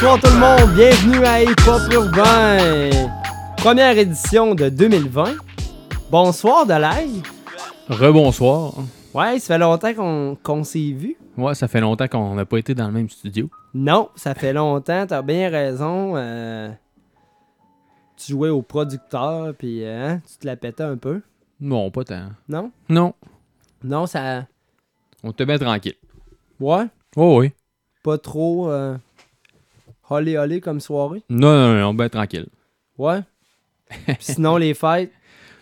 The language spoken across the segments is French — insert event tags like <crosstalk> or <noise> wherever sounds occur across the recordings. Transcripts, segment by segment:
Bon vendredi soir tout le monde, bienvenue à Hip Hop Urbain! Première édition de 2020. Bonsoir de live. Rebonsoir. Ouais, ça fait longtemps qu'on qu'on s'est vu. Ouais, ça fait longtemps qu'on n'a pas été dans le même studio. Non, ça fait longtemps, t'as bien raison. euh, tu jouais au producteur, puis euh, hein, tu te la pétais un peu. Non, pas tant. Non? Non, Non, ça... on te met tranquille. Ouais, Oh oui. pas trop... Euh... Holly holly comme soirée? Non, non, non, ben tranquille. Ouais? <laughs> Puis sinon, les fêtes,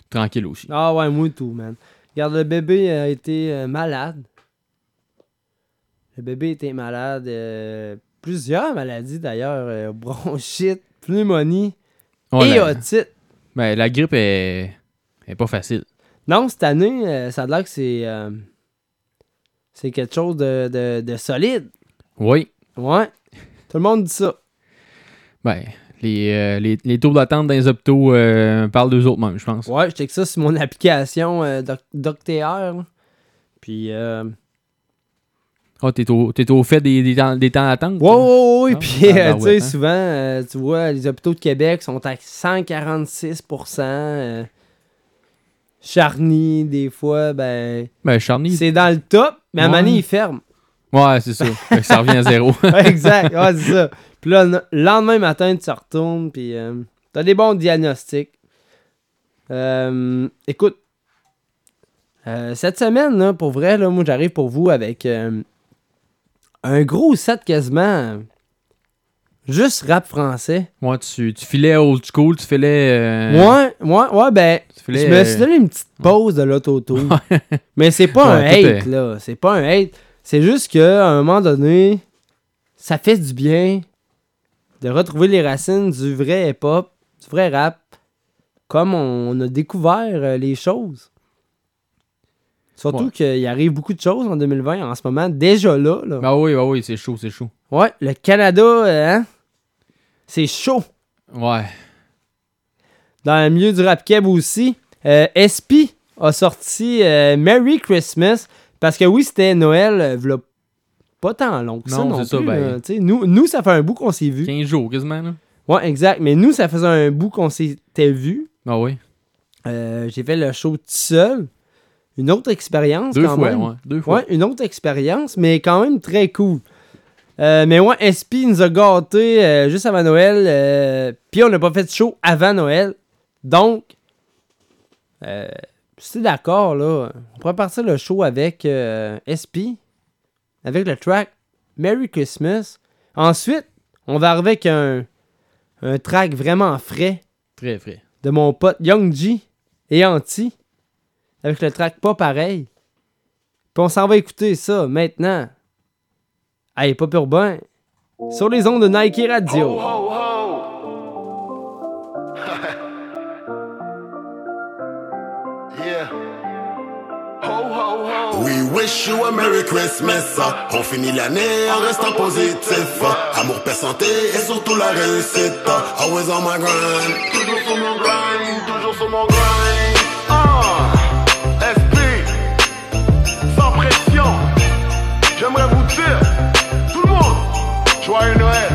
Tranquille aussi. Ah ouais, moi tout, man. Regarde, le bébé a été euh, malade. Le bébé était malade. euh, plusieurs maladies d'ailleurs. euh, <laughs> bronchite, pneumonie Ouais, et la, otite. ben, la grippe est, est pas facile. Non, cette année, euh, ça a l'air que c'est... c'est quelque chose de, de- de solide. Oui. Ouais. Tout le monde dit ça. Ben, les, euh, les, les taux d'attente dans les hôpitaux euh, parlent d'eux autres même, je pense. Ouais, je check ça sur mon application euh, Doc- DocTR. Puis... Euh, Ah, t'es au, au fait des, des temps, des temps d'attente? Ouais, ouais, ouais. Ah, Puis, ah, euh, ben tu sais, hein. souvent, tu vois, les hôpitaux de Québec sont à 146% euh, Charny, des fois, ben, Ben, Charny. c'est dans le top, mais à un Ouais. moment donné, ils ferment. Ouais, c'est ça. Fait que ça revient à zéro. <laughs> Exact, ouais, c'est ça. Puis là, le lendemain matin, tu retournes, puis euh, t'as des bons diagnostics. Euh, écoute, euh, cette semaine, là, pour vrai, là, moi, j'arrive pour vous avec un gros set quasiment juste rap français. ouais, tu, tu filais old school, tu filais. euh, Ouais, ouais, ouais, ben, Tu filais, je me suis donné une petite pause de l'autotune. <laughs> Mais c'est pas Ouais, un hate, là. C'est pas un hate. C'est juste qu'à un moment donné, ça fait du bien de retrouver les racines du vrai hip-hop, du vrai rap, comme on a découvert euh, les choses. Surtout Ouais. qu'il arrive beaucoup de choses en 2020 en ce moment, déjà là. là. Ah oui, ah oui, c'est chaud, c'est chaud. Ouais, le Canada, euh, hein, c'est chaud. Ouais. dans le milieu du rap keb aussi. Euh, SP a sorti euh, Merry Christmas parce que oui, c'était Noël, euh, v'là pas tant long que ça Non, non, c'est ça, plus. ben- là. Nous, nous, ça fait un bout qu'on s'est vu. 15 jours quasiment, là. Ouais, exact. Mais nous, ça faisait un bout qu'on s'était vu. Ah oui. Euh, J'ai fait le show tout seul. Une autre expérience Deux quand fois, même. ouais. Deux fois. Ouais, une autre expérience, mais quand même très cool. Euh, mais ouais, SP nous a gâtés euh, juste avant Noël. Puis on n'a pas fait de show avant Noël. Donc, si t'es d'accord, là, on pourrait partir le show avec euh, SP, avec le track Merry Christmas. Ensuite, on va arriver avec un, un track vraiment frais Très frais. de mon pote Young G et Anti avec le track pas pareil. Puis on s'en va écouter ça maintenant. Hey, pas urbain. Sur les ondes de Nike Radio. Ho, ho. Wish you a Merry Christmas. On finit l'année en restant positif. Amour, paix, santé et surtout la réussite. Always on my grind. Toujours sur mon grind, toujours sur mon grind. Ah, SP, sans pression. J'aimerais vous dire, tout le monde, joyeux Noël.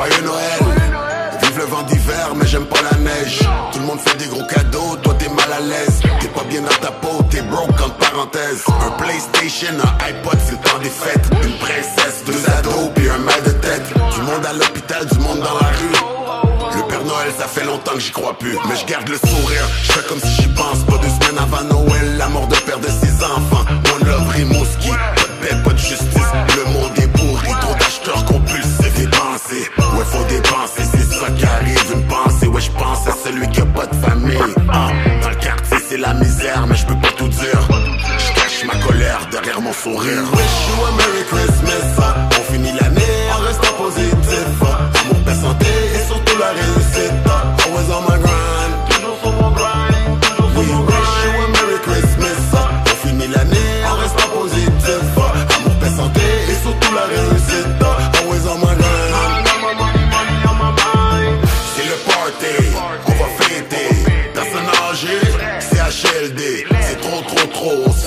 Joyeux Noël. Vive le vent d'hiver. mais j'aime pas la neige. Tout le monde fait des gros cadeaux, toi t'es mal à l'aise. T'es pas bien dans ta peau, t'es broke en parenthèse. Un PlayStation, un iPod, c'est le temps des fêtes. Une princesse, deux ados, puis un mal de tête. Du monde à l'hôpital, du monde dans la rue. Le Père Noël, ça fait longtemps que j'y crois plus. Mais je garde le sourire, je fais comme si j'y pense. Pas deux semaines avant Noël, la mort d'un père de ses enfants. One love Rimouski, pas de paix, pas de justice. Le monde est pourri, trop d'acheteurs compulsifs. Ouais, faut dépenser, c'est ça qui arrive. Une pensée, ouais, je pense à celui qui a pas de famille. Ah, dans le quartier, c'est la misère, mais je peux pas tout dire. Je cache ma colère derrière mon sourire. Wish you a Merry Christmas. On finit l'année en restant positif. Amour, paix, santé et surtout la réussite.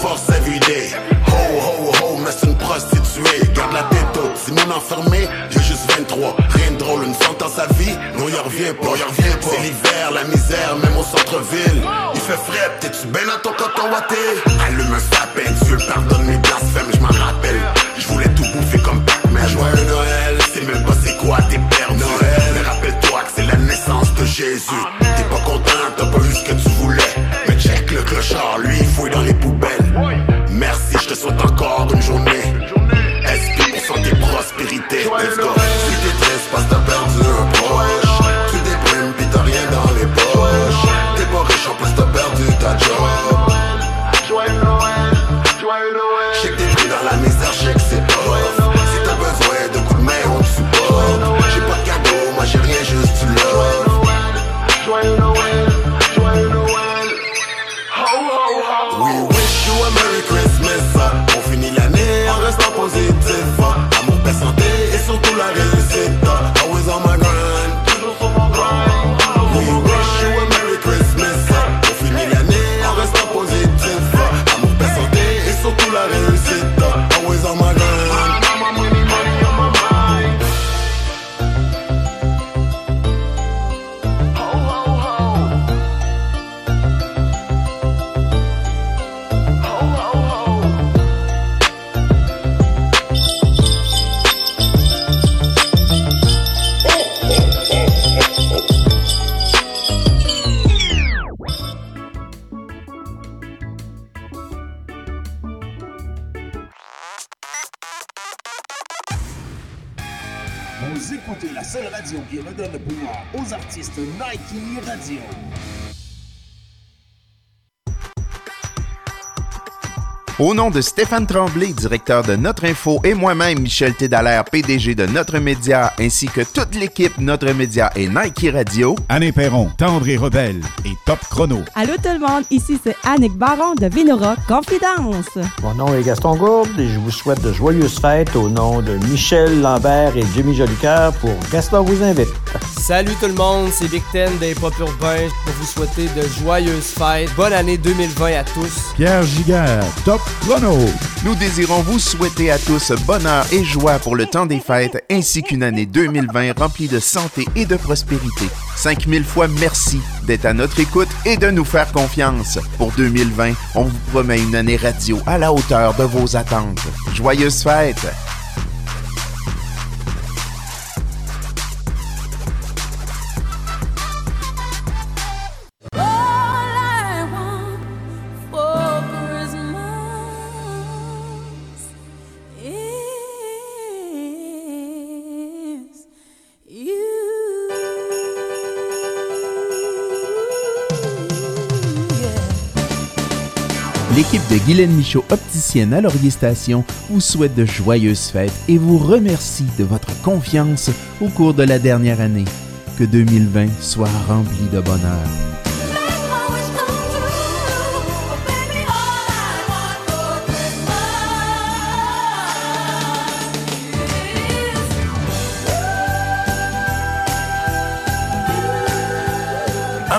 Force à vider. Ho, ho, ho, mais c'est une prostituée. Garde la tête haute, si mon enfermé, j'ai juste 23. Rien de drôle, une sentence à vie, non, y revient pas, y revient pas. C'est l'hiver, la misère, même au centre-ville. Il fait frais, t'es-tu bien dans ton coton watté? Allume un sapin, Dieu pardonne mes blasphèmes, je m'en rappelle. Je voulais tout bouffer comme Pac-Man. Joyeux Noël, c'est même pas c'est quoi, t'es perdu. Noël, mais rappelle-toi que c'est la naissance de Jésus. Artistes Nike Radio. Au nom de Stéphane Tremblay, directeur de Notre Info, et moi-même, Michel Tédalaire, PDG de Notre Média, ainsi que toute l'équipe Notre Média et Nike Radio, Anne Perron, Tendre et Rebelle et Top Chrono. Allô tout le monde, ici c'est Annick Baron de Vinora Confidence. Mon nom est Gaston Gourde et je vous souhaite de joyeuses fêtes au nom de Michel Lambert et Jimmy Jolicoeur pour Gaston vous invite. Salut tout le monde, c'est Big Ten des Pop Urbains pour vous souhaiter de joyeuses fêtes. Bonne année 2020 à tous. Pierre Giguère, Top Nous désirons vous souhaiter à tous bonheur et joie pour le temps des fêtes, ainsi qu'une année 2020 remplie de santé et de prospérité. 5000 fois merci d'être à notre écoute et de nous faire confiance. Pour 2020, on vous promet une année radio à la hauteur de vos attentes. Joyeuses fêtes! De Guylaine Michaud, opticienne à Laurier Station, vous souhaite de joyeuses fêtes et vous remercie de votre confiance au cours de la dernière année. Que 2020 soit rempli de bonheur.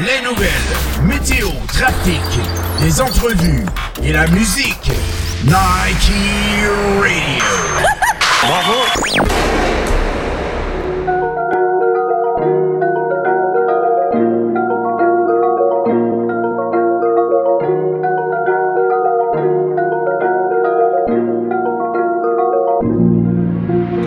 Les nouvelles, météo, trafic, les entrevues et la musique. Nike Radio. Bravo.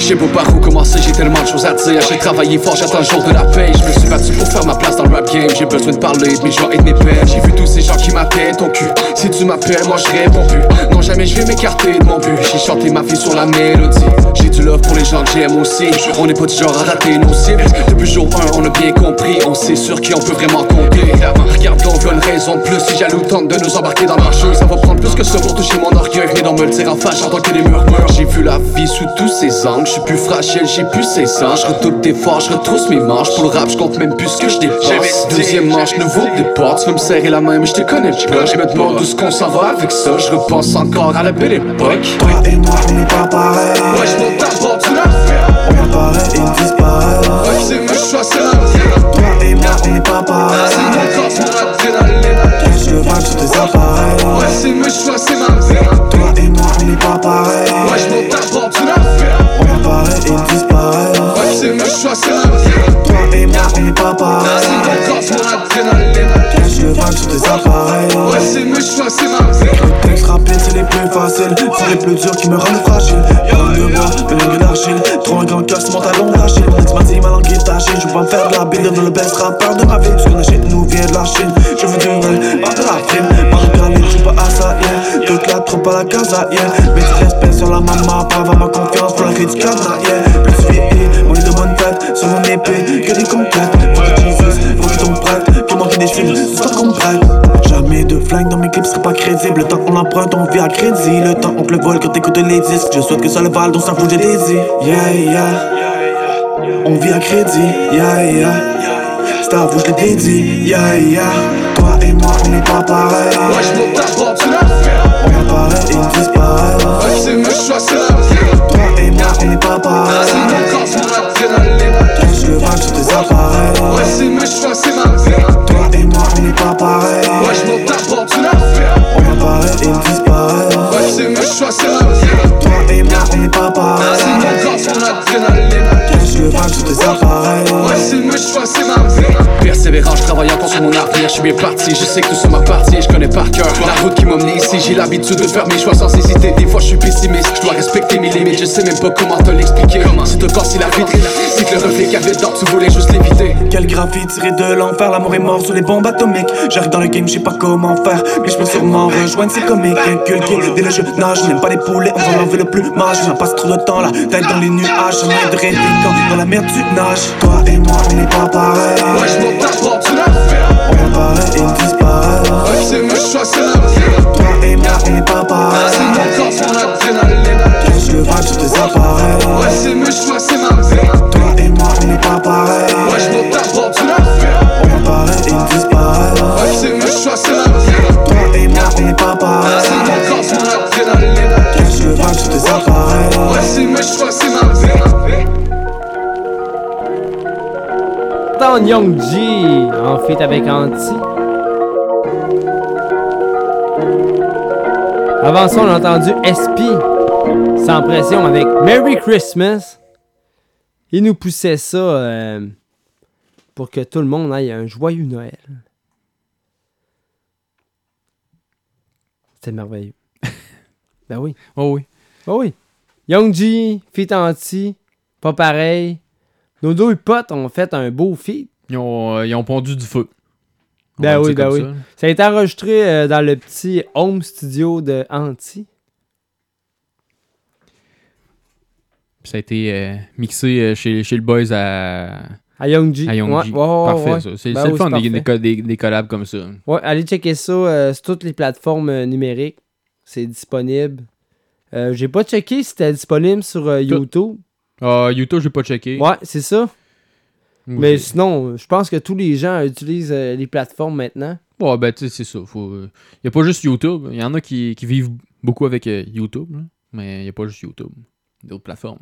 Je sais pas par où commencer, j'ai tellement de choses à dire. J'ai travaillé fort, j'attends le jour de la paix. Je me suis battu pour faire ma place dans le rap game. J'ai besoin de parler de mes joies et de mes peines. J'ai vu tous ces gens qui m'appellent ton cul. Si tu m'appelles, moi je réponds plus. Non, jamais je vais m'écarter de mon but. J'ai chanté ma vie sur la mélodie. J'ai du love pour les gens que j'aime aussi. On n'est pas du genre à rater nos cibles. Depuis jour 1, on a bien compris. On sait sur qui on peut vraiment compter. Regarde veut une raison de plus. Si jaloux tente de nous embarquer dans leur jeu, ça va prendre plus que ça pour toucher mon orgueil. Venez donc me le dire en face, j'entends que des murmures. J'ai vu la vie sous tous ses angles. Je suis plus fragile, j'ai plus ses anges. Je redoute des forces, je retrousse mes manches. Pour le rap, je compte même plus ce que je dépense. Deuxième manche, nouveau départ. Tu veux me serrer la main, mais je te connais pas. Je me demande où ce qu'on s'en va avec ça. Je repense encore à la belle époque. Toi et moi, on n'est pas pareil. Ouais, je monte à bord du navire. On apparaît et disparaît. Ouais, c'est mes choix, c'est la. Toi et moi, on n'est pas pareil. C'est mon corps, mon adrénaline. Cache le sur tes appareils? Ouais, c'est mes choix, c'est ma vie. Toi et moi, on n'est pas pareil. Ouais, je monte à bord du navire. C'est mes choix, c'est la vie. Toi et moi, on n'est pas pareil. C'est mon corps, mon adrénaline. Cache le vibe sur tes appareils? Ouais, c'est mes choix, c'est ma vie. Les textes rapides, c'est les plus faciles. C'est les plus durs qui me rendent fragile. Parle de bois, mélange d'argile. Trop un grand cœur, c'est mon talon d'Achille. Mon ex m'a langue est agile. Je veux pas me faire de la bille, de le best rappeur de ma vie. Tu connais shit, nous vient de la Chine. Je veux du vrai, pas de la frime. Margaline, je suis pas assaillant. Toute la troupe à la casa, yeah. Mais tu respect sur la maman, pas avoir ma confiance pour la du Canada, yeah. Plus vieilli, mon lit de bonne tête. Sur mon épée, que des conquêtes. Faut que Jesus, faut qu'ils tombent prêtes. Que manquer des films, c'est qu'on prête. Jamais de flingue dans mes clips serait pas crédible. Le temps qu'on emprunte, on vit à crédit. Le temps on te le vole quand t'écoutes les disques. Je souhaite que ça le vale, donc ça j'ai des idées. Yeah, yeah. On vit à crédit. Yeah, yeah. C'est à vous, je l'ai dédié. Yeah, yeah. Toi et moi, on n'est pas pareil. Ouais, je bord du navire. Et on disparaît. Ouais, c'est mes choix, c'est la. Toi et moi, on n'est pas pareil. C'est mon corps, mon adrénaline. Cache le vibe sur tes appareils. Ouais, c'est mes choix, c'est ma vie. Toi et moi, on n'est pas pareil. Ouais, je à bord du navire. Apparaît. Ouais, c'est mes choix, c'est la vie. Toi et moi, on n'est pas pareil. C'est mon corps, mon adrénaline. Cache le appareils. Ouais, c'est mes choix, c'est ma vie. Persévérant, je travaille encore sur mon avenir. Je suis bien parti, je sais que tout ça m'appartient. Je connais par cœur la route qui m'a mené ici. J'ai l'habitude de faire mes choix sans hésiter. Des fois, je suis pessimiste. Je dois respecter mes limites. Je sais même pas comment te l'expliquer. Comment c'est te casser la vitrine. C'est que le reflet qu'il y avait dedans, tu voulais juste l'éviter. Quel graphite tiré de l'enfer, l'amour est mort sous les bombes atomiques. J'arrive dans le game, je sais pas comment faire, mais je peux sûrement rejoindre ces comiques. Inculqué, dès le jeu nage, je n'aime pas les poulets, on va l'enlever le plus mage. Je passe trop de temps là, tête dans les nuages, je de rêver quand dans la merde tu nages. Toi et moi, on n'est pas pareil. Ouais, je bord du navire. On apparaît et disparaît. Ouais, c'est mes choix, c'est la vie. Toi et moi, on n'est pas pareil. C'est mon corps, mon adrénaline. Cache le vibe sur tes appareils. Ouais, c'est mes choix, c'est ma vie. Toi et moi, on n'est pas pareil. Ouais, je bord du navire. On apparaît et disparaît. Ouais, c'est mes choix, c'est la vie. Moi, on n'est pas pareil. C'est mon corps, mon adrénaline. Cache le vibe sur tes appareils. Ouais, c'est mes choix, c'est ma vie. Dans Young G, en fait avec Anti. Avant ça, on a entendu SP, sans pression, avec Merry Christmas. Il nous poussait ça euh, pour que tout le monde aille un joyeux Noël. C'était merveilleux. <laughs> ben oui. Oh oui. Oh oui. Young G, Fit Anti, pas pareil. Nos deux potes ont fait un beau feat. Ils ont, euh, ils ont pondu du feu. On Ben oui, ben oui. ça. Ça a été enregistré euh, dans le petit home studio de Anti. Puis ça a été euh, mixé euh, chez, chez le Boys à, À Young À Ouais, ouais, parfait, ouais. ça. C'est Ben le fun des, des, collabs comme ça. Ouais, allez checker ça euh, sur toutes les plateformes euh, numériques. C'est disponible. Euh, J'ai pas checké si c'était disponible sur YouTube. Ah, YouTube, j'ai pas checké. Ouais, c'est ça. Mais sinon, je pense que tous les gens utilisent les plateformes maintenant. Ouais, ben, tu sais, c'est ça. Faut, euh, y a pas juste YouTube. Il y en a qui, qui vivent beaucoup avec YouTube, là. mais y a pas juste YouTube. D'autres plateformes.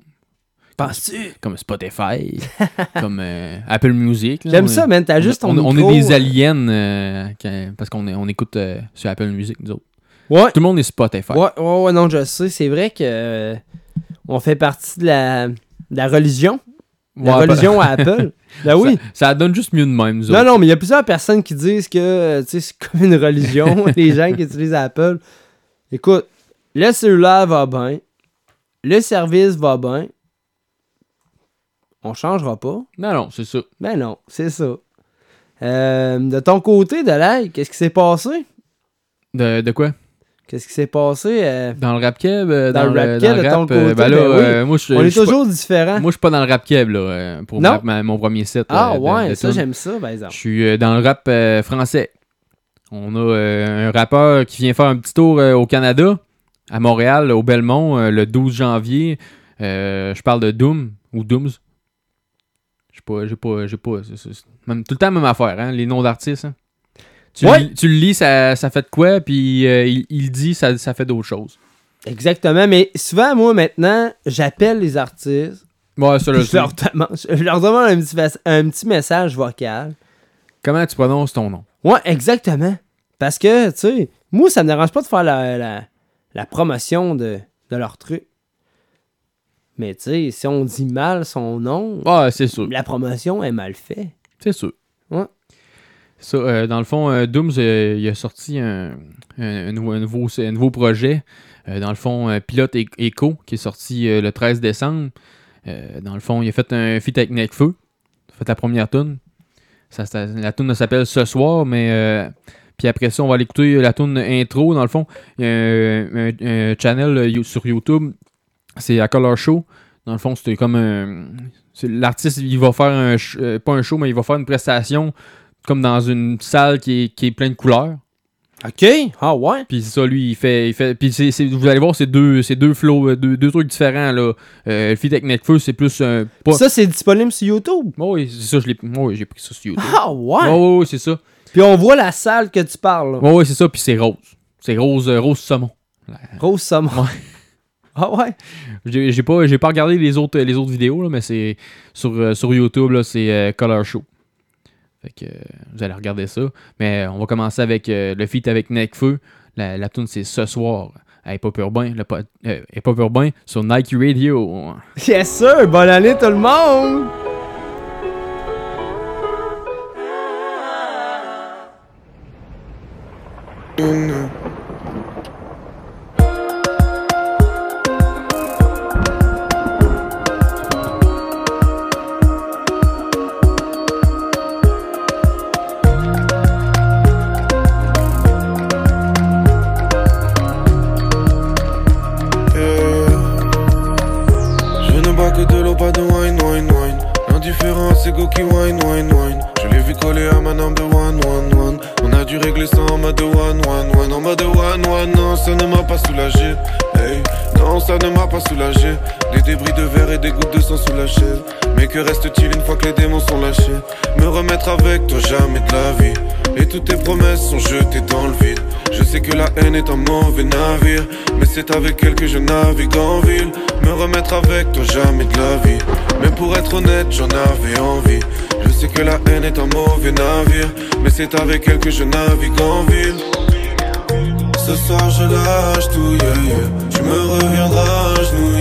Penses-tu? Comme Spotify, <laughs> comme euh, Apple Music. J'aime ça, man. T'as juste ton on, on est des euh. aliens euh, quand- parce qu'on est- on écoute euh, sur Apple Music, nous autres. Ouais. Tout le monde est Spotify. Ouais, ouais, ouais, non, je sais. C'est vrai que euh, on fait partie de la, de la religion. La Ouais, religion à Apple. <laughs> Ben oui. Ça, ça donne juste mieux de même, nous Non, autres. non, mais il y a plusieurs personnes qui disent que euh, tu sais, c'est comme une religion, <laughs> les gens qui utilisent Apple. Écoute, le cellulaire va bien, le service va bien, on changera pas. Non, non, c'est ça. Ben non, c'est ça. Euh, de ton côté, de l'ail, qu'est-ce qui s'est passé? De, de quoi? Qu'est-ce qui s'est passé? euh, Dans le rap keb, euh, Dans le rap keb, de ton côté, ben là, ben oui. euh, moi, je, On est toujours différents. Moi, je suis pas dans le rap keb, là, pour Non? ma- mon premier set. Ah de- ouais, de ça j'aime ça, par exemple. Je suis dans le rap français. On a un rappeur qui vient faire un petit tour au Canada, à Montréal, au Belmont, le 12 janvier. Je parle de Doom ou Dooms. Pas, j'ai pas, j'ai pas. c'est- c'est- même, tout le temps, même affaire, hein, les noms d'artistes. hein. Tu, Ouais. tu le lis, ça, ça fait de quoi, puis euh, il, il dit, ça, ça fait d'autres choses. Exactement, mais souvent, moi, maintenant, j'appelle les artistes. Ouais, ça, je, leur demande, je leur demande un petit, mes- un petit message vocal. Comment tu prononces ton nom? Ouais, exactement. Parce que, tu sais, moi, ça me dérange pas de faire la, la, la promotion de, de leur truc. Mais, tu sais, si on dit mal son nom, Ouais, c'est sûr. la promotion est mal faite. C'est sûr. Ouais. Ça, euh, dans le fond, euh, Dooms, euh, il a sorti un, un- un nouveau, un projet. Dans le fond, Pilote Echo, qui est sorti le 13 décembre. Dans le fond, il a fait un feat avec Nekfeu. Il a fait la première tune. La tune s'appelle Ce soir, mais. euh, puis après ça, on va aller écouter la tune intro. Dans le fond, il y a un, un- un channel sur YouTube. C'est à Color Show. Dans le fond, c'était comme un. L'artiste, il va faire un. euh, pas un show, mais il va faire une prestation comme dans une salle qui est, qui est pleine de couleurs. OK. Ah ouais. Puis c'est ça, lui, il fait. Il fait puis c'est- c'est- vous allez voir, c'est deux, c'est deux flows, euh, deux, deux trucs différents. Là. Euh, le avec Nekfeu, c'est plus un. pas- Ça, c'est disponible sur YouTube? Oui, c'est ça, je l'ai. Oui, j'ai pris ça sur YouTube. Ah ouais. Ouais, ouais, c'est ça. Puis on voit la salle que tu parles. là. Ouais, ouais, c'est ça, puis c'est rose. C'est rose, euh, rose saumon. Rose saumon. Ah ouais? J'ai pas, j'ai pas regardé les autres, les autres vidéos, là, mais c'est sur, euh, sur YouTube, là, c'est euh, Color Show. Fait que euh, vous allez regarder ça. Mais on va commencer avec euh, le feat avec Nekfeu. La, la tune c'est ce soir. À Hip Hop Urbain, le po- euh, Hip Hop Urbain sur Nike Radio. Yes sir. Bonne année tout le monde. Ça ne m'a pas soulagé. Hey, non, ça ne m'a pas soulagé. Des débris de verre et des gouttes de sang sous la chaise. Mais que reste-t-il une fois que les démons sont lâchés? Me remettre avec toi, jamais de la vie. Et toutes tes promesses sont jetées dans le vide. Je sais que la haine est un mauvais navire. Mais c'est avec elle que je navigue en ville. Me remettre avec toi, jamais de la vie. Mais pour être honnête, j'en avais envie. Je sais que la haine est un mauvais navire. Mais c'est avec elle que je navigue en ville. Ce soir je lâche tout, yeah, yeah. Tu me reviendras à genoux.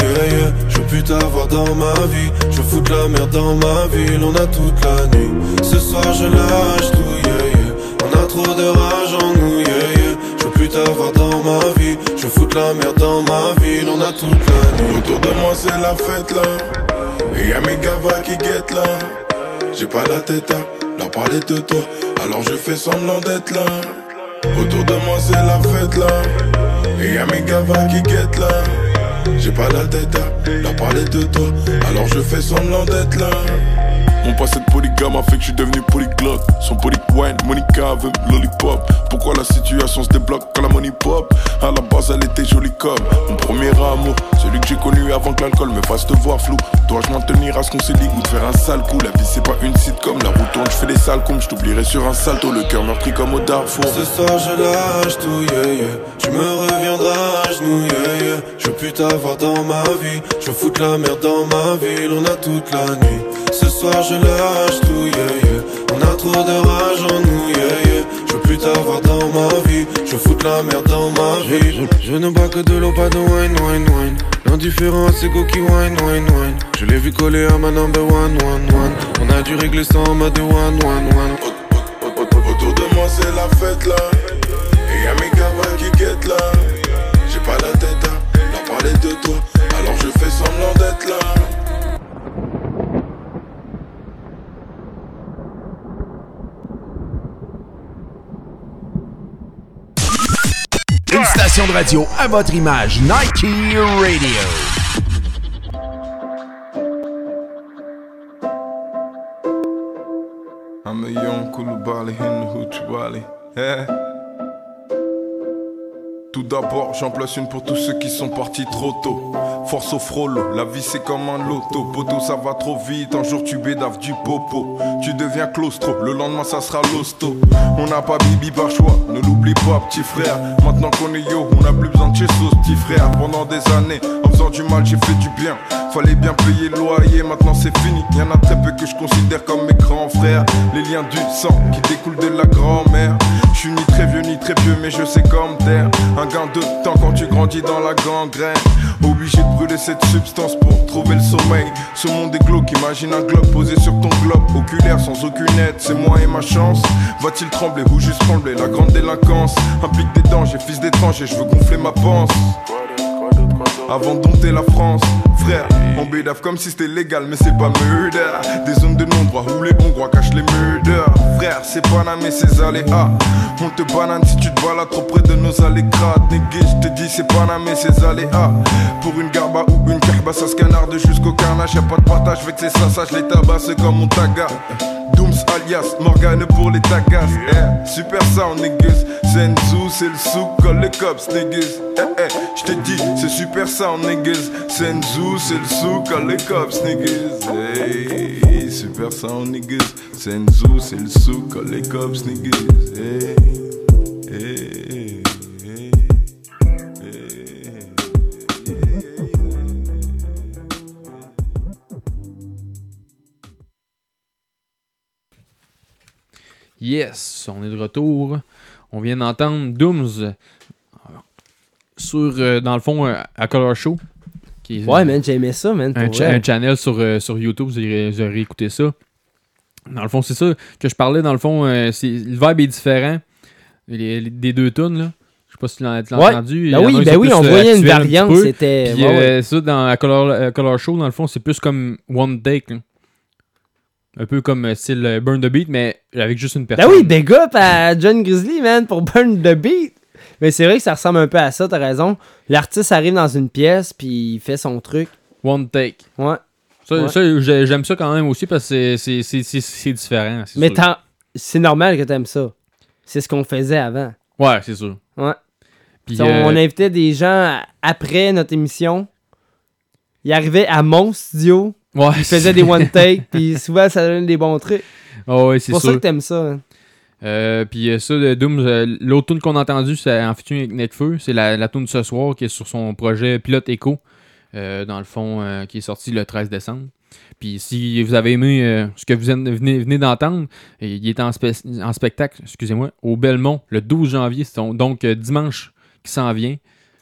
Je veux plus t'avoir dans ma vie. Je veux foutre la merde dans ma ville, on a toute la nuit. Ce soir je lâche tout, yeah, yeah. On a trop de rage en nous. Je veux plus t'avoir dans ma vie. Je veux foutre la merde dans ma ville, on a toute la nuit. Autour de moi c'est la fête là. Et y'a mes gavas qui guettent là. J'ai pas la tête à leur parler de toi. Alors je fais semblant d'être là. Autour de moi c'est la fête là. Et y'a mes gavas qui guettent là. J'ai pas la tête à leur parler de toi. Alors je fais semblant d'être là On passe cette polygone gamme a fait que je suis devenu polyglotte. Son poly wine, Monica veut lollipop. Pourquoi la situation se débloque quand la money pop? À la base, elle était jolie comme mon premier amour. Celui que j'ai connu avant que l'alcool me fasse te voir flou. Dois-je m'en tenir à ce qu'on s'est dit ou de faire un sale coup? La vie, c'est pas une sitcom. La route tourne, je fais des sales coups. Je t'oublierai sur un salto. Le cœur meurtri comme au Darfour. Ce soir je lâche tout, yeah. Tu me reviendras à genoux. Je veux plus t'avoir dans ma vie. Je foutre la merde dans ma ville. On a toute la nuit. Ce soir je lâche tout, yeah, yeah. On a trop de rage en nous, yeah, yeah. Je veux plus t'avoir dans ma vie. Je foutre la merde dans ma vie. Je, je ne bois que de l'eau, pas de wine, wine, wine. L'indifférence c'est go qui wine, wine, wine. Je l'ai vu coller à ma number one, one, one. On a dû régler ça en mode one, one, one. Autour de moi c'est la fête là Et y'a mes gars qui guettent là J'ai pas la tête à leur parler de toi Alors je fais semblant d'être là Une station de radio à votre image, Nike Radio. Tout d'abord, j'en place une pour tous ceux qui sont partis trop tôt. Force au frollo, la vie c'est comme un loto. Poto, ça va trop vite, un jour tu bédaves du popo. Tu deviens claustro, le lendemain ça sera l'hosto. On n'a pas bibi par ne l'oublie pas, petit frère. Maintenant qu'on est yo, on n'a plus besoin de chez sauce, petit frère. Pendant des années, faisant du mal, j'ai fait du bien. Fallait bien payer le loyer, maintenant c'est fini. Y'en a très peu que je considère comme mes grands frères. Les liens du sang qui découlent de la grand-mère. Je suis ni très vieux ni très vieux, mais je sais comme terre. Un gain de temps quand tu grandis dans la gangrène. Obligé de brûler cette substance pour trouver le sommeil. Ce monde est glauque, imagine un globe posé sur ton globe. Oculaire sans aucune aide, c'est moi et ma chance. Va-t-il trembler ou juste trembler? La grande délinquance implique des dangers, fils d'étranger, je veux gonfler ma panse. Avant de dompter la France, frère, on bédave comme si c'était légal, mais c'est pas murder. Des zones de non-droit où les Hongrois cachent les murders. Frère, c'est Paname et ses aléas. On te banane si tu te balades trop près de nos allées crades. Négé, je te dis, c'est Paname et ses aléas. Pour une garba ou une carba, ça se canarde jusqu'au carnage. Y'a pas de partage, avec ces sasages, les tabacs, c'est comme mon taga. Alias Morgane pour les tagas. Eh, super sound, niggas. Senzu, c'est le souk, colle les cops, niggas. Eh, eh, je te dis, c'est super sound, niggas. Senzu, c'est le souk, colle les cops, niggas. Super sound, niggas. Senzu, c'est le souk, colle les cops, niggas. Yes, on est de retour. On vient d'entendre Dooms euh, sur, euh, dans le fond, euh, à Color Show. qui est, Ouais, man, j'ai aimé ça, man. un, cha- un channel sur, euh, sur YouTube, vous aurez, vous aurez écouté ça. Dans le fond, c'est ça que je parlais. Dans le fond, c'est- le vibe est différent les- les- des deux tunes. Là. Je sais pas si tu l'as Ouais. entendu. Ben oui, ben oui, on voyait une variante, c'était- ouais, ça, dans la Color, Color Show, dans le fond, c'est plus comme One Take. là. Un peu comme euh, style euh, Burn the Beat, mais avec juste une Ben personne. oui, big up à John Grizzly, man, pour Burn the Beat. Mais c'est vrai que ça ressemble un peu à ça, t'as raison. L'artiste arrive dans une pièce, puis il fait son truc. One take. Ouais. Ça, Ouais. ça, j'ai- j'aime ça quand même aussi parce que c'est- c'est- c'est c'est- c'est différent. Mais t'en- c'est normal que t'aimes ça. C'est ce qu'on faisait avant. Ouais, c'est sûr. Ouais. Puis, on, euh, on invitait des gens après notre émission. Ils arrivaient à mon studio. Ouais, Ils faisaient des one take, <laughs> puis souvent ça donnait des bons trucs. Ah ouais, c'est pour ça que t'aimes ça. hein. Euh, puis euh, ça, de Doom, euh, l'autre tune qu'on a entendu, c'est en featuring avec Netfeu. C'est la, la tune de ce soir qui est sur son projet Pilote Echo, euh, dans le fond, qui est sorti le 13 décembre. Puis si vous avez aimé ce que vous venez, d'entendre, il est en, spe- en spectacle, excusez-moi, au Belmont le 12 janvier, donc- dimanche qui s'en vient.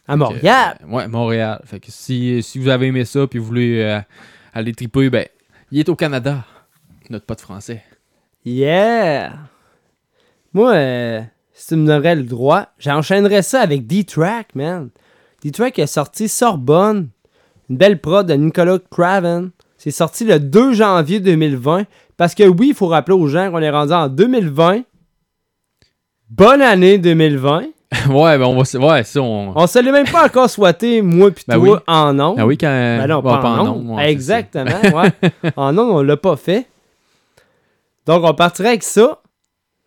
À Montréal. Ouais, Montréal. Fait que si, si vous avez aimé ça puis vous voulez aller triper, ben, il est au Canada, notre pote français. Yeah! Moi, euh, si tu me donnerais le droit, j'enchaînerais ça avec D-Track, man. D-Track est sorti Sorbonne, une belle prod de Nicolas Craven. C'est sorti le 2 janvier 2020. Parce que oui, il faut rappeler aux gens qu'on est rendu en 2020. Bonne année 2020. <laughs> ouais, ben on va ouais, ça on On se l'est même pas encore souhaité, moi pis Ben toi, oui. en ondes. Ben oui, quand- Ben non, ouais, pas, en ouais, c'est Exactement, ouais. <laughs> en ondes, on l'a pas fait. Donc, on partirait avec ça.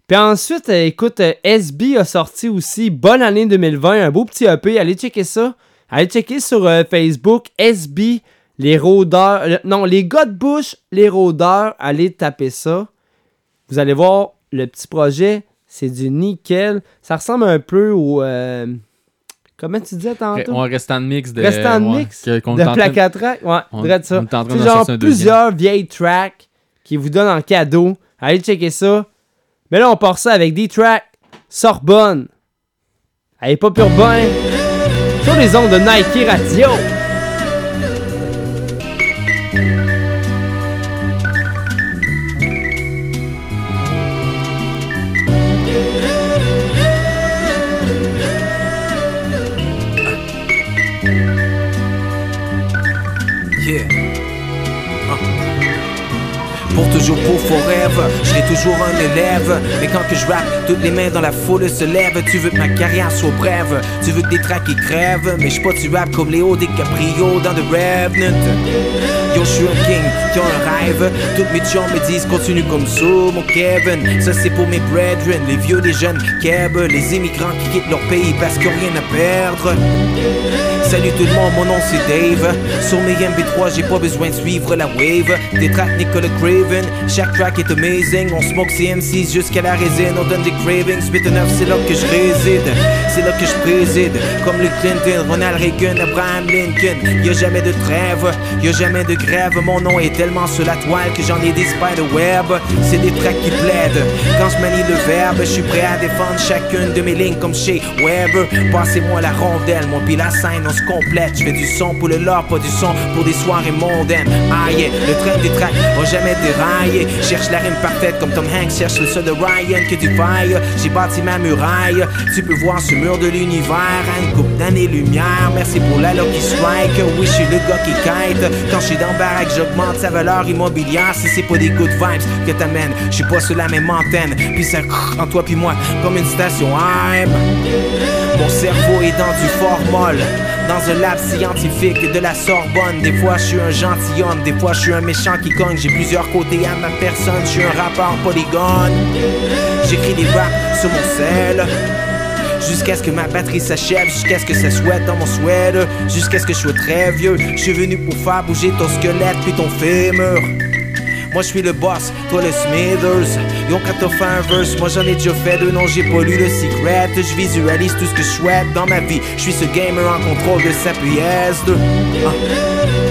Puis ensuite, euh, écoute, euh, SB a sorti aussi Bonne année 2020, un beau petit EP. Allez checker ça. Allez checker sur euh, Facebook SB, les rôdeurs. non, les gars de bouche, les rôdeurs. Allez taper ça. Vous allez voir le petit projet. C'est du nickel. Ça ressemble un peu au. euh, comment tu disais tantôt? On restant de mix de. Restant de ouais, mix que- de. Ouais, on- ça. C'est genre plusieurs vieilles tracks qui vous donnent en cadeau. Allez checker ça. Mais là, on part ça avec des tracks Sorbonne. Allez, pas pur bain. Sur les ondes de Nike Radio. Je serai toujours un élève. Mais quand que je rappe, toutes les mains dans la foule se lèvent. Tu veux que ma carrière soit brève, tu veux que des tracks qui crèvent. Mais je pas du rap comme Léo DiCaprio dans The Revenant. Yo, je suis un king qui un rêve. Toutes mes chums me disent continue comme ça, mon Kevin. Ça c'est pour mes brethren, les vieux, les jeunes, Keb, les immigrants qui quittent leur pays parce qu'ils rien à perdre. Salut tout le monde, mon nom c'est Dave. Sur mes MB3, j'ai pas besoin de suivre la wave. Des tracks Nicolas Craven, chaque track est amazing. On smoke CM6 jusqu'à la résine, on donne des cravings. 8 9, c'est là que je réside, c'est là que je préside. Comme le Clinton, Ronald Reagan, Abraham Lincoln. Y a jamais de trêve, y a jamais de grève. Mon nom est tellement sur la toile que j'en ai des spider-web. C'est des tracks qui plaident. Quand je manie le verbe, je suis prêt à défendre chacune de mes lignes comme chez Weber. Passez-moi la rondelle, mon pis la scène, on se complète. Je fais du son pour le lore, pas du son pour des soirées mondaines. Ah yeah, le train des tracks va jamais dérailler. Cherche la rime parfaite comme Tom Hanks cherche le seul de Ryan que tu failles. J'ai bâti ma muraille. Tu peux voir ce mur de l'univers une coupe d'années-lumière. Merci pour la Lucky Strike. Oui, je suis le gars qui kite. Quand je suis dans baraque, j'augmente sa valeur immobilière. Si c'est pas des good vibes que t'amènes, je suis pas sur la même antenne. Puis ça en toi puis moi comme une station AM. Mon cerveau est dans du formol. Dans un lab scientifique de la Sorbonne. Des fois, je suis un gentilhomme, des fois, je suis un méchant qui cogne. J'ai plusieurs côtés à ma personne, je suis un rappeur polygone. J'écris des raps sur mon sel. Jusqu'à ce que ma batterie s'achève, jusqu'à ce que ça souhaite dans mon sweater, jusqu'à ce que je sois très vieux. Je suis venu pour faire bouger ton squelette puis ton fémur. Moi je suis le boss, toi le Smithers. Yo, quand t'as un verse, moi j'en ai déjà fait deux, non j'ai pas lu le secret. Je visualise tout ce que je souhaite dans ma vie. Je suis ce gamer en contrôle de sa PS2. Vous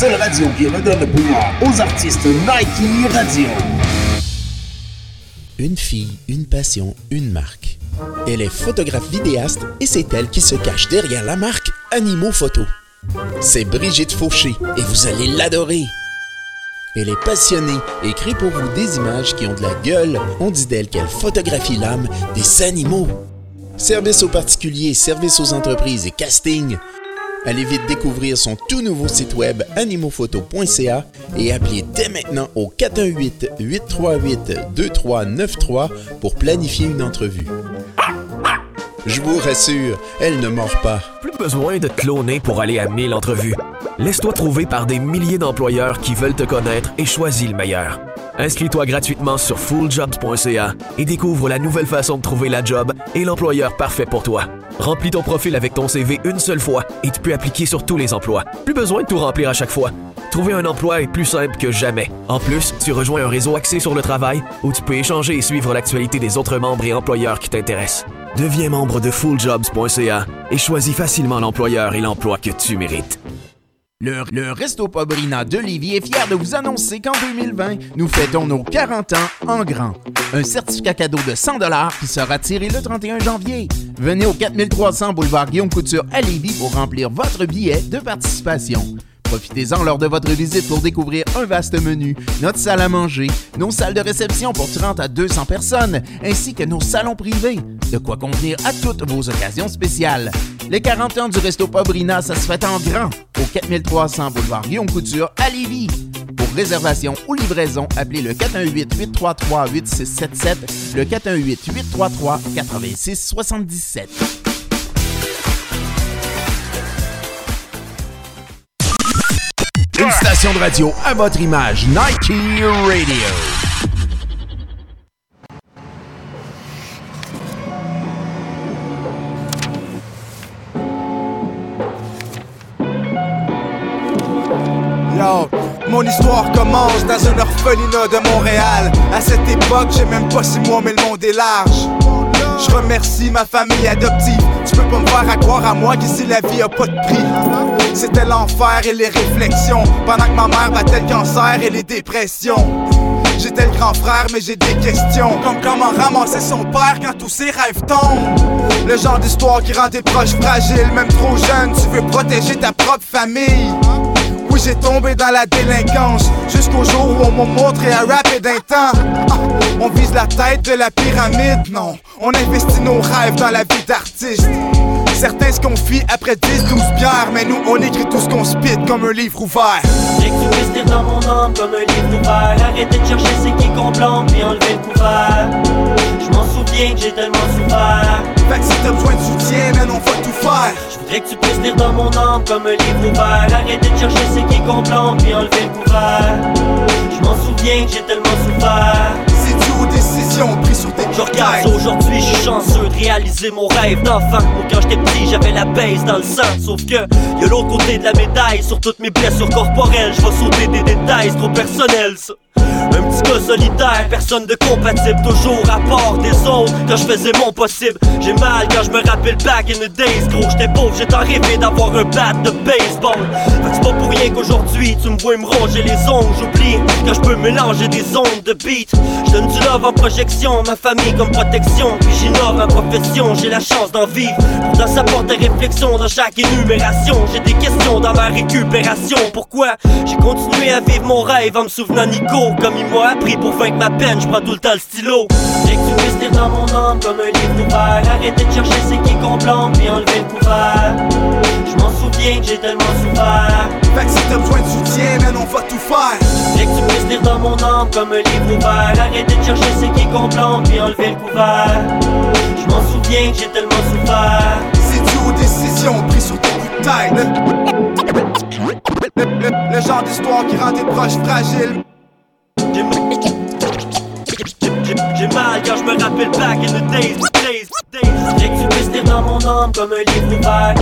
seule radio qui redonne le pouvoir aux artistes Nike Radio. Une fille, une passion, une marque. Elle est photographe vidéaste et c'est elle qui se cache derrière la marque Animaux Photo. C'est Brigitte Fauché et vous allez l'adorer. Elle est passionnée et crée pour vous des images qui ont de la gueule. On dit d'elle qu'elle photographie l'âme des animaux. Service aux particuliers, service aux entreprises et casting. Allez vite découvrir son tout nouveau site web animophoto.ca et appelez dès maintenant au 418-838-2393 pour planifier une entrevue. Je vous rassure, elle ne mord pas. Plus besoin de te cloner pour aller à 1000 entrevues. Laisse-toi trouver par des milliers d'employeurs qui veulent te connaître et choisis le meilleur. Inscris-toi gratuitement sur fulljobs.ca et découvre la nouvelle façon de trouver la job et l'employeur parfait pour toi. Remplis ton profil avec ton CV une seule fois et tu peux appliquer sur tous les emplois. Plus besoin de tout remplir à chaque fois. Trouver un emploi est plus simple que jamais. En plus, tu rejoins un réseau axé sur le travail où tu peux échanger et suivre l'actualité des autres membres et employeurs qui t'intéressent. Deviens membre de fulljobs.ca et choisis facilement l'employeur et l'emploi que tu mérites. Le, Resto Pobrina de Lévis est fier de vous annoncer qu'en 2020, nous fêtons nos 40 ans en grand. Un certificat cadeau de 100 qui sera tiré le 31 janvier. Venez au 4300 boulevard Guillaume Couture à Lévis pour remplir votre billet de participation. Profitez-en lors de votre visite pour découvrir un vaste menu, notre salle à manger, nos salles de réception pour 30 à 200 personnes, ainsi que nos salons privés. De quoi convenir à toutes vos occasions spéciales. Les 40 ans du Resto Pobrina, ça se fait en grand au 4300 boulevard Guillaume Couture à Lévis. Pour réservation ou livraison, appelez le 418-833-8677, le 418-833-8677. Une station de radio à votre image, Nike Radio. Orphelinat de Montréal. À cette époque, j'ai même pas six mois, mais le monde est large. Je remercie ma famille adoptive. Tu peux pas me faire à croire à moi qu'ici la vie a pas de prix. C'était l'enfer et les réflexions. Pendant que ma mère battait le cancer et les dépressions. J'étais le grand frère, mais j'ai des questions. Comme comment ramasser son père quand tous ses rêves tombent. Le genre d'histoire qui rend tes proches fragiles, même trop jeune. Tu veux protéger ta propre famille. J'ai tombé dans la délinquance. Jusqu'au jour où on m'a montré un rap et d'un temps. Ah, On vise la tête de la pyramide, non. On investit nos rêves dans la vie d'artiste. Certains se confient après 10-12 bières Mais nous, on écrit tout ce qu'on spit comme un livre ouvert. Lire dans mon âme comme un livre ouvert. Arrêtez de chercher c'est qui qu'on plombe puis enlever le couvert. Je que j'ai tellement souffert. Fait que si t'as besoin de soutien, man, on va tout faire. Je voudrais que tu puisses lire dans mon âme comme un livre ouvert. Arrêtez de chercher c'est qui qu'on plombe puis enlever le couvert. Je m'en souviens que j'ai tellement souffert. C'est dû aux décisions prises sur tes Je regarde aujourd'hui, je suis chanceux de réaliser mon rêve d'enfant. Moi quand j'étais petit, j'avais la baisse dans le sang. Sauf que y a l'autre côté de la médaille. Sur toutes mes blessures corporelles, je vais sauter des détails, c'est trop personnel ça un petit gars solitaire, personne de compatible Toujours à part des autres. Quand je faisais mon possible J'ai mal quand je me rappelle back in the days. Gros j'étais pauvre, j'étais rêvé d'avoir un bat de baseball. C'est pas pour rien qu'aujourd'hui tu me vois me ronger les ongles. J'oublie quand je peux mélanger des ondes de beat. Je donne du love en projection, ma famille comme protection. Puis j'innove ma profession, j'ai la chance d'en vivre. Pourtant ça porte des réflexions dans chaque énumération. J'ai des questions dans ma récupération. Pourquoi j'ai continué à vivre mon rêve en me souvenant Nico Comme il m'a appris pour vaincre ma peine, je prends tout le temps le stylo. Dès que tu puisses lire dans mon âme comme un livre ouvert Arrêtez de chercher c'est qui plombe puis enlever le couvert. Je m'en souviens que j'ai tellement souffert. Fait que si t'as besoin de soutien, man, on va tout faire. Dès que tu puisses lire dans mon âme comme un livre ouvert Arrêtez de chercher c'est qui plombe puis enlever le couvert. Je m'en souviens que j'ai tellement souffert. C'est dû aux décisions prises sur tes coups de tête. Le, le- le- le genre d'histoire qui rend tes proches fragiles J'ai j'ai- j'ai mal quand je me rappelle back in the days, days, days. Dès que tu puisses lire dans mon âme comme un livre ouvert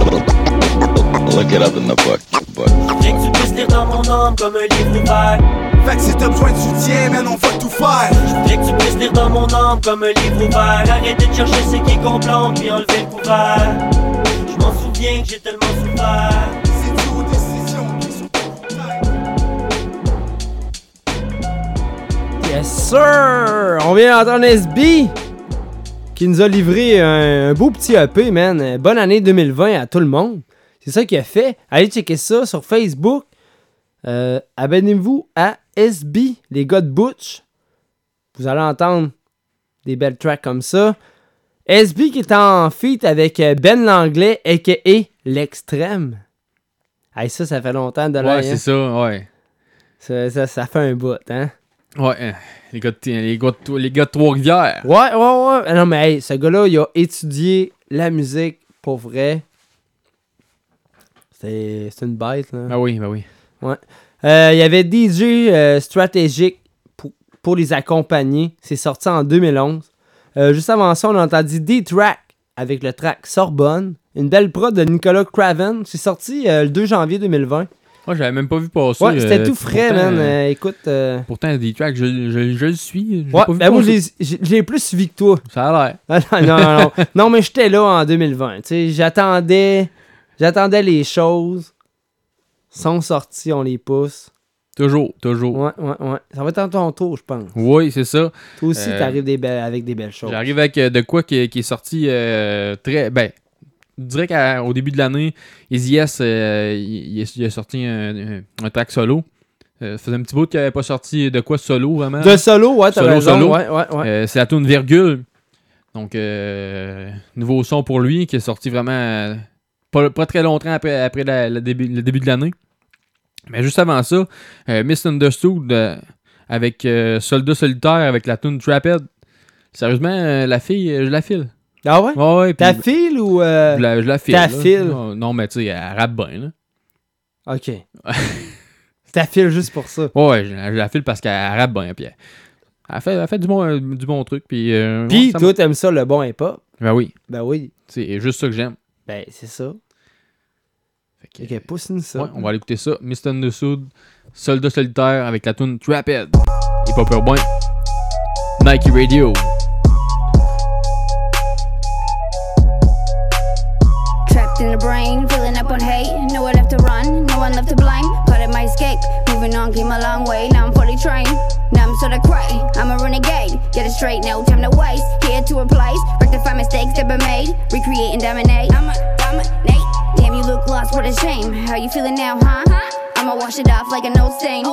Look it up in the book. book. Dès que tu puisses lire dans mon âme comme un livre ouvert Fait que si t'as besoin de soutien, man, on va tout faire Dès que tu puisses lire dans mon âme comme un livre ouvert Arrêtez de chercher c'est qui plombe puis enlever le couvert Je m'en souviens que j'ai tellement souffert Yes, sir! On vient d'entendre SB qui nous a livré un, un beau petit EP, man. Bonne année 2020 à tout le monde. C'est ça qu'il a fait. Allez checker ça sur Facebook. Euh, Abonnez-vous à SB, les gars de Butch. Vous allez entendre des belles tracks comme ça. SB qui est en feat avec Ben Langlais, a.k.a. L'Extrême. Hey, ça, ça fait longtemps de. Ouais, c'est ça, ouais. Ça, ça, ça fait un bout, hein? Ouais, hein, les gars de, les gars de, les gars de Trois-Rivières. Ouais, ouais, ouais. Ah Non, mais hey, ce gars-là, il a étudié la musique pour vrai. C'est c'est une bête, là. Ah oui, bah oui. Ouais. Euh, Il y avait DJ euh, Stratégique pour, pour les accompagner. C'est sorti en 2011. Euh, juste avant ça, on a entendu D-Track avec le track Sorbonne. Une belle prod de Nicolas Craven. C'est sorti euh, le 2 janvier 2020. Moi, j'avais même pas vu passer. Ouais, c'était euh, tout frais, pourtant, man. euh, Euh, écoute. euh, Pourtant, des tracks, je, je, je le suis. je l'ai Ouais, pas vu ben moi, j'ai- plus suivi que toi. Ça a l'air. Ah, non, non, non. non, <laughs> mais j'étais là en 2020. Tu sais, j'attendais. J'attendais les choses. Sont sorties, on les pousse. Toujours, toujours. Ouais, ouais, ouais. Ça va être à ton tour, je pense. Oui, c'est ça. Toi aussi, t'arrives des avec des belles choses. J'arrive avec de quoi qui, qui est sorti très. Ben, je dirais qu'au début de l'année, Easy S, euh, il, il a- sorti un, un, track solo. Euh, ça faisait un petit bout qu'il n'avait pas sorti de quoi solo vraiment. De solo, ouais, t'as Solo, raison. solo. Ouais, ouais, ouais. Euh, c'est la tune Virgule. Donc, euh, nouveau son pour lui qui est sorti vraiment pas, pas très longtemps après, après la- début, le début de l'année. Mais juste avant ça, Misunderstood euh, avec Soldat Solitaire avec la tune Trapped. Sérieusement, la fille, je la file. Ah ouais? Ouais, ouais. Ta puis- file ou. euh, je la, je la file. Non, non, mais tu sais, elle rappe bien. Là. Ok. <laughs> Ta file juste pour ça. Ouais, ouais, je, la- je la file parce qu'elle rappe bien. Puis elle, elle fait, elle fait du, bon, euh, du bon truc. Puis, euh, Puis, ouais, toi, t'aimes ça, le bon hip-hop? Ben oui. Ben oui. C'est juste ça que j'aime. Ben, c'est ça. Fait que, ça. Ouais, on va aller écouter ça. Misunderstood, Soldat Solitaire avec la tune pas peur boin. Nike Radio. Trapped in the brain, filling up on hate. No one left to run, no one left to blame. Part of my escape, moving on, came a long way. Now I'm fully trained. Now I'm sorta cray. I'm a renegade. Get it straight, no time to waste. Here to replace, rectify mistakes that been made. Recreate and dominate. I'ma dominate. Damn, you look lost, what a shame. How you feeling now, huh? I'ma wash it off like an old stain.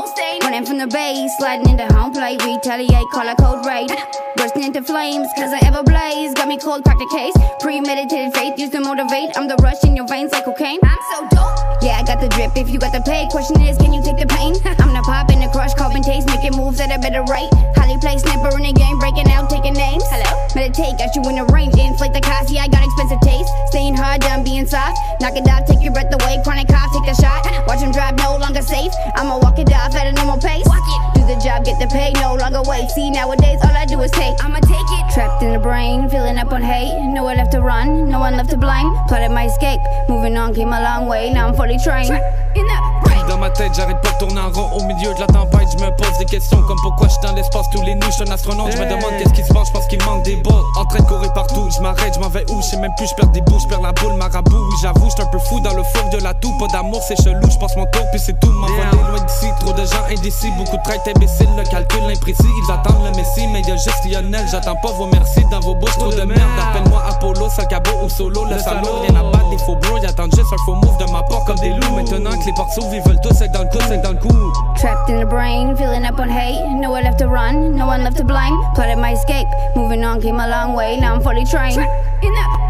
Running from the base, sliding into home plate. Retaliate, call a code raid. <laughs> Bursting into flames, cause I ever blaze. Got me cold, crack the case. Premeditated faith, used to motivate. I'm the rush in your veins like cocaine. I'm so dope. Yeah, I got the drip if you got the pay. Question is, can you take the pain? <laughs> I'm the pop in the crush, carbon taste, making moves at a better rate. Highly placed sniper in the game, breaking out, taking names. Hello? Meditate, got you in the range. Inflate the cost, yeah, I got expensive taste. Staying hard, done being soft. Knock it out, take your breath away. Chronic cough, take the shot. <laughs> Watch him drive, no longer safe. I'ma walk it off at a normal pace. Do the job, get the pay, no longer wait. See, nowadays, all I do is take. I'ma take it. Trapped in the brain, filling up on hate. No one left to run, no one left to blame. Plotted my escape, moving on, came a long way. Now I'm fully trained. In the brain. Dans ma tête, j'arrête pas de tourner en rond au milieu de la tempête. Je me pose des questions comme pourquoi je suis dans l'espace tous les nuits. Je suis un astronaute, je me demande qu'est-ce qui se passe. Je pense qu'il manque des bouts. En train de courir partout, je m'arrête, je m'en vais où? Je sais même plus, je perds des bouts, je perds la boule, marabout. Oui, j'avoue, je un peu fou dans le four de la toux. Pas d'amour, c'est chelou, je passe mon tour, puis c'est tout. M'envoler loin d'ici, trop de gens indécis. Beaucoup de traits imbéciles, le calcul imprécis. Ils attendent le Messi, mais y'a juste Lionel. J'attends pas vos merci dans vos bouches, trop de merde. Appelle-moi Apollo, seul cabot ou solo. Le salaud, rien à battre, des faux bros. J'attends juste un faux move de ma part comme des loups. Maintenant que les portes s'ouvrent, ils veulent tous être dans le coup, c'est dans le coup. Trapped in the brain, filling up on hate. No one left to run, no one left to blame. Plotted my escape, moving on, came a long way. Now I'm fully trained.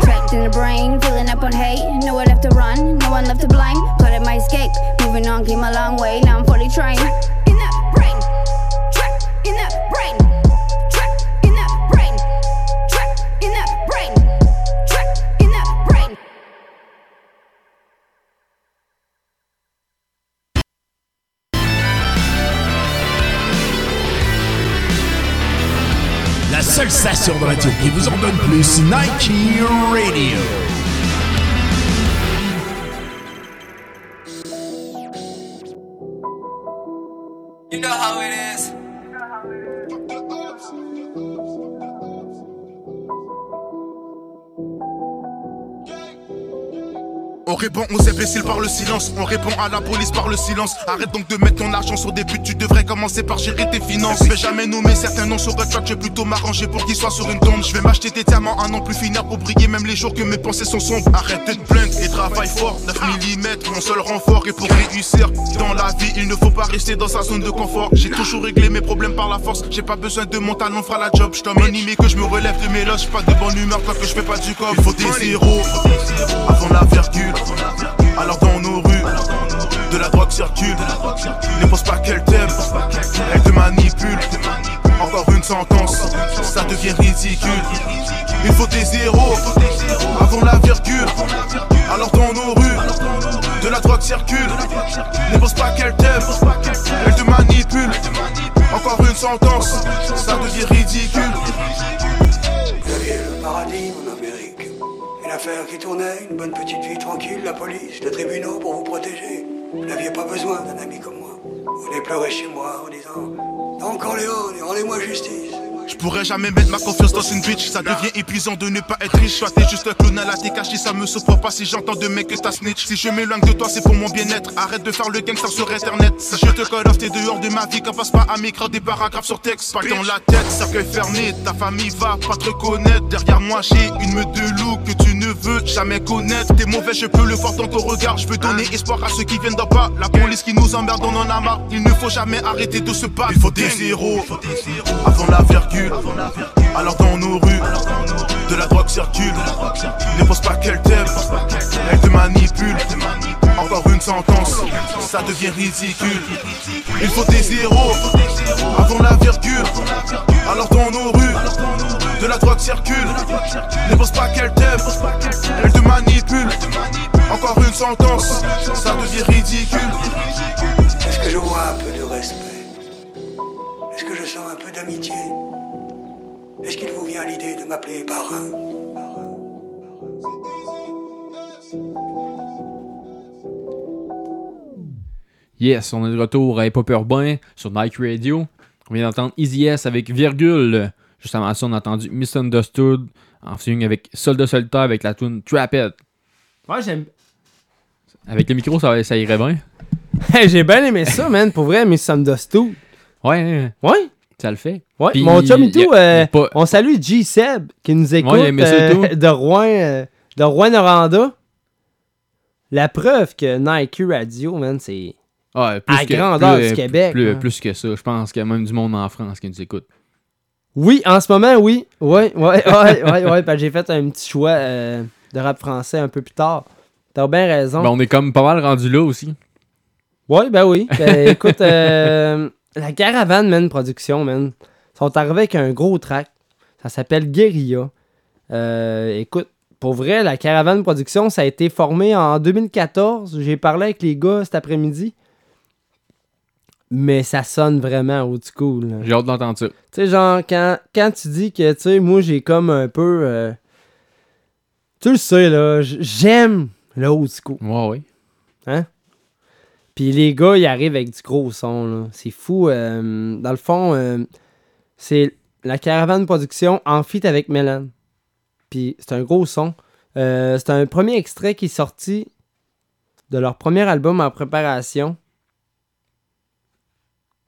Trapped in the brain, filling up on hate. No one left to run, no one left to blame. Plotted my escape, moving on, fully trained. La seule station de radio qui vous en donne plus, Nike Radio. On répond aux imbéciles par le silence, on répond à la police par le silence. Arrête donc de mettre ton argent sur des buts, tu devrais commencer par gérer tes finances. Je vais jamais nommer certains noms sur un track, je vais plutôt m'arranger pour qu'ils soient sur une tombe. Je vais m'acheter des diamants un an plus finir pour briller même les jours que mes pensées sont sombres. Arrête de te plaindre et travaille fort, 9 mm, mon seul renfort. Et pour réussir dans la vie, il ne faut pas rester dans sa zone de confort. J'ai toujours réglé mes problèmes par la force, j'ai pas besoin de mon talent, fera la job. Je animé que je me relève de mes loges, pas de bonne humeur, toi que je fais pas du cop. Il faut des zéros avant la virgule. Alors dans nos rues, de la drogue circule. Ne pense pas qu'elle t'aime, elle te manipule. Encore une sentence, ça devient ridicule. Il faut des zéros avant la virgule. Alors dans nos rues, de la drogue circule. Ne pense pas qu'elle t'aime, elle te manipule. Encore une sentence, ça devient ridicule. Le paradis Amérique, affaire qui tournait, une bonne petite vie tranquille, la police, les tribunaux pour vous protéger. Vous n'aviez pas besoin d'un ami comme moi. Vous venez pleurer chez moi en disant Non, Corleone, rendez-moi justice. Je pourrais jamais mettre ma confiance dans une bitch. Ça devient épuisant de ne pas être riche. Soit t'es juste un clown à la caché Ça me surprend pas si j'entends de mecs que t'as snitch. Si je m'éloigne de toi c'est pour mon bien-être. Arrête de faire le gangster sur internet. Si je te call off t'es dehors de ma vie. Quand passe pas à m'écrire des paragraphes sur texte. Pas dans la tête, cercueil fermé Ta famille va pas te reconnaître. Derrière moi j'ai une meute de loup Que tu ne veux jamais connaître. T'es mauvais je peux le voir dans ton regard. Je veux donner espoir à ceux qui viennent d'en bas. La police qui nous emmerde on en a marre. Il ne faut jamais arrêter de se battre. Il faut des zéros. Avant la virgule alors dans nos rues, de la drogue circule. Ne pense pas qu'elle t'aime, elle te manipule. Encore une sentence, ça devient ridicule. Il faut des zéros avant la virgule. Alors dans nos rues, de la drogue circule. Ne pense pas qu'elle t'aime, elle te manipule. Encore une sentence, ça devient ridicule. Est-ce que je vois un peu de respect? Est-ce que je sens un peu d'amitié? Est-ce qu'il vous vient l'idée de m'appeler parrain Yes, on est de retour à Hip Hop Urbain sur Nike Radio. On vient d'entendre Easy S avec virgule. Juste avant ça, on a entendu Misunderstood en featuring avec Soldat Solitaire avec la tune Trapped. Ouais, j'aime. Avec le micro, ça, ça irait bien. Hey, j'ai bien aimé ça, man. Pour vrai, Misunderstood. Ouais. Ouais. Ça le fait. Ouais, Puis, mon chum et tout, a euh, pas- on salue G-Seb qui nous écoute Ouais, euh, de Rouen, euh, de Rouen-Noranda. La preuve que Nike Radio, man, c'est Ouais, plus à que- grandeur plus- du Québec. Plus, hein. plus que ça. Je pense qu'il y a même du monde en France qui nous écoute. Oui, en ce moment, oui. <laughs> Ouais, ouais. parce que j'ai fait un petit choix euh, de rap français un peu plus tard. T'as bien raison. Ben, on est comme pas mal rendu là aussi. Ben oui. Ben, <laughs> écoute, euh, la Caravane, man, production, man, sont arrivés avec un gros track. Ça s'appelle Guerilla. Euh, écoute, pour vrai, la Caravane production, ça a été formé en 2014. J'ai parlé avec les gars cet après-midi. Mais ça sonne vraiment old school. J'ai hâte d'entendre ça. Tu sais, genre, quand, quand tu dis que, tu sais, moi, j'ai comme un peu. euh, tu le sais, là, j'aime le old school. Ouais, ouais. Hein? Puis les gars, ils arrivent avec du gros son. C'est fou. euh, dans le fond, euh, c'est la Caravane Production en feat avec Mélan. Puis c'est un gros son. Euh, c'est un premier extrait qui est sorti de leur premier album en préparation.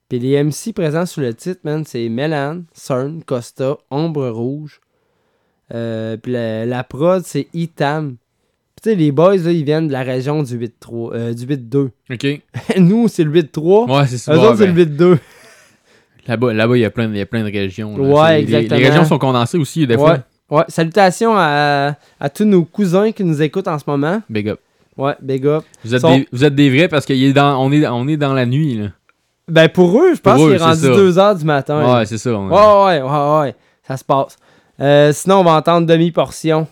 Puis les MC présents sur le titre, man, c'est Mélan, CERN, Costa, Ombre Rouge. Puis la, la prod, c'est Itam. Tu sais, les boys, là, ils viennent de la région du 8-3, euh, du 8-2. OK. <laughs> Nous, c'est le 8-3. Ouais, c'est ça. Eux autres, c'est ben, le 8-2. Là-bas, là-bas, il y a plein, il y a plein de régions. là. Ouais, C'est- les- les, exactement. Les régions sont condensées aussi, des fois. Ouais. Salutations à, à tous nos cousins qui nous écoutent en ce moment. Big up. Ouais, big up. Vous êtes, Sont- des, vous êtes des vrais parce qu'on est, dans- on est, on est dans la nuit. Là. Ben pour eux, je pense qu'il est rendu c'est ça. 2h du matin. Ouais, c'est ça, on- Ouais, ouais, ouais, ouais. Ça se passe. Euh, sinon, on va entendre demi-portion.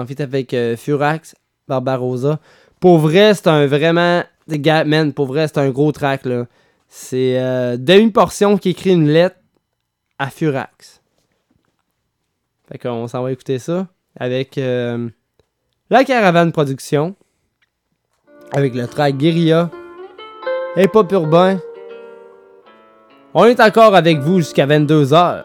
En fait, avec euh, Furax, Barbarossa. Pour vrai, c'est un vraiment. man, pour vrai, c'est un gros track, là. C'est euh, demi-portion qui écrit une lettre à Furax. Fait qu'on s'en va écouter ça. Avec euh, la Caravane Production. Avec le track Guerilla. Et pas urbain. On est encore avec vous jusqu'à 22h.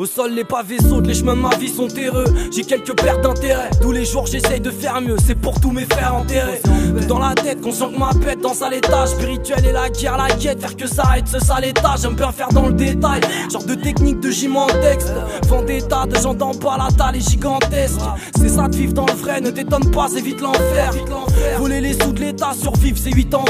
Au sol, les pavés sautent, les chemins de ma vie sont terreux. J'ai quelques pertes d'intérêt. Tous les jours, j'essaye de faire mieux. C'est pour tous mes frères enterrés. Dans la tête, conscient que ma pète dans sale état. Spirituel et la guerre, la quête. Faire que ça arrête ce sale état. J'aime bien faire dans le détail. Genre de technique de gym en texte. Vendetta de gens dans pas la taille est gigantesque. C'est ça de vivre dans le vrai. Ne t'étonne pas, c'est vite l'enfer. Voler les sous de l'état, survivre, c'est 8 ans.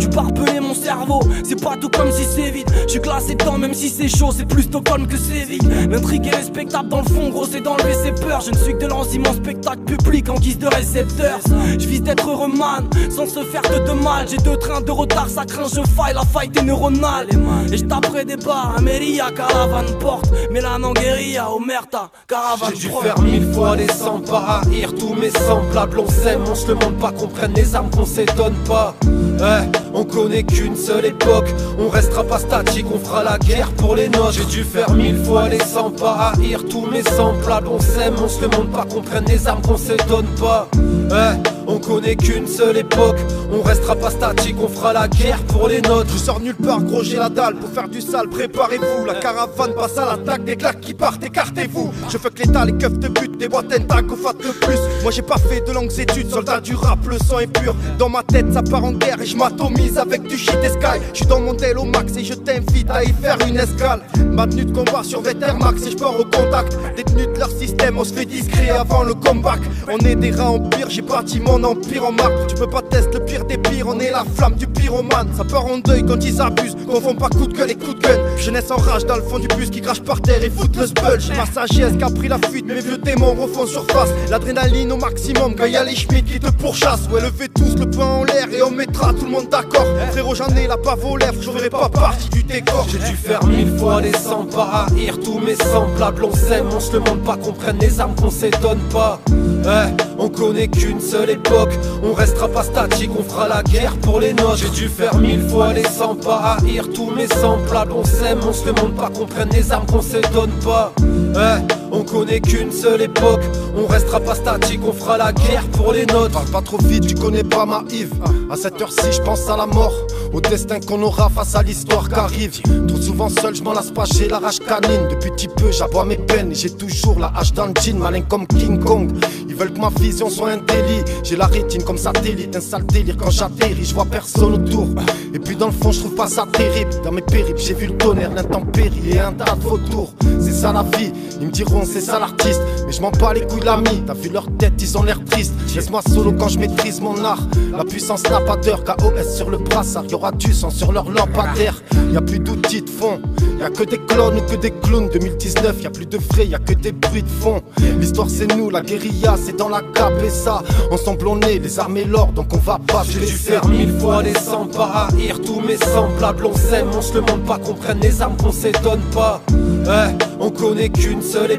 Tu parpeler mon cerveau, c'est pas tout comme si c'est vide. Je suis glacé dedans, même si c'est chaud, c'est plus Stockholm que c'est vide. L'intrigue est respectable dans le fond, gros, c'est d'enlever ses peurs. Je ne suis que de l'enzyme en spectacle public en guise de récepteur. Je vise d'être heureux man, sans se faire de, de mal. J'ai deux trains de retard, ça craint, je faille, la faille est neuronale. Et je taperai des bars, Amélia, caravane porte. Mélan en guérilla, Omerta, caravane J'ai dû faire mille fois les 100 para haïr tous mes semblables. On s'aime, on se demande pas qu'on prenne les armes, qu'on s'étonne pas. Eh, on connaît qu'une seule époque, on restera pas statique, on fera la guerre pour les nôtres. J'ai dû faire mille fois les 100 pas, haïr tous mes semblables. On s'aime, on se le monde pas, qu'on prenne les armes, qu'on s'étonne pas. Eh, on connaît qu'une seule époque, on restera pas statique, on fera la guerre pour les nôtres. Je sors nulle part, gros, j'ai la dalle pour faire du sale, préparez-vous. La caravane passe à l'attaque, des claques qui partent, écartez-vous. Je fais que l'état, les keufs de but, des boîtes tag au fat de plus. Moi j'ai pas fait de longues études, soldat du rap, le sang est pur. Dans ma tête, ça part en guerre et je m'atomise avec du shit et sky. Je suis dans mon tel au max et je t'invite à y faire une escale. Ma tenue de combat sur Max et je pars au contact. Détenu de leur système, on se fait discret avant le comeback. On est des rats en j'ai bâti mon empire en marque. Tu peux pas tester le pire des pires, on est la flamme du pyromane. Ça part en deuil quand ils abusent, confond pas coup de gueule et coup de gun. Jeunesse en rage dans le fond du bus qui crache par terre et fout le. J'ai ma sagesse qui a pris la fuite, mes vieux démons refont surface. L'adrénaline au maximum, quand y'a les schmitt qui te pourchassent. Ouais, levez tous le poing en l'air et on mettra tout le monde d'accord. Frérot, j'en ai la bave aux lèvres, ferai pas partie du décor. J'ai dû faire mille fois 100 pas, haïr tous mes semblables. On s'aime, on se demande pas qu'on prenne les armes, qu'on s'étonne pas. Eh, on connaît qu'une seule époque, on restera pas statique, on fera la guerre pour les nôtres. J'ai dû faire mille fois les 100 pas, haïr tous mes semblables. On s'aime, on se demande pas qu'on prenne les armes, qu'on s'étonne pas. Eh, on connaît qu'une seule époque, on restera pas statique, on fera la guerre pour les nôtres. Parle pas trop vite, tu connais pas ma Yves. À cette heure-ci, je pense à la mort, au destin qu'on aura face à l'histoire qu'arrive. Trop souvent seul, je m'en lasse pas, j'ai la rage canine. Depuis petit peu, j'aboie mes peines et j'ai toujours la hache dans jean, malin comme King Kong. Ils veulent que ma vision soit un délit. J'ai la rétine comme satellite, un sale délire quand j'atterris, je vois personne autour. Et puis dans le fond, je trouve pas ça terrible. Dans mes périples, j'ai vu le tonnerre, l'intempérie et un tas de vautours. C'est ça la vie, ils me diront c'est ça l'artiste. Mais je m'en bats les couilles l'ami, t'as vu leur tête, ils ont l'air tristes. Laisse-moi solo quand je maîtrise mon art. La puissance n'a pas d'heure, KOS sur le brassard, y aura du sang sur leur lampadaire. Y a plus d'outils de fond, y a que des clones ou que des clowns. 2019, y a plus de frais, y a que des bruits de fond. L'histoire c'est nous, la guérilla c'est dans la cape et ça. Ensemble on est les armées l'or, donc on va pas J'ai dû faire mille fois les 100 pas, haïr tous mes semblables. On s'aime, on se demande pas qu'on prenne les armes, qu'on s'étonne pas. Eh, on connaît qu'une seule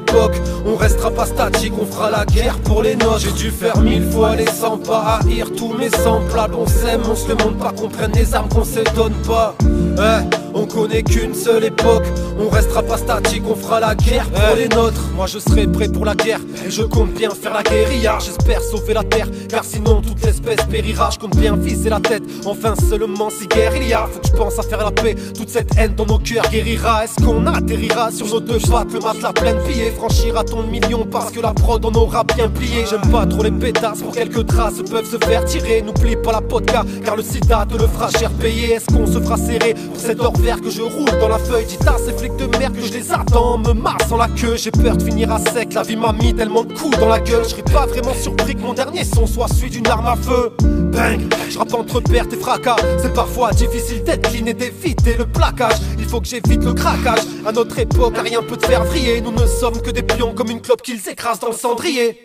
on restera pas statique, on fera la guerre pour les nôtres. J'ai dû faire mille fois les 100 pas, haïr tous mes semblables. On s'aime, on se demande pas qu'on prenne les armes, qu'on s'étonne pas. Eh, on connaît qu'une seule époque, on restera pas statique, on fera la guerre pour les nôtres. Moi je serai prêt pour la guerre, et je compte bien faire la guérilla. J'espère sauver la terre, car sinon toute l'espèce périra. Je compte bien viser la tête, enfin seulement si guerre il y a. Faut que je pense à faire la paix, toute cette haine dans nos cœurs guérira. Est-ce qu'on atterrira sur nos deux pattes, le matelas plein de billets, franchira ton million parce que la prod en aura bien plié. J'aime pas trop les pétasses, pour quelques traces peuvent se faire tirer. N'oublie pas la podcast, car le sida te le fera cher payer. Est-ce qu'on se fera serrer pour cet or que je roule dans la feuille Dis à ces flics de merde que je les attends, me masse en la queue. J'ai peur de finir à sec, la vie m'a mis tellement de coups dans la gueule. Je serais pas vraiment surpris que mon dernier son soit celui d'une arme à feu. Bang, je rappe entre pertes et fracas. C'est parfois difficile d'être clean d'éviter le plaquage. Il faut que j'évite le craquage. À notre époque, rien peut te faire vriller. Nous ne sommes que des pions comme une clope qu'ils écrasent dans le cendrier.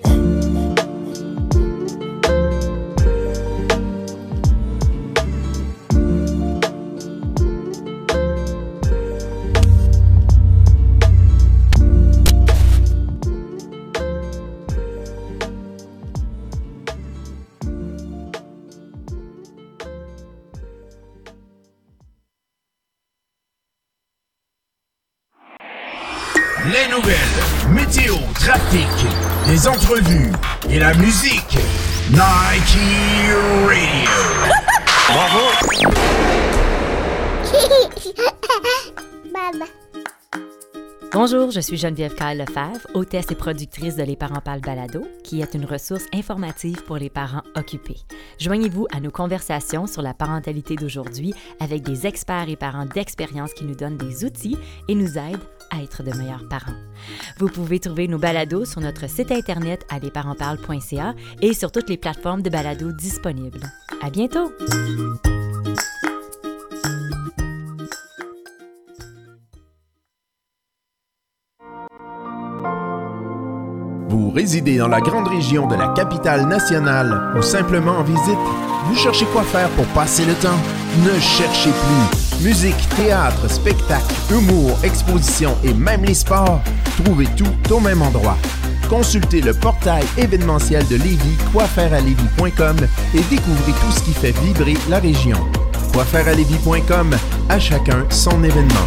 Entrevues et la musique. Nike Radio. Bravo. Bonjour, je suis Geneviève Kyle Lefebvre, hôtesse et productrice de Les Parents Parlent Balado, qui est une ressource informative pour les parents occupés. Joignez-vous à nos conversations sur la parentalité d'aujourd'hui avec des experts et parents d'expérience qui nous donnent des outils et nous aident à être de meilleurs parents. Vous pouvez trouver nos balados sur notre site internet à et sur toutes les plateformes de balados disponibles. À bientôt! Vous résidez dans la grande région de la capitale nationale ou simplement en visite? Vous cherchez quoi faire pour passer le temps? Ne cherchez plus. Musique, théâtre, spectacle, humour, exposition et même les sports. Trouvez tout au même endroit. Consultez le portail événementiel de Lévis, quoifairealévis.com et découvrez tout ce qui fait vibrer la région. Quoifairealévis.com, à chacun son événement.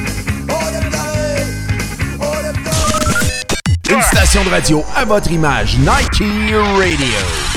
de radio à votre image, Nike Radio.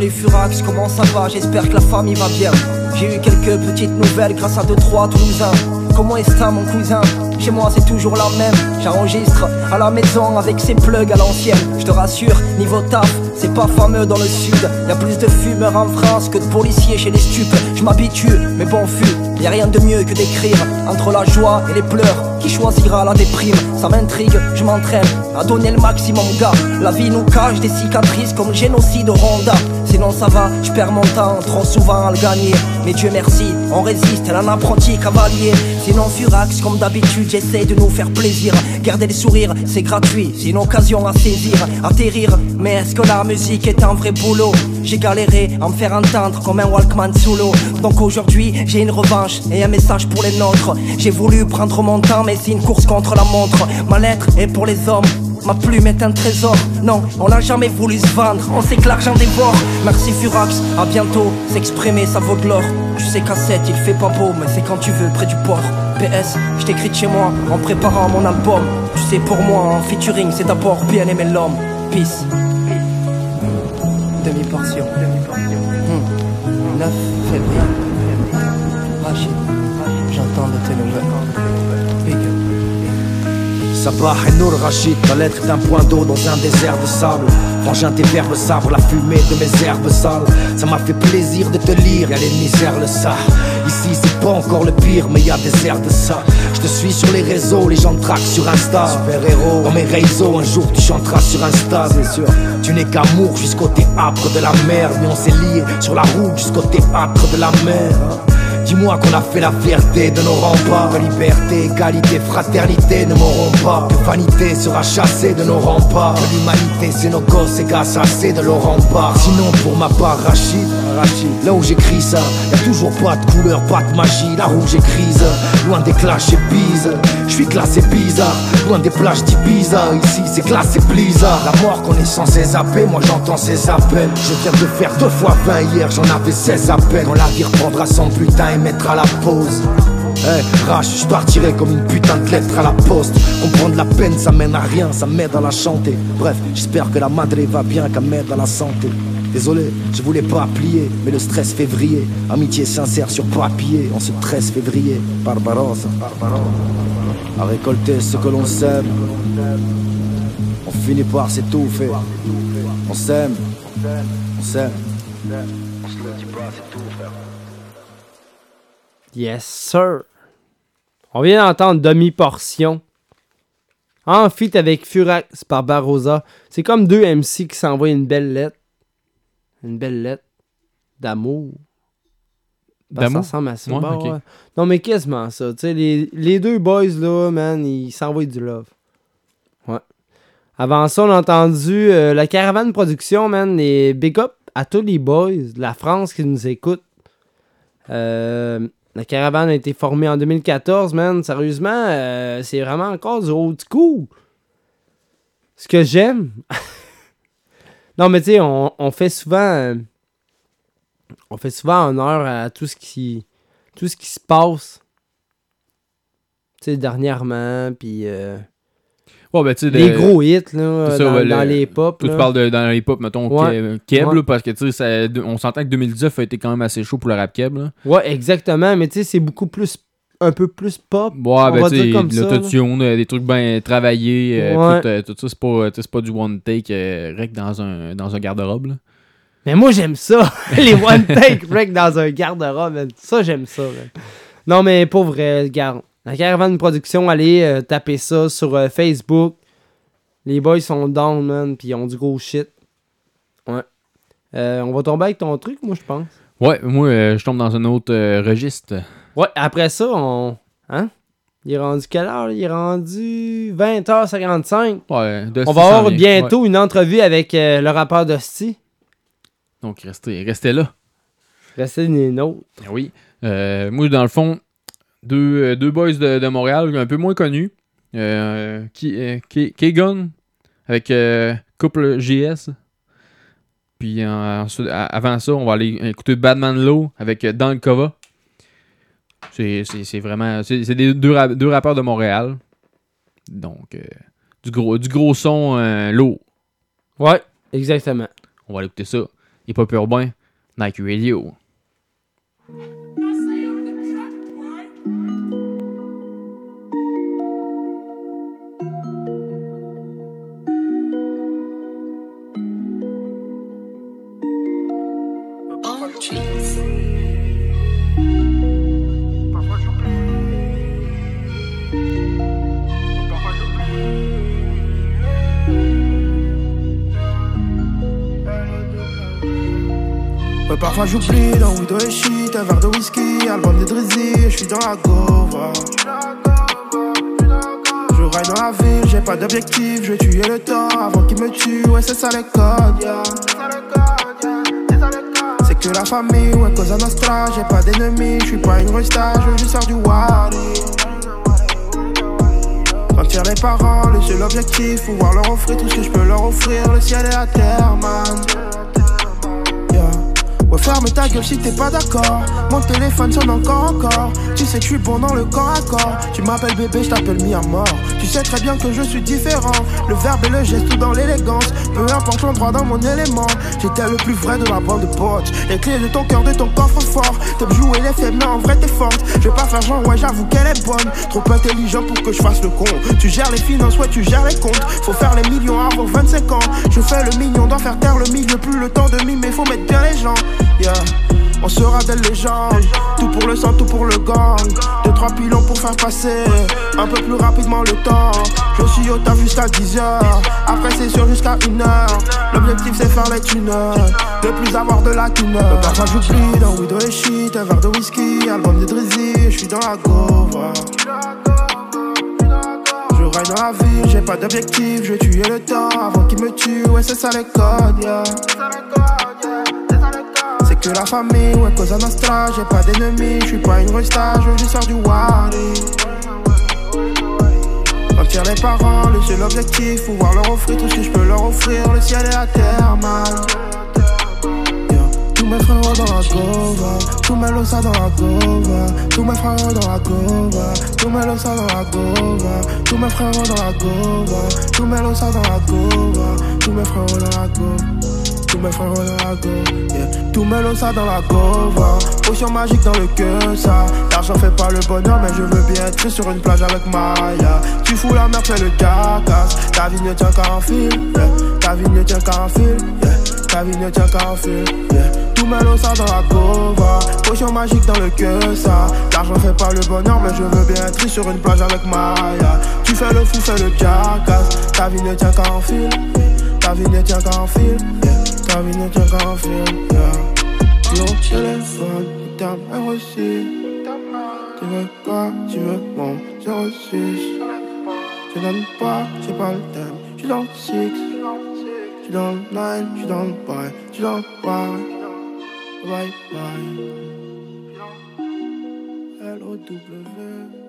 Salut Furax, comment ça va J'espère que la famille va bien. J'ai eu quelques petites nouvelles grâce à 2-3 Toulousains. Comment est-ce mon cousin? Chez moi c'est toujours la même. J'enregistre à la maison avec ces plugs à l'ancienne. Je te rassure, niveau taf, c'est pas fameux dans le sud. Y a plus de fumeurs en France que de policiers chez les stupes. Je m'habitue, mais bon fut. Y a rien de mieux que d'écrire entre la joie et les pleurs. Qui choisira la déprime? Ça m'intrigue, je m'entraîne à donner le maximum, gars. La vie nous cache des cicatrices comme le génocide au. Sinon ça va, je perds mon temps trop souvent à le gagner. Mais Dieu merci, on résiste, elle en apprenti cavalier. Sinon Furax, comme d'habitude, j'essaie de nous faire plaisir. Garder le sourire, c'est gratuit, c'est une occasion à saisir, atterrir. Mais est-ce que la musique est un vrai boulot J'ai galéré à me faire entendre comme un Walkman solo. Donc aujourd'hui, j'ai une revanche et un message pour les nôtres. J'ai voulu prendre mon temps, mais c'est une course contre la montre. Ma lettre est pour les hommes. Ma plume est un trésor, non, on n'a jamais voulu se vendre, on sait que l'argent dévore. Merci Furax, à bientôt, s'exprimer ça vaut de l'or. Tu sais qu'à 7 il fait pas beau, mais c'est quand tu veux près du port. PS, je t'écris de chez moi en préparant mon album. Tu sais, pour moi, en featuring, c'est d'abord bien aimer l'homme. Peace. Demi-portion. Hmm. 9 février. Rachid, j'entends de tes nouvelles. Sabah et Nour Rachid, ta lettre est un point d'eau dans un désert de sable. Frangin tes verbes sabre la fumée de mes herbes sales. Ça m'a fait plaisir de te lire, y'a les misères le ça. Ici c'est pas encore le pire, mais y a des airs de ça. Je te suis sur les réseaux, les gens te traquent sur Insta. Super héros, dans mes réseaux, un jour tu chanteras sur Insta, c'est sûr. Tu n'es qu'amour jusqu'au théâtre de la mer, mais on s'est lié sur la route jusqu'au théâtre de la mer. Dis-moi qu'on a fait la fierté de nos remparts. Liberté, égalité, fraternité ne mourront pas. Que vanité sera chassée de nos remparts. Que l'humanité, c'est nos gosses, et assez de leurs remparts. Sinon, pour ma part, Rachid, Là où j'écris ça, y a toujours pas de couleur, pas de magie. La rouge est grise, loin des clashs et bise. Je suis classé bizarre, loin des plages d'Ibiza. Ici, c'est classé blizzard. La mort qu'on est censé zapper, moi j'entends ses appels. Je viens de faire deux fois 20 hier, j'en avais 16 à peine. Quand la vie reprendra son butin et mettra la pause. Hey, Rach, je partirai comme une putain de lettre à la poste. Comprendre la peine, ça mène à rien, ça m'aide à la chanter. Bref, j'espère que la madre va bien, qu'elle m'aide à la santé. Désolé, je voulais pas plier, mais le stress février. Amitié sincère sur papier, en ce 13 février. Barbarossa, Barbarossa. À récolter ce que l'on sème. On finit par s'étouffer. On s'aime, on s'aime. On se pas, c'est tout. Yes, sir. On vient d'entendre demi-portion. En feat avec Furax par. C'est comme deux MC qui s'envoient une belle lettre. Une belle lettre d'amour. Ben, D'amour? Ça ressemble à ça. Ouais, ok. ouais. Non, mais quasiment ça. Les, les deux boys, là, man, ils s'envoient du love. Ouais. Avant ça, on a entendu euh, la Caravane Production, man. Les big up à tous les boys de la France qui nous écoutent. Euh, la Caravane a été formée en 2014, man. Sérieusement, euh, c'est vraiment encore du old school. Ce que j'aime. <laughs> non, mais tu sais, on, on fait souvent. euh, on fait souvent honneur à tout ce qui. Tout ce qui se passe. Tu sais, dernièrement, puis. euh, Ouais, ben, les de- gros hits là, ça, dans, ouais, dans le- les pop. Toi, là. tu parles de, dans les pop, mettons, Ouais. Keb, là, parce que, tu sais, on s'entend que 2019 a été quand même assez chaud pour le rap Keb, là. Ouais, exactement. Mais tu sais, c'est beaucoup plus. Un peu plus pop. Ouais, on ben, va dire comme l'autotune, euh, des trucs bien travaillés, euh, Ouais. tout, euh, tout ça, c'est pas, c'est du one take euh, rec dans un, dans un garde-robe, là. Mais moi, j'aime ça. <laughs> les one take break dans un garde-robe. Ça, j'aime ça. man. Non, mais pour vrai, regarde. La caravane de production, allez taper ça sur Facebook. Les boys sont down, man. Puis ils ont du gros shit. Ouais. On va tomber avec ton truc, moi, je pense. Ouais, moi, je tombe dans un autre registre. Ouais, après ça, on. Hein? Il est rendu quelle heure? Il est rendu 20h55. Ouais, Dusty on va avoir bientôt une entrevue avec euh, le rappeur Dusty. Donc, restez, restez là. Restez les nôtres. Ah Oui. Euh, moi, dans le fond, deux, euh, deux boys de, de Montréal, un peu moins connus. Euh, qui, avec Couple JS. Puis ensuite, avant ça, on va aller écouter Badman Low avec Dan Kova. C'est vraiment. C'est deux, rap- deux rappeurs de Montréal. Donc, euh, du, gros, du gros son euh, lourd. Ouais, exactement. On va aller écouter ça. Et pas urbain, Nike Radio. Parfois j'oublie dans Widow et shit, un verre de whisky, album de Drizzy, je suis dans la gova. Je ride dans la ville, j'ai pas d'objectif, je vais tuer le temps avant qu'il me tue, ouais c'est ça les codes, yeah. C'est que la famille, ouais cause nostra, j'ai pas d'ennemis, je suis pas une resta, je veux juste faire du wally. Mentir les parents, le seul objectif, pouvoir leur offrir tout ce que je peux leur offrir, le ciel et la terre, man. Ferme ta gueule si t'es pas d'accord. Mon téléphone sonne encore, encore. Tu sais que je suis bon dans le corps à corps. Tu m'appelles bébé, je t'appelle mis à mort. Tu sais très bien que je suis différent. Le verbe et le geste, tout dans l'élégance. Peu importe l'endroit dans mon élément. J'étais le plus vrai de la bande de potes. Les clés de ton cœur, de ton coffre fort. T'aimes jouer les faibles, mais en vrai t'es forte. Je vais pas faire genre, ouais, j'avoue qu'elle est bonne. Trop intelligent pour que je fasse le con. Tu gères les finances, ouais, tu gères les comptes. Faut faire les millions avant 25 ans. Je fais le mignon, dois faire taire le milieu. Plus le temps de mimer, faut mettre bien les gens. Yeah. On sera des légendes, tout pour le sang, tout pour le gang. Deux, trois pilons pour faire passer un peu plus rapidement le temps. Je suis au taf jusqu'à 10 heures, après c'est sûr jusqu'à 1 heure. L'objectif c'est faire les tuneurs, de plus avoir de la tuneur. Parfois j'oublie dans Widow et shit, un verre de whisky, album de Drizzy, je suis dans la gova. Je ride dans la ville, j'ai pas d'objectif, je vais tuer le temps avant qu'il me tue, ouais c'est ça les codes, yeah. Que la famille, ouais, cause nostra, j'ai pas d'ennemis, je suis pas une resta, je faire du wally. Mentir les parents, le seul objectif, pouvoir leur offrir tout ce que je peux leur offrir, le ciel et la terre. Yeah. Tous mes frères dans la gova, tous mes losa dans la gova, tous mes frères dans la gova, tous mes losa dans la gova, tous mes frères dans la gova, tous mes losa dans la gova, tous mes frères dans la gova. Tous mes frères dans la go. Tous mes losa dans la gova Potion magique dans le que ça L'argent fait pas le bonheur mais je veux bien être sur une plage avec Maya Tu fous la merde, fais le jackass Ta vie ne tient qu'à un fil. Ta vie ne tient qu'à un fil. Ta vie ne tient qu'à un fil, yeah. Tous mes losa dans la gova Potion magique dans le que ça L'argent fait pas le bonheur mais je veux bien être sur une plage avec Maya Tu fais le fou, fais le jackass Ta vie ne tient qu'à un fil, ta vie ne tient qu'à un fil. Ta vie ne tient qu'à un fil, yeah. Yo, téléphone, putain, reçu. Tu veux quoi, tu veux mon 06. Je donne pas, j'ai pas le thème. J'suis dans le 6, j'suis dans le 9, j'suis dans le bail, j'suis dans le bail. Bye bye. L-O-W.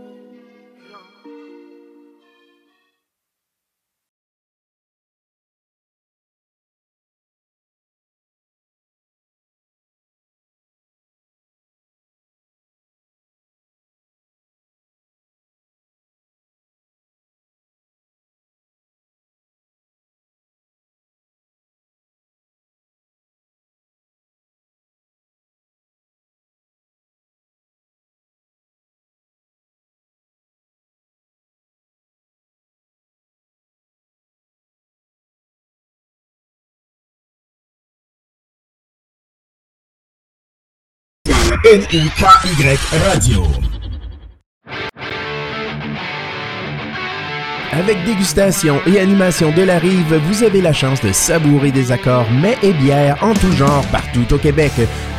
Radio. Avec dégustation et animation de la rive, vous avez la chance de savourer des accords mets et bières en tout genre partout au Québec.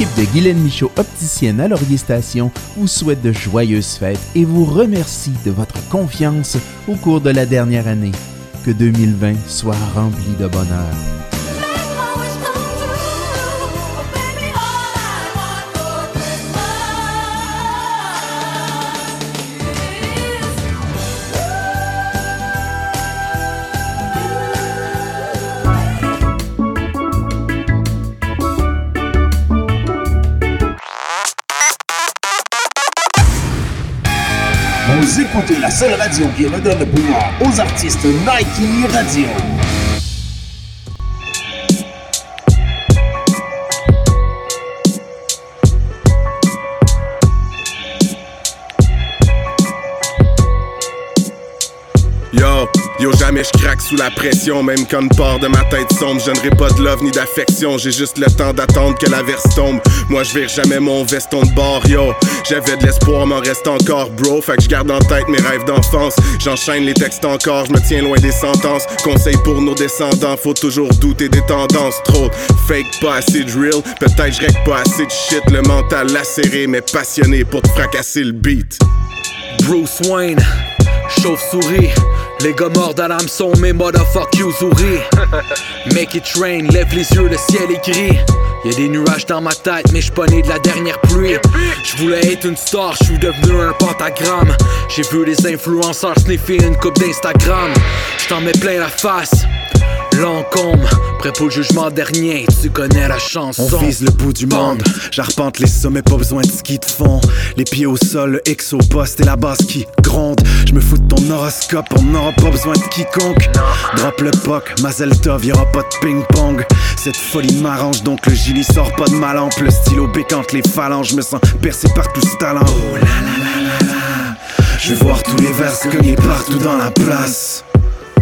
L'équipe de Guylaine Michaud, opticienne à Laurier Station, vous souhaite de joyeuses fêtes et vous remercie de votre confiance au cours de la dernière année. Que 2020 soit rempli de bonheur. Seule radio qui redonne le pouvoir aux artistes Nike Radio. Sous la pression, même quand une part de ma tête sombre. Je n'aurai pas de love ni d'affection, j'ai juste le temps d'attendre que la verse tombe. Moi, je vire jamais mon veston de bord, yo. J'avais de l'espoir, m'en reste encore, bro. Fait que je garde en tête mes rêves d'enfance. J'enchaîne les textes encore, je me tiens loin des sentences. Conseil pour nos descendants, faut toujours douter des tendances. Trop fake, pas assez de real. Peut-être je règle pas assez de shit. Le mental lacéré, mais passionné pour te fracasser le beat. Bruce Wayne, chauve-souris. Les gars morts à l'hameçon, mais motherfuck you, souris. <laughs> Make it rain, lève les yeux, le ciel est gris. Y'a des nuages dans ma tête, mais j'suis pas né de la dernière pluie. J'voulais être une star, j'suis devenu un pentagramme. J'ai vu les influenceurs sniffer une coupe d'Instagram. J't'en mets plein la face. L'encombre, prêt pour le jugement dernier, tu connais la chanson. On vise le bout du monde, j'arpente les sommets, pas besoin de ski de fond. Les pieds au sol, le X au poste et la base qui gronde. Je me fous de ton horoscope, on n'aura pas besoin de quiconque. Drop le poc, Mazel Tov, y'aura pas de ping-pong. Cette folie m'arrange donc le gilet sort pas de ma lampe. Le stylo bécante les phalanges, je me sens percé par tout ce talent. Oh là là là là là. Je vais voir tous les vers cogner partout dans la place.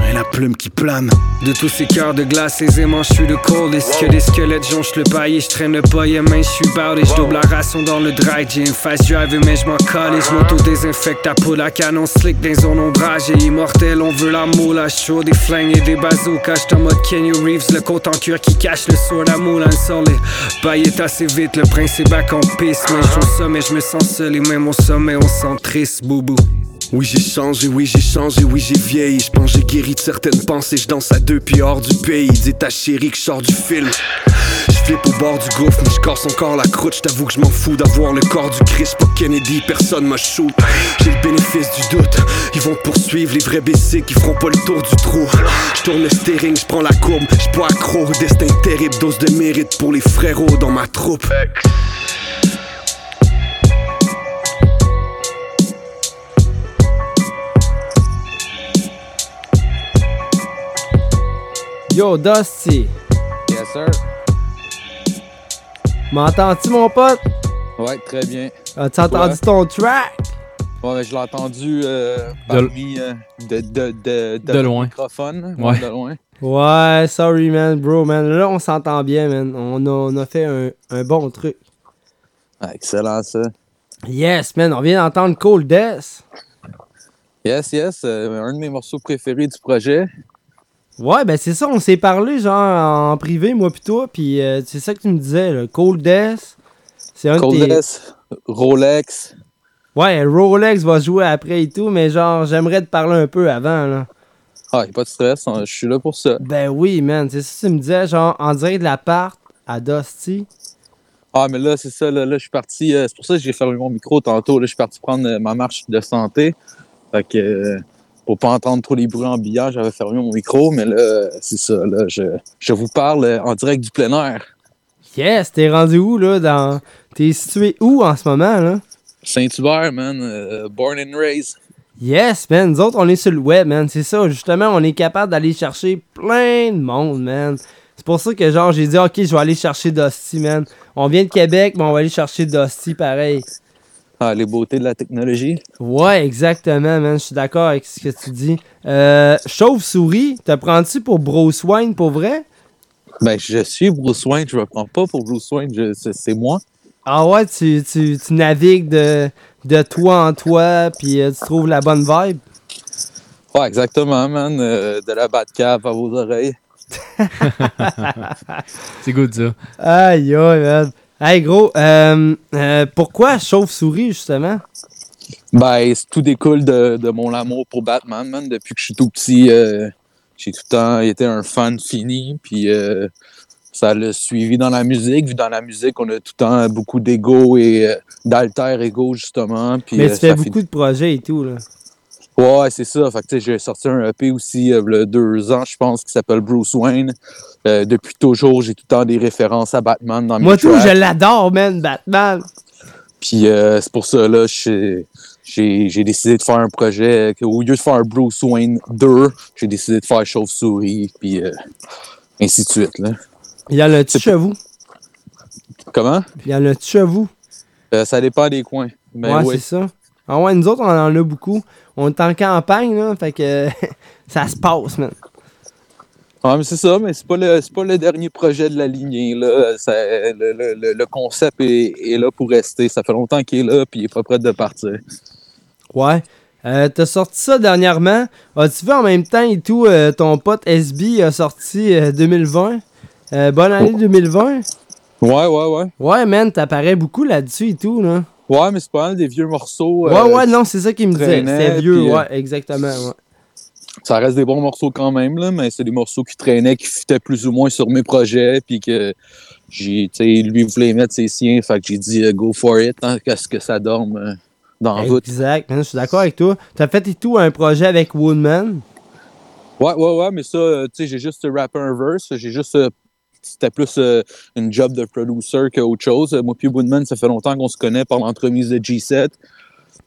Et la plume qui plane. De tous ces cœurs de glace, aisément, je suis le coldest. Que des squelettes jonchent le paillet, je traîne le paillet, main, je suis bardé, je double la ration dans le dry. J'ai une face drive, mais je m'en colle je m'auto-désinfecte. Ta peau, la canon slick dans zone ombrage et immortel. On veut la moule, à chaud, des flingues et des bazookas. J'suis en mode Kenny Reeves, le côte en cuir qui cache le soir la moule sur les paillettes assez vite. Le prince est back en piste, mais je au sommet, je me sens seul et même au sommet, on sent triste, boubou. Oui j'ai changé, oui j'ai changé, oui j'ai vieilli. Je pense j'ai guéri de certaines pensées, je danse à deux pieds hors du pays. Dis ta chérie je sors du film. Je flippe au bord du gouffre, mais je casse encore la croûte. J't'avoue que je m'en fous d'avoir le corps du Christ. Pas Kennedy, personne m'a shoot. J'ai le bénéfice du doute. Ils vont poursuivre les vrais BC qui feront pas le tour du trou. Je tourne le steering, je prends la courbe, je pas accro. Destin terrible, dose de mérite pour les frérots dans ma troupe Yo, Dusty. Yes, sir. M'entends-tu, mon pote? Ouais, très bien. As-tu entendu Ouais. ton track? Ouais, mais je l'ai entendu euh, parmi euh, de, de, de, De loin. microphone. Ouais. De loin. Ouais, sorry, man, bro, man. Là, on s'entend bien, man. On a, on a fait un, un bon truc. Ah, excellent, ça. Yes, man. On vient d'entendre Cold Death. Yes, yes. euh, un de mes morceaux préférés du projet. Ouais, ben c'est ça. On s'est parlé, genre, en privé, moi pis toi. Puis euh, c'est ça que tu me disais, là. Cold Death. C'est un Cold. Death, Rolex. Ouais, Rolex va jouer après et tout, mais genre, j'aimerais te parler un peu avant, là. Ah, y a pas de stress, hein, je suis là pour ça. Ben oui, man. C'est ça que tu me disais, genre, en direct de l'appart à Dusty. Ah, mais là, c'est ça. Là, là je suis parti. euh, c'est pour ça que j'ai fermé mon micro tantôt. Là, je suis parti prendre euh, ma marche de santé. Fait que, euh, pour pas entendre trop les bruits ambiants, j'avais fermé mon micro. Mais là, c'est ça. Là, je, je vous parle euh, en direct du plein air. Yes, t'es rendu où, là? Dans... T'es situé où en ce moment, là? Saint-Hubert, man. euh, born and raised. Yes, man. Nous autres, on est sur le web, man. C'est ça. Justement, on est capable d'aller chercher plein de monde, man. C'est pour ça que, genre, j'ai dit, OK, je vais aller chercher Dusty, man. On vient de Québec, mais on va aller chercher Dusty, pareil. Ah, les beautés de la technologie? Ouais, exactement, man. Je suis d'accord avec ce que tu dis. Euh, Chauve-souris, te prends-tu pour Bruce Wayne, pour vrai? Ben, je suis Bruce Wayne. Je me prends pas pour Bruce Wayne. je- c'est c'est moi. Ah ouais, tu, tu, tu navigues de, de toi en toi, puis euh, tu trouves la bonne vibe. Ouais, exactement, man. euh, de la Batcave à vos oreilles. <laughs> <laughs> C'est good, ça. Aïe, aïe, man. Hey, gros, euh, euh, pourquoi Chauve-souris, justement? Ben, tout découle de, de mon amour pour Batman, man. Depuis que je suis tout petit, euh, j'ai tout le temps été un fan fini. Puis euh, ça l'a suivi dans la musique. Vu dans la musique, on a tout le temps beaucoup d'ego et d'alter ego, justement. Puis, Mais tu fais finit- beaucoup de projets et tout, là. Ouais, c'est ça. Fait que, j'ai sorti un EP aussi euh, il y a deux ans, je pense, qui s'appelle Bruce Wayne. Euh, depuis toujours, j'ai tout le temps des références à Batman dans mes Moi, tout, je l'adore, man, Batman. Puis euh, c'est pour ça, là, j'ai décidé de faire un projet. au lieu de faire Bruce Wayne 2, j'ai décidé de faire Chauve-souris, puis euh, ainsi de suite. Là. Il y en a-tu vous? Comment? Il y en a-tu vous? Ça dépend des coins. Ben ouais, c'est ça. Ah ouais, nous autres, on en a beaucoup. On est en campagne, là, fait que <laughs> ça se passe, man. Ouais, mais c'est ça, mais c'est pas le pas le dernier projet de la lignée. Là. Ça- le, le- le- concept est, est là pour rester. Ça fait longtemps qu'il est là, puis il est pas prêt de partir. Ouais. Euh, T'as sorti ça dernièrement. As-tu vu en même temps et tout, euh, ton pote SB a sorti euh, 2020? Euh, bonne année 2020? Ouais, ouais, ouais. Ouais, man, t'apparais beaucoup là-dessus et tout, là. Ouais, mais c'est pas mal des vieux morceaux. Ouais, euh, ouais, non, c'est ça qu'il me disait. C'était vieux, puis, euh, ouais, exactement, ouais. ça reste des bons morceaux quand même, là, mais c'est des morceaux qui traînaient, qui fitaient plus ou moins sur mes projets, puis que j'ai, tu sais, lui voulait mettre ses siens, fait que j'ai dit euh, go for it, hein, qu'est-ce que ça dorme euh, dans la route. Exact, je suis d'accord avec toi. T'as fait et tout un projet avec Woodman? Ouais, ouais, ouais, mais ça, tu sais, j'ai juste rappé un verse, j'ai juste. C'était plus euh, une job de producer qu'autre chose. Moi puis Woodman, ça fait longtemps qu'on se connaît par l'entremise de G7.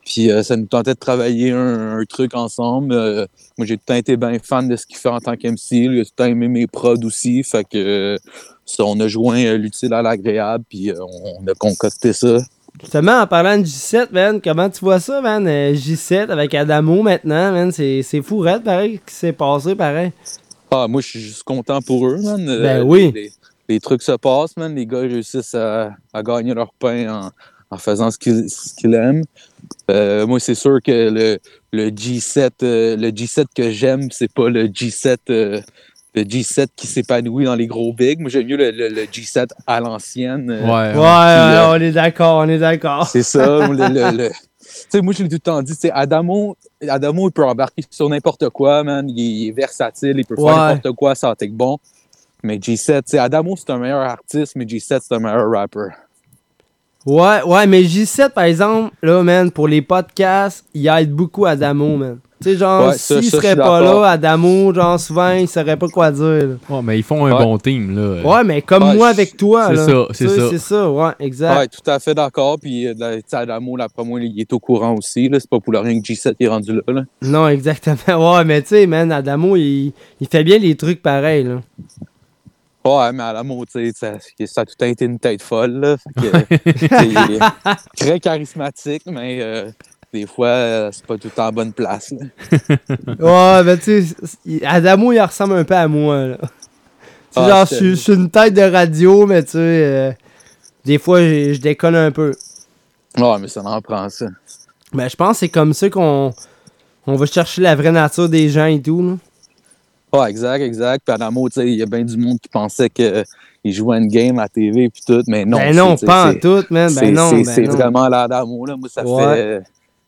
Puis euh, ça nous tentait de travailler un, truc ensemble. Euh, moi, j'ai tout le temps été bien fan de ce qu'il fait en tant qu'MC. Il a tout le temps aimé mes prods aussi. Fait que euh, ça, on a joint l'utile à l'agréable, puis on a concocté ça. Justement, en parlant de J7, man, comment tu vois ça, man? Euh, J7 avec Adamo maintenant, man, c'est fou, raide, pareil, qui s'est passé, pareil. Ah, moi, je suis juste content pour eux, man. Euh, Ben oui. Les, les trucs se passent, man. Les gars réussissent à, à gagner leur pain en, en faisant ce qu'ils aiment. Euh, moi, c'est sûr que le, le G7, euh, le G7 que j'aime, c'est pas le G7, euh, le G7 qui s'épanouit dans les gros bigs. Moi, j'aime mieux le, le- le G7 à l'ancienne. euh, Ouais, puis, ouais, euh, on est d'accord, on est d'accord. c'est ça. le- <laughs> sais, moi, je l'ai tout le temps dit, tu sais, Adamo, Adamo, il peut embarquer sur n'importe quoi, man. Il, est- il est versatile, il peut faire n'importe quoi, ça être bon. Mais G7, tu sais, Adamo, c'est un meilleur artiste, mais G7, c'est un meilleur rapper. Ouais, ouais, mais J7, par exemple, là, man, pour les podcasts, il aide beaucoup Adamo, man. Tu sais, genre, Ouais, s'il serait pas là, Adamo, genre, souvent, il saurait pas quoi dire. là. Ouais, mais ils font un Ouais. bon team, là. Ouais, mais comme Ouais, moi avec toi, c'est là. ça, c'est Tu ça. C'est ça, ouais, exact. Ouais, tout à fait d'accord. Puis, euh, tu Adamo, là, après moi, il est au courant aussi. là. C'est pas pour le rien que G7 est rendu là. là. Non, exactement. <laughs> Ouais, mais tu sais, man, Adamo, il, il fait bien les trucs pareils, là. Ouais, mais Adamo, tu sais, ça, ça a tout été une tête folle. Là. Fait que, <laughs> tu très charismatique, mais euh, des fois, euh, c'est pas tout le temps en bonne place. <laughs> Ouais, mais tu sais, il- Adamo, il ressemble un peu à moi, là. Ah, genre, je suis- une tête de radio, mais tu sais, euh, des fois, je déconne un peu. Ouais, mais ça en prend ça. Ben, je pense que c'est comme ça qu'on on va chercher la vraie nature des gens et tout, là. Ouais, exact, exact. Puis Adamo, tu sais, il y a bien du monde qui pensait qu'il jouait une game à TV puis tout, mais non. Ben non, pas en tout, man. Ben c'est- non, c'est- ben vraiment l'Adamo, là. Moi, ça Ouais. fait,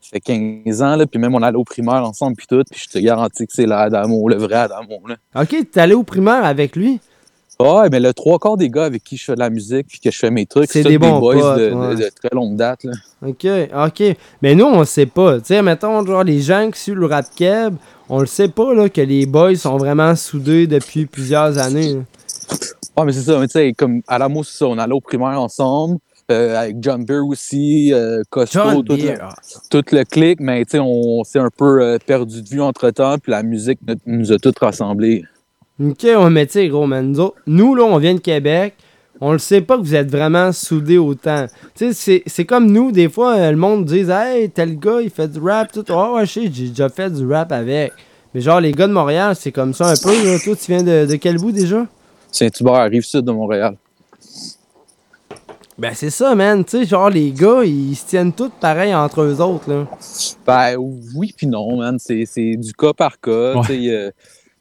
fait 15 ans, là, puis même on allait au primaire ensemble puis tout, puis je te garantis que c'est l'Adamo, le vrai Adamo, là. Ok, t'es allé au primaire avec lui? Ouais, mais le trois quarts des gars avec qui je fais de la musique puis que je fais mes trucs, C'est des bons boys potes, de, de- ouais. de très longue date. Là. Ok, ok. Mais nous, on sait pas. Tu sais, mettons, genre, les gens qui suivent le rap keb, on le sait pas, là, que les boys sont vraiment soudés depuis plusieurs années. là. Ouais, mais c'est ça, mais tu sais, comme à l'amour, c'est ça, on allait au primaire ensemble, euh, avec John Beer aussi, euh, John tout, le, ah. tout le clic, mais on s'est un peu euh, perdu de vue entre temps, puis la musique nous, nous a tous rassemblés. Ok, on mais tu gros, man. Nous, autres- nous, là, on vient de Québec. On le sait pas que vous êtes vraiment soudés autant. Tu sais, c'est- c'est comme nous, des fois, le monde dit Hey, tel gars, il fait du rap, tout. Oh, ouais, je sais, j'ai déjà fait du rap avec. Mais genre, les gars de Montréal, c'est comme ça un peu. Là. Toi, tu viens de, de quel bout déjà? Saint-Hubert, rive sud de Montréal. Ben, c'est ça, man. Tu sais, genre, les gars, ils se tiennent tous pareil entre eux autres, là. Ben oui puis non, man. C'est c'est du cas par cas. Ouais. Tu sais, euh,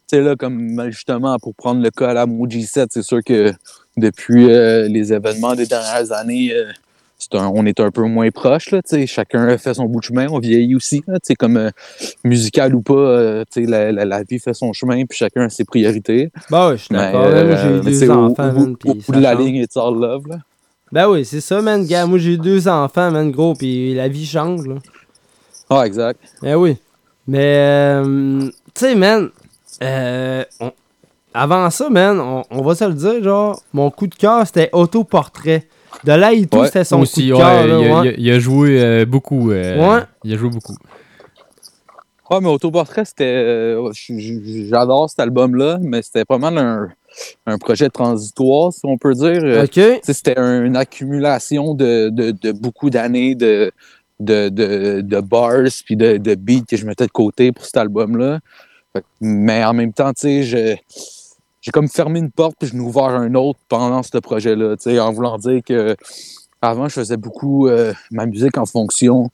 tu sais, là, comme justement, pour prendre le cas à la Moji 7, c'est sûr que depuis euh, les événements des dernières années, euh, c'est un- on est un peu moins proche. Là, tu sais. chacun a fait son bout de chemin, on vieillit aussi. Là, tu sais, comme euh, musical ou pas, euh, tu sais, la, la- la vie fait son chemin, puis chacun a ses priorités. Ben ouais, je suis d'accord. j'ai au- enfants, au, man, au, bout de la ligne, it's all love. Là. Ben oui, c'est ça, man. Gars, moi, j'ai eu deux enfants, man, gros, puis la vie change, là. Ah, exact. Ben oui. Mais, euh, tu sais, man, euh, on- avant ça, man, on, on va se le dire, genre, mon coup de cœur, c'était Autoportrait. De là et tout, Ouais. c'était son Aussi, coup de cœur, ouais, il, a, ouais. il a- il a joué euh, beaucoup. euh, Ouais. Il a joué beaucoup. Ouais, mais Autoportrait, c'était. euh, J'adore cet album-là, mais c'était pas mal un, un projet transitoire, si on peut dire. Euh, C'était un- une accumulation de, de- de beaucoup d'années de, de, de, de bars puis de, de beats que je mettais de côté pour cet album-là. Mais en même temps, tu sais, je- j'ai comme fermé une porte puis je n'ai ouvert un autre pendant ce projet-là. tu sais, En voulant dire que avant, je faisais beaucoup euh, ma musique en fonction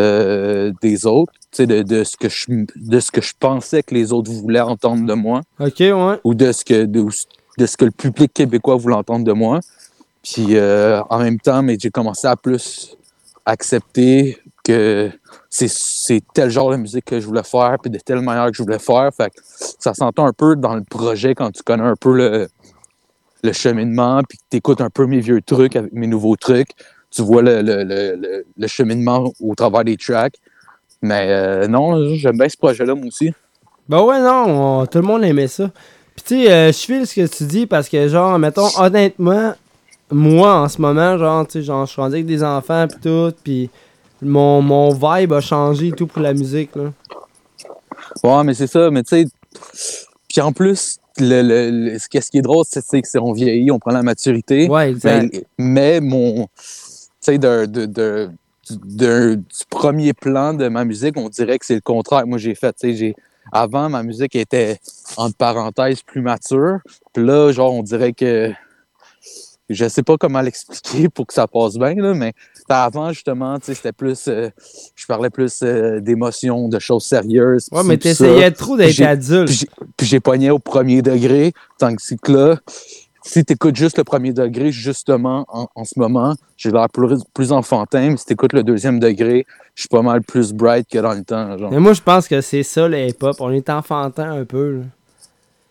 euh, des autres, de, de ce que je, de ce que je pensais que les autres voulaient entendre de moi. Ok, ouais. Ou de ce que, de, de ce que le public québécois voulait entendre de moi. Puis euh, en même temps, mais j'ai commencé à plus accepter que c'est, c'est tel genre de musique que je voulais faire, puis de telle manière que je voulais faire. Fait que ça s'entend un peu dans le projet quand tu connais un peu le, le cheminement, puis que tu écoutes un peu mes vieux trucs avec mes nouveaux trucs. Tu vois le, le, le, le- cheminement au travers des tracks. Mais euh, non, j'aime bien ce projet-là, moi aussi. Ben ouais, non, on- tout le monde aimait ça. Puis tu sais, euh, je file ce que tu dis parce que, genre, mettons, honnêtement, moi, en ce moment, genre, tu sais, genre, je suis rendu avec des enfants pis tout, puis mon, mon vibe a changé et tout pour la musique, là. Ouais, mais c'est ça, mais tu sais. Puis en plus, le, le- le- ce, qui- ce qui est drôle, c'est c'est que c'est- on vieillit, on prend la maturité. Ouais, exact. Mais, mais mon. Tu sais, de, de, de- du- premier plan de ma musique, on dirait que c'est le contraire. Moi, j'ai fait, tu sais, j'ai. Avant, ma musique était, entre parenthèses, plus mature. Puis là, genre, on dirait que. Je sais pas comment <laughs> l'expliquer pour que ça passe bien, là, mais avant, justement, tu sais, c'était plus. euh, je parlais plus euh, d'émotions, de choses sérieuses. Ouais, mais t'essayais trop d'être adulte. puis j'ai- Puis j'ai pogné au premier degré, tant que c'est que là, si t'écoutes juste le premier degré, justement, en, en ce moment, j'ai l'air plus, plus enfantin, mais si t'écoutes le deuxième degré, je suis pas mal plus bright que dans le temps. genre. Mais moi, je pense que c'est ça, le hip-hop. On est enfantin un peu.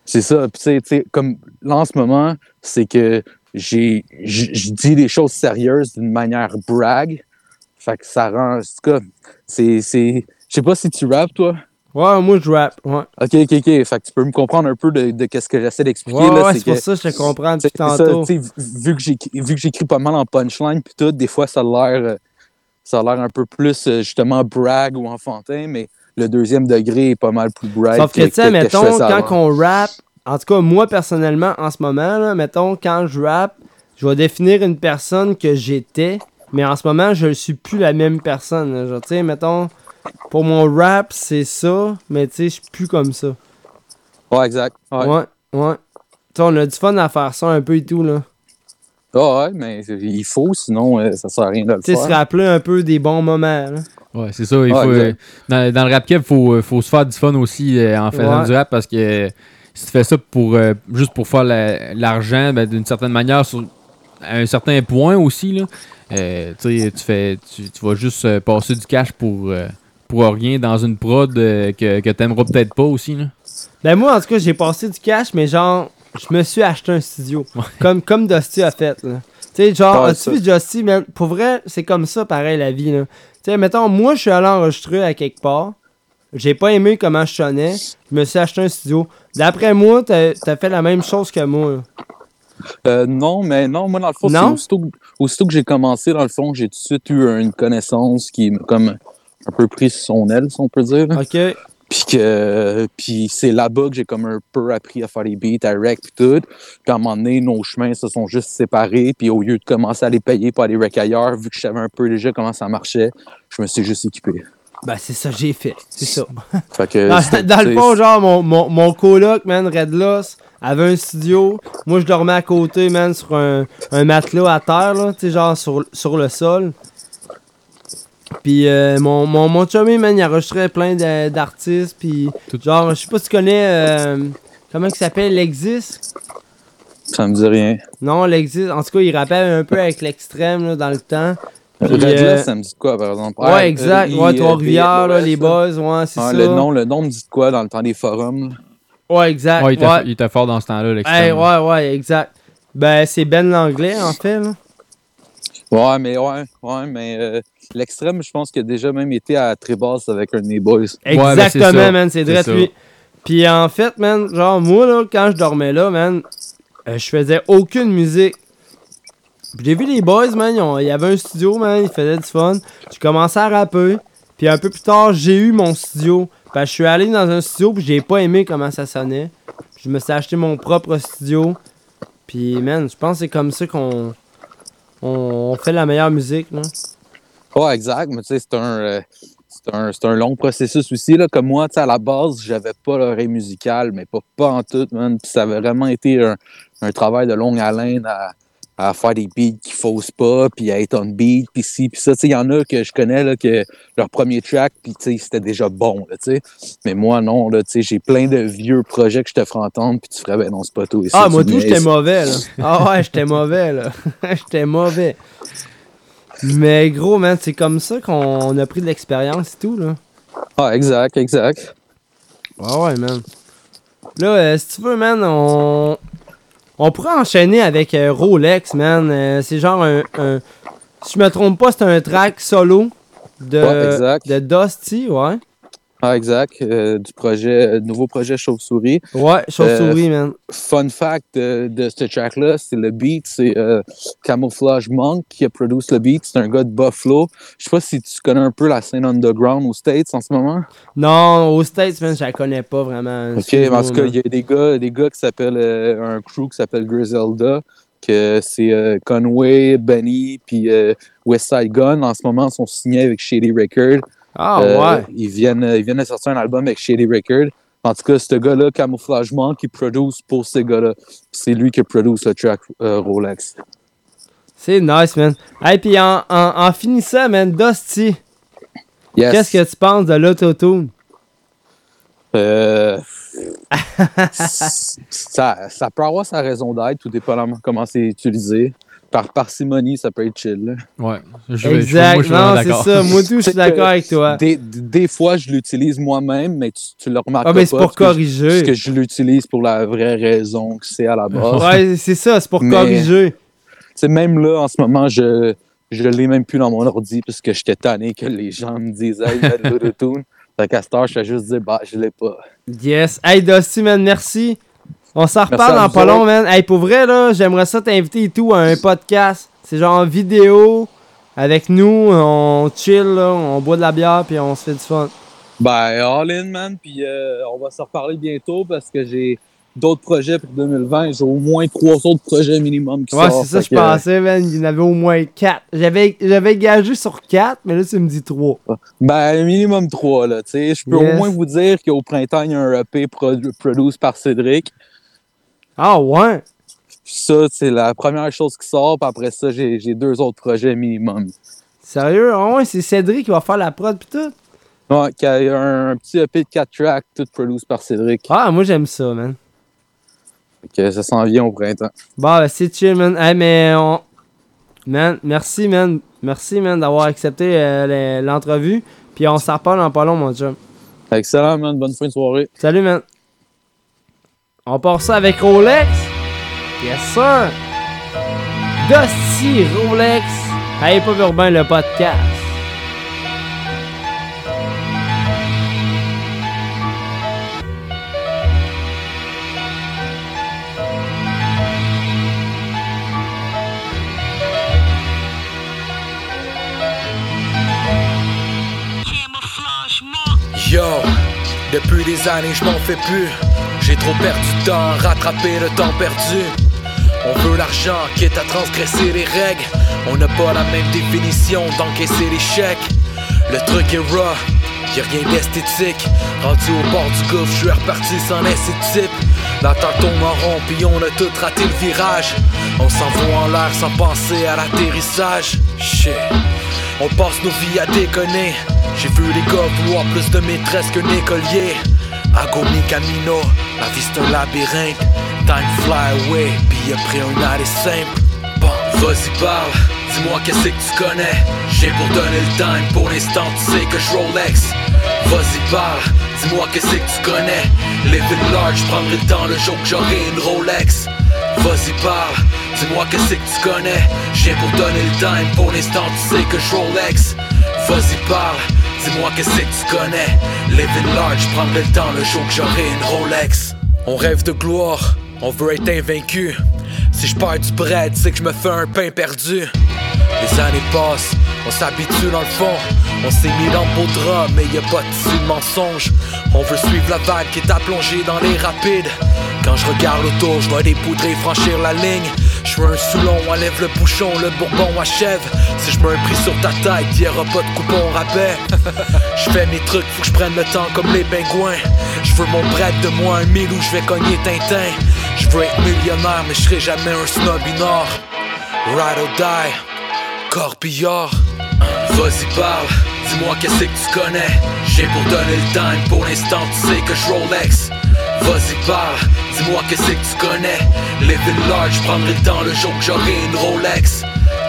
C'est ça. Puis, tu sais- tu comme là, en ce moment, c'est que j'ai, je dis des choses sérieuses d'une manière brag. Fait que ça rend. En tout cas, c'est- Je sais pas si tu rappes, toi. Ouais, moi, je rappe. Ouais. Ok, ok, ok. Fait que tu peux me comprendre un peu de, de qu'est-ce que j'essaie d'expliquer. Ouais, ouais, c'est pour que- ça que je te comprends depuis c'est ça, tantôt. vu que j'écris- vu que j'écris pas mal en punchline puis tout, des fois ça a l'air euh, ça a l'air un peu plus euh, justement brag ou enfantin, mais le deuxième degré est pas mal plus brag. Sauf que, tu sais, mettons, quand on rappe, en tout cas, moi, personnellement, en ce moment, là, mettons, quand je rappe, je vais définir une personne que j'étais, mais en ce moment, je ne suis plus la même personne. Genre, tu sais, mettons, pour mon rap, c'est ça, mais tu sais, je suis plus comme ça. Ouais, exact. Ouais. Ouais, ouais. Tu sais, on a du fun à faire ça un peu et tout, là. Ah ouais, mais il faut, sinon euh, ça sert à rien de le Tu sais, se faire. rappeler un peu des bons moments, là. Ouais, c'est ça. Il faut, euh, dans, dans le rap cap, il faut, euh, faut se faire du fun aussi euh, en faisant Ouais. du rap parce que euh, si tu fais ça pour euh, juste pour faire la- l'argent, ben, d'une certaine manière, sur- à un certain point aussi, là, euh, tu sais, tu fais tu, tu vas juste euh, passer du cash pour, euh, pour rien dans une prod euh, que, que t'aimeras peut-être pas aussi. Là. Ben moi, en tout cas, j'ai passé du cash, mais genre, je me suis acheté un studio. <laughs> Comme, comme Dusty a fait, là. Tu sais, genre, Ouais, as-tu vu Dusty, man? Pour vrai, c'est comme ça, pareil, la vie, là. Tu sais, mettons, moi, je suis allé enregistrer à quelque part. J'ai pas aimé comment je sonnais. Je me suis acheté un studio. D'après moi, t'as as fait la même chose que moi. là. Euh, non, mais non, moi, dans le fond, aussitôt, que- aussitôt que j'ai commencé, dans le fond, j'ai tout de suite eu une connaissance qui comme un peu pris son aile, si on peut dire. OK. Puis que puis c'est là-bas que j'ai comme un peu appris à faire des beats, à rec puis tout. Puis à un moment donné, nos chemins se sont juste séparés. Puis au lieu de commencer à les payer pour aller rec ailleurs, vu que je savais un peu déjà comment ça marchait, je me suis juste équipé. Ben, c'est ça que j'ai fait. C'est ça. <laughs> Fait que Dans, le fond, genre, mon, mon, mon coloc, man, Red Loss, avait un studio. Moi, je dormais à côté, man, sur un, un matelas à terre, là, tu sais, genre sur, sur le sol. Puis euh, mon, mon, mon chummy, man, il enregistrait plein d'artistes. Puis, genre, je sais pas si tu connais. euh, comment il s'appelle L'Exis? Ça me dit rien. Non, L'Exis. En tout cas, il rappelle un peu avec l'extrême, là, dans le temps. Puis, euh, ça me dit quoi, par exemple? Ouais, exact. euh, Ouais, il- Trois-Rivières, là, ouais, les boys, ouais, c'est ça. Le nom, le nom me dit quoi dans le temps des forums? là? Ouais, exact. Ouais, il était, fort dans ce temps-là, l'extrême. Hey, ouais, ouais, exact. Ben, c'est Ben Langlais, en fait, là. Ouais, mais ouais, ouais, mais euh, l'extrême, je pense qu'il a déjà même été à Trébas avec un de mes boys. Exactement, man, c'est vrai lui. Puis en fait, man, genre, moi, là, quand je dormais là, man, euh, je faisais aucune musique. Puis J'ai vu les boys, man, il y avait un studio, man, ils faisaient du fun. Je commençais à rapper. Puis un peu plus tard, j'ai eu mon studio. Parce que je suis allé dans un studio, puis j'ai pas aimé comment ça sonnait. Je me suis acheté mon propre studio. Puis, man, je pense que c'est comme ça qu'on on, fait la meilleure musique, là. Ouais, exact, mais tu sais, c'est un, euh, un, un long processus aussi. Là. Comme moi, à la base, j'avais pas l'oreille musicale, mais pas, pas en tout, man. Puis ça avait vraiment été un, un travail de longue haleine à, à faire des beats qui faussent pas, puis à être on beat, puis ci, puis ça. Tu sais, il y en a que je connais, là, que leur premier track, puis tu sais, c'était déjà bon, là, tu sais. Mais moi, non, là, tu sais, j'ai plein de vieux projets que je te ferai entendre, puis tu ferais, ben non, c'est pas tout. Ah, moi tout, j'étais mauvais, là. Ah ouais, j'étais mauvais, là. <laughs> j'étais mauvais. Mais gros, man, c'est comme ça qu'on a pris de l'expérience et tout, là. Ah, exact, exact. Ouais, ouais, man. Là, euh, si tu veux, man, on... On pourrait enchaîner avec euh, Rolex, man. Euh, c'est genre un, un- Si je me trompe pas, c'est un track solo de, Ouais, de Dusty, ouais. Ah, exact. euh, du projet, euh, nouveau projet Chauve-souris. Ouais, Chauve-souris, Euh, man. Fun fact de ce track-là, c'est le beat, c'est euh, Camouflage Monk qui a produit le beat. C'est un gars de Buffalo. Je sais pas si tu connais un peu la scène underground aux States en ce moment. Non, aux States, man, je la connais pas vraiment. Ok, mais en tout cas, il y a des gars, des gars qui s'appellent euh, un crew qui s'appelle Griselda, que c'est euh, Conway, Benny, puis euh, Westside Gun. En ce moment, ils sont signés avec Shady Records. Ah, Euh, ouais. Ils viennent, ils viennent de sortir un album avec Shady Records. En tout cas, ce gars-là, Camouflage Monk, qui produit pour ces gars-là. C'est lui qui produit le track euh, Rolex. C'est nice, man. Hey, puis en, en, en finissant, man, Dusty, Yes. qu'est-ce que tu penses de l'autotune? Euh, <laughs> ça, ça peut avoir sa raison d'être, tout dépendamment comment c'est utilisé. Par parcimonie, ça peut être chill. là. Ouais. Exact. non, c'est ça. Moi, <laughs> tout, je suis d'accord avec toi. Des, des fois, je l'utilise moi-même, mais tu, tu le remarques Ah, pas. mais c'est pour je- corriger. Parce que je l'utilise pour la vraie raison que c'est à la <laughs> base. Ouais, c'est ça, c'est pour Mais- corriger. C'est même là, en ce moment, je je l'ai même plus dans mon ordi parce que j'étais tanné que les gens me disent Hey, mets de l'autotune. Fait qu'à cette heure, je fais juste dire Bah, je l'ai pas. Yes. Hey, Dusty, man, merci. On s'en reparle dans pas long, man. Hey, pour vrai, là, j'aimerais ça t'inviter et tout à un podcast. C'est genre en vidéo. Avec nous, on chill, là, on boit de la bière, puis on se fait du fun. Ben, all in, man. Puis euh, on va se reparler bientôt parce que j'ai d'autres projets pour 2020. J'ai au moins trois autres projets minimum qui Ouais, sortent. c'est ça, je que, pensais, man. Il y en avait au moins quatre. J'avais, j'avais gagé sur quatre, mais là, tu me dis trois. Ben, minimum trois, là. Tu sais, je peux Yes. au moins vous dire qu'au printemps, il y a un EP produ- produit par Cédric. Ah, ouais. Ça, c'est la première chose qui sort. Puis après ça, j'ai deux autres projets minimum. Sérieux? Ah ouais, c'est Cédric qui va faire la prod, pis tout? Ouais, qui a un, un petit EP de 4 tracks, tout produit par Cédric. Ah, moi, j'aime ça, man. Que ça s'en vient au printemps. Bon, ben, c'est chill, man. Hey, mais on. Man, merci, man. Merci, man, d'avoir accepté euh, le- l'entrevue. Puis on s'en reparle en pas long, mon chum. Excellent, man. Bonne fin de soirée. Salut, man. On part ça avec Rolex. Yes, sir! Dusty Rolex, Hey, pas urbain le podcast. Yo, depuis des années je m'en fais plus. J'ai trop perdu temps, rattraper le temps perdu. On veut l'argent, quitte à transgresser les règles. On n'a pas la même définition d'encaisser l'échec. Le truc est raw, y'a rien d'esthétique. Rendu au bord du gouffre, je suis reparti sans laisser de type. La tête tombe en rond, puis on a tout raté le virage. On s'envoie en l'air sans penser à l'atterrissage. Shit. On passe nos vies à déconner. J'ai vu les gars vouloir plus de maîtresse qu'un écolier. Agonie Camino, la vie un labyrinthe. Time fly away, puis après un arrêt simple. Bon, vas-y parle, dis-moi qu'est-ce que tu connais. J'ai pour donner le time, pour l'instant tu sais que je Rolex. Vas-y parle, dis-moi qu'est-ce que tu connais. Living large, prendrai le temps le jour que j'aurai une Rolex. Vas-y parle, dis-moi qu'est-ce que tu connais. J'ai pour donner le time, pour l'instant tu sais que je Rolex. Vas-y parle, dis-moi qu'est-ce que tu connais. Living large, prendrai le temps le jour que j'aurai une Rolex. On rêve de gloire, on veut être invaincu. Si je perds du bread, c'est que je me fais un pain perdu. Les années passent, on s'habitue dans le fond. On s'est mis dans le beau drap, mais y a pas de de mensonge. On veut suivre la vague qui est à plonger dans les rapides. Quand je regarde autour, je vois des poudrés franchir la ligne. Je suis un soulon, enlève le bouchon, le bourbon achève. Si je mets un prix sur ta tête, y'aura pas de coupon rabais. Je fais mes trucs, faut que je prenne le temps comme les pingouins. Je veux mon bread de moi un mille où je vais cogner Tintin. Je veux être millionnaire, mais je serai jamais un snobinard. Ride or die, corbillard. Vas-y parle, dis-moi qu'est-ce que tu connais. J'ai pour donner le time, pour l'instant tu sais que je Rolex. Vas-y parle, dis-moi qu'est-ce que tu connais. Living large, prendrai le temps le jour que j'aurai une Rolex.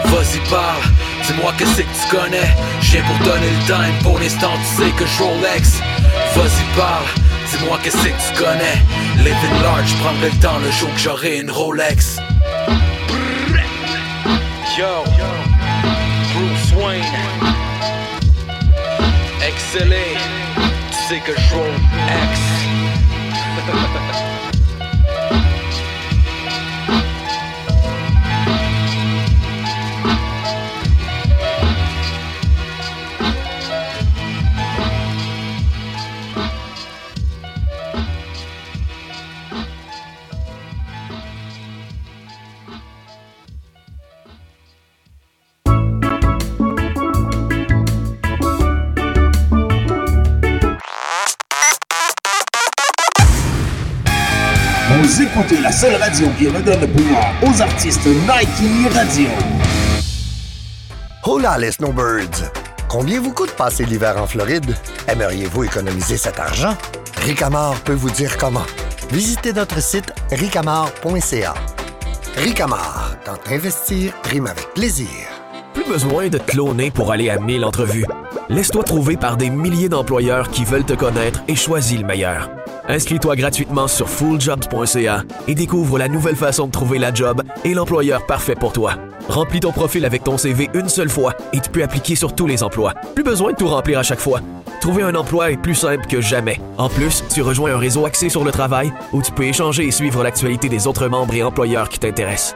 Vas-y parle, dis-moi qu'est-ce que tu connais. J'ai pour donner le time, pour l'instant tu sais que je Rolex. Vas-y parle, dis-moi qu'est-ce que tu connais. Living large, prendrai le temps le jour que j'aurai une Rolex. Yo, Bruce Wayne, excellé, tu sais que je roll ハハハハ! Écoutez la seule radio qui redonne le pouvoir aux artistes Nike Radio. Hola les snowbirds! Combien vous coûte passer l'hiver en Floride? Aimeriez-vous économiser cet argent? Ricamar peut vous dire comment. Visitez notre site ricamar.ca. Ricamar, quand investir prime avec plaisir. Plus besoin de te cloner pour aller à 1000 entrevues. Laisse-toi trouver par des milliers d'employeurs qui veulent te connaître et choisis le meilleur. Inscris-toi gratuitement sur fulljobs.ca et découvre la nouvelle façon de trouver la job et l'employeur parfait pour toi. Remplis ton profil avec ton CV une seule fois et tu peux appliquer sur tous les emplois. Plus besoin de tout remplir à chaque fois. Trouver un emploi est plus simple que jamais. En plus, tu rejoins un réseau axé sur le travail où tu peux échanger et suivre l'actualité des autres membres et employeurs qui t'intéressent.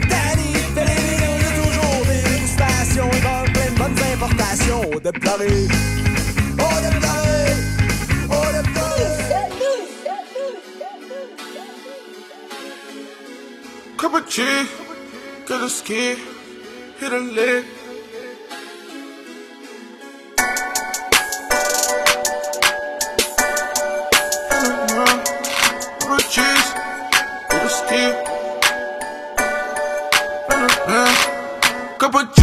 Au déploré. Au déploré. Au déploré. Cup of tea, get a ski, hit a lick. Cup of cheese, get a ski. Couple G's,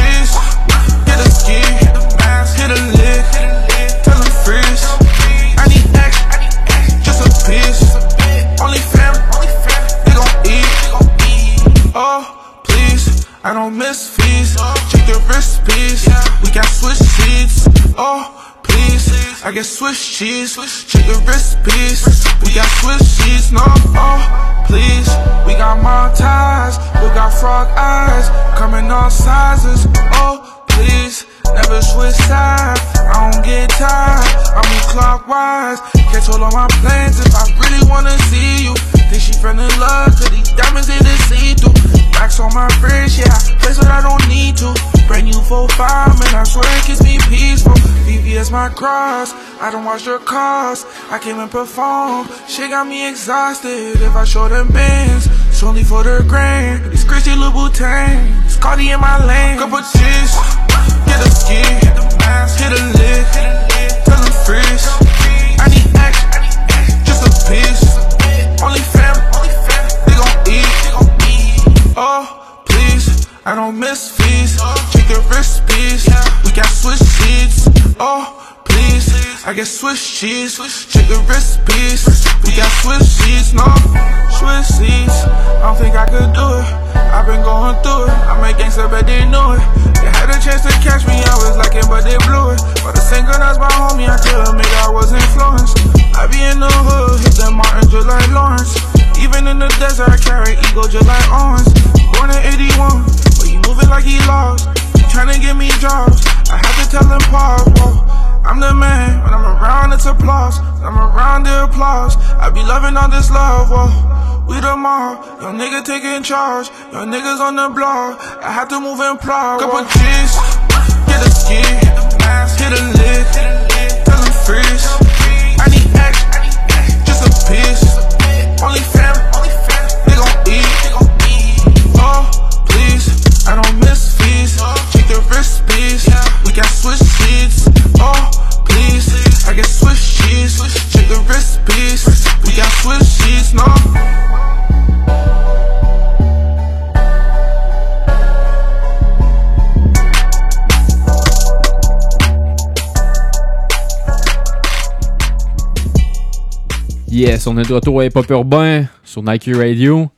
freeze. I need X, just a piece. Only fam, they gon' eat. Oh, please, I don't miss fees. Check the wrist piece. We got switch seats. Oh, please, I get Swiss cheese. Check the wrist piece. We got Swiss cheese. No, oh, please, we got ties. We got frog eyes, coming all sizes. Oh, please, never switch sides. I don't get tired. I move clockwise. Catch all my plans if I really wanna see you. Think she fell in love, cause these diamonds in the see through. Racks on my fridge, yeah. Place what I don't need to. Brand new 4-5, man, I swear it keeps me peaceful. VVS my cross. I don't watch your cars. I came and perform. Shit got me exhausted. If I show them bands, it's only for the grand. It's Christy Louboutin. Scotty in my lane. Couple cheese. Get a ski. Hit a lick. Tell them freeze. I need X. Just a piece. Only fam. They gon' eat. Oh, please. I don't miss fees. Check the wrist piece. We got switch seats. Oh, I get Swiss cheese. Check the piece. We got Swiss sheets. No, Swiss seats. I don't think I could do it. I've been going through it. I make gangsta, but they knew it. They had a chance to catch me. I was it, but they blew it. But the single that's my homie, I tell them nigga I was influenced. I be in the hood, hit the Martin just like Lawrence. Even in the desert, I carry ego just like Owens. Born in 81, but he moving like he lost. Trying to get me jobs, I had to tell him pause. Whoa. I'm the man, when I'm around it's applause. When I'm around the applause. I be loving all this love. Whoa. We the mob, young nigga taking charge. Young niggas on the block. I had to move and plug. Couple G's, get a ski, hit a lick, tell them freeze. I need X, just a piece. Only fam, they gon' eat. Oh, please, I don't miss fees. Check the wrist piece. Est de retour à Hip Hop Urbain sur Nike Radio.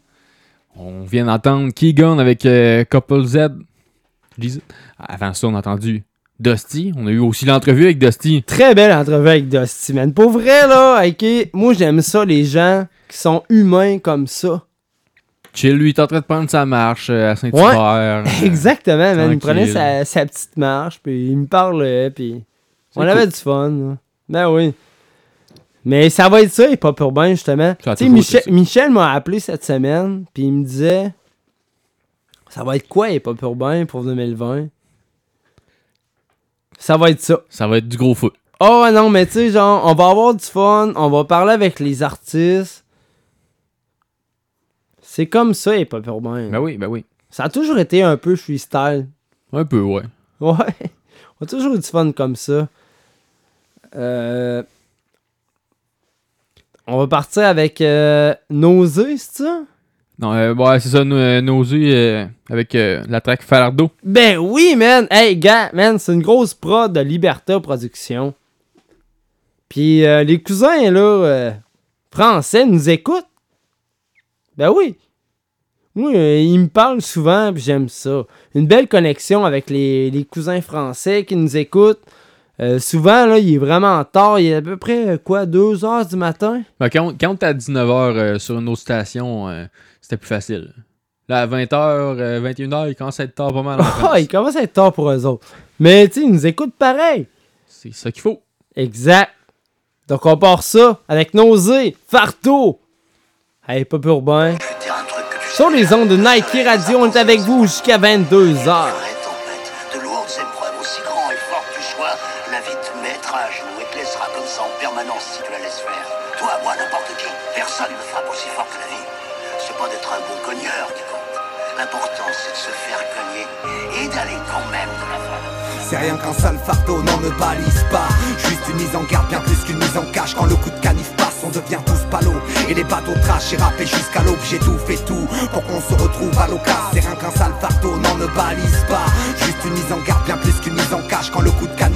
On vient d'entendre Keegan avec euh, Couple Z. Avant ça, on a entendu Dusty. On a eu aussi l'entrevue avec Dusty. Très belle entrevue avec Dusty, man. Pour vrai, là, ok, moi j'aime ça, les gens qui sont humains comme ça. Chill, lui, il est en train de prendre sa marche euh, à Saint-Hubert. Ouais, <laughs> exactement, man. Il prenait sa, sa petite marche, puis il me parlait, puis on avait du fun. là. Ben oui. Mais ça va être ça, Hip Hop Urbain, justement. Tu Michel. Michel m'a appelé cette semaine, puis il me disait Ça va être quoi, Hip Hop Urbain pour 2020 Ça va être ça. Ça va être du gros feu. Oh non, mais tu sais, genre, on va avoir du fun, on va parler avec les artistes. C'est comme ça, Hip Hop Urbain. Ben oui, ben oui. Ça a toujours été un peu freestyle. Un peu, ouais. Ouais. <laughs> On a toujours eu du fun comme ça. Euh, On va partir avec euh, Nausée, c'est ça? Non, euh, ouais, c'est ça, nos, euh, yeux euh, avec euh, la track Falardo. Ben oui, man! Hey, gars, man, c'est une grosse prod de Liberta Production. Puis les cousins, là, français, nous écoutent. Ben oui. Oui, ils me parlent souvent, puis j'aime ça. Une belle connexion avec les, les cousins français qui nous écoutent. Euh, souvent, là, il est vraiment tard. Il est à peu près, euh, quoi, 2 heures du matin? Ben, quand, quand t'es à 19h sur une autre station, euh, c'était plus facile. Là, à 20h, 21h, il commence à être tard pas mal. Ah, <laughs> il commence à être tard pour eux autres. Mais, tu sais, ils nous écoutent pareil. C'est ça qu'il faut. Exact. Donc, on part ça avec Nausée, Farto. Hey, pas urbain. Sur les ondes de Nike Radio, on est avec vous jusqu'à 22h. C'est rien qu'un sale fardeau, non ne balise pas Juste une mise en garde, bien plus qu'une mise en cache Quand le coup de canif passe on devient tous palos. Et les bateaux trash et rappé jusqu'à l'aube, j'ai tout fait tout pour qu'on se retrouve à l'occasion. C'est rien qu'un sale fardeau, non, ne balise pas. Juste une mise en garde, bien plus qu'une mise en cache. Quand le coup de canif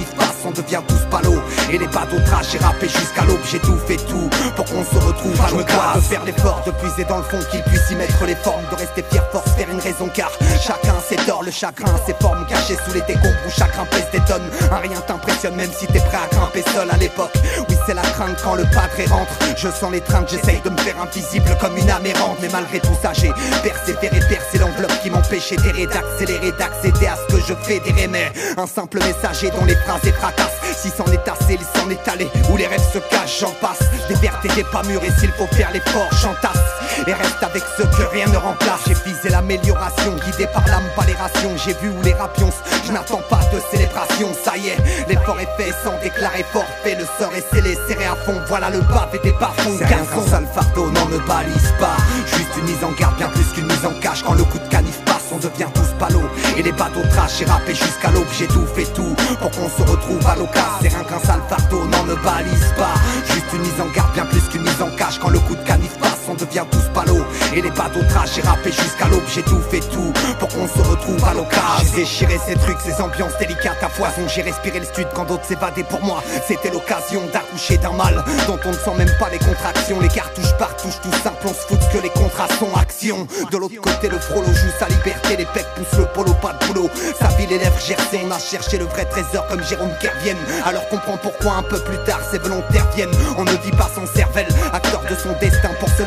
devient tous palos. Et les bateaux trash et rappé jusqu'à l'aube, j'ai tout fait tout pour qu'on se retrouve à l'occasion. De faire l'effort, de puiser dans le fond, qu'il puisse y mettre les formes, de rester fier, force, faire une raison, car chacun ses torts, le chagrin, ses formes cachées sous les décombres où chacun pèse des tonnes. Un rien t'impressionne, même si t'es prêt à grimper seul à l'époque. Oui, c'est la crainte quand le padre rentre. Je sens les trains, j'essaye de me faire invisible comme une âme errante. Mais malgré tout ça, j'ai persévéré, percé l'enveloppe qui m'empêchait d'errer, d'accélérer, d'accéder à ce que je fais des mais Un simple messager dont les phrases fracassent. Si s'en est assez, il s'en est allé. Où les rêves se cachent, j'en passe. Des vertes et des pas mûres, et s'il faut faire l'effort, j'entasse. Et reste avec ce que rien ne remplace. J'ai visé l'amélioration, guidé par l'âme, pas les rations. J'ai vu où les rapions, je n'attends pas de célébration. Ça y est, l'effort est fait sans déclarer forfait. Le sort est scellé, serré à fond. Voilà le et des. C'est rien qu'un sale fardeau, n'en me balise pas. Juste une mise en garde, bien plus qu'une mise en cache. Quand le coup de canif passe, on devient tous palos. Et les bateaux trash et rappé jusqu'à l'aube. J'ai tout fait tout pour qu'on se retrouve à l'occasion. C'est rien qu'un sale fardeau, n'en balise pas. Juste une mise en garde, bien plus qu'une mise en cache. Quand le coup de canif passe, devient tous palos. Et les bateaux trash et rappé jusqu'à l'aube. J'ai tout fait tout pour qu'on se retrouve à l'occasion. J'ai déchiré ces trucs, ces ambiances délicates à foison. J'ai respiré le stud quand d'autres s'évadaient pour moi. C'était l'occasion d'accoucher d'un mal dont on ne sent même pas les contractions. Les cartouches partouches, tout simple, on se fout que les contrats sont action. De l'autre côté, le frollo joue sa liberté. Les pecs poussent le polo, pas de boulot. Sa vie, les lèvres gercées. On a cherché le vrai trésor comme Jérôme Kervienne. Alors comprend pourquoi un peu plus tard ces volontaires viennent. On ne vit pas sans cervelle, acteur de son destin pour se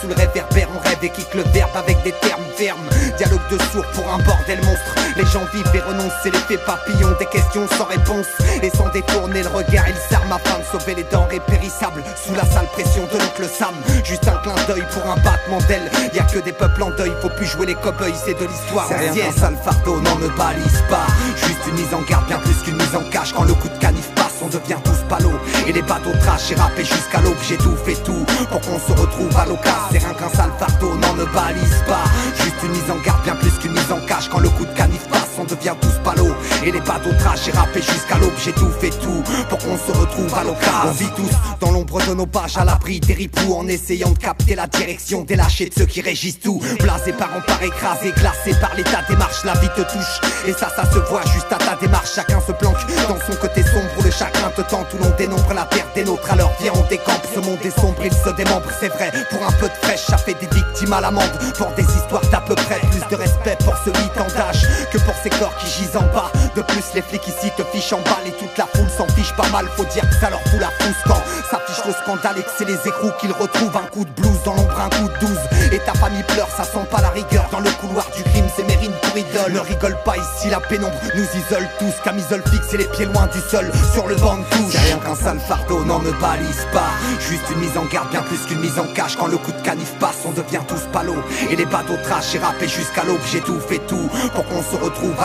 Sous le réverbère, on rêve et kick le verbe avec des termes fermes. Dialogue de sourds pour un bordel monstre. Les gens vivent et renoncent, c'est l'effet papillon. Des questions sans réponse et sans détourner le regard. Il s'arme afin de sauver les denrées périssables. Sous la sale pression de l'oncle Sam. Juste un clin d'œil pour un battement d'aile. Y a que des peuples en deuil, faut plus jouer les cow-boys, c'est de l'histoire. C'est rien qu'un sale fardeau, n'en me balise pas. Juste une mise en garde, bien plus qu'une mise en cache. Quand le coup de canif passe, on devient tous palos. Et les bateaux trash et rappé jusqu'à l'aube. J'ai tout fait tout pour qu'on se retrouve à l'occasion. C'est rien qu'un sale fardeau, n'en me balise pas. Juste une mise en garde, bien plus qu'une mise en cache. Quand le coup de canif passe, on devient tous palos. Et les bateaux trash et rappé jusqu'à l'aube. J'ai tout fait tout pour qu'on se retrouve à l'occasion. On vit tous dans l'ombre de nos pages à l'abri des ripoux en essayant de capter la direction des lâchers de ceux qui régissent tout. Blasé par par écrasé, glacé par l'état des marches, la vie te touche. Et ça, ça se voit juste à ta démarche. Chacun se planque dans son côté sombre le chagrin te tente, où l'on dénombre la perte des nôtres. Alors viens, on décampe. Ce monde est sombre, il se démembre, c'est vrai. Pour un peu de fraîche, ça fait des victimes à l'amende. Pour des histoires d'à peu près plus de respect pour ce 8 ans d'âge que pour ces corps qui gisent en bas. De plus, les flics ici te fichent en balle et toute la foule s'en fiche pas mal. Faut dire que ça leur fout la frousse quand s'affiche le scandale et que c'est les écrous qu'ils retrouvent. Un coup de blues dans l'ombre, un coup de 12. Et ta famille pleure, ça sent pas la rigueur. Dans le couloir du crime, c'est Mérine pour idole. Ne rigole pas ici, la pénombre nous isole tous. Camisole fixe et les pieds loin du sol. Sur le banc de touche. Rien qu'un sale fardeau, n'en me balise pas. Juste une mise en garde, bien plus qu'une mise en cache. Quand le coup de canif passe, on devient tous palos. Et les bateaux trash et jusqu'à l'aube. J'ai tout fait tout pour qu'on se retrouve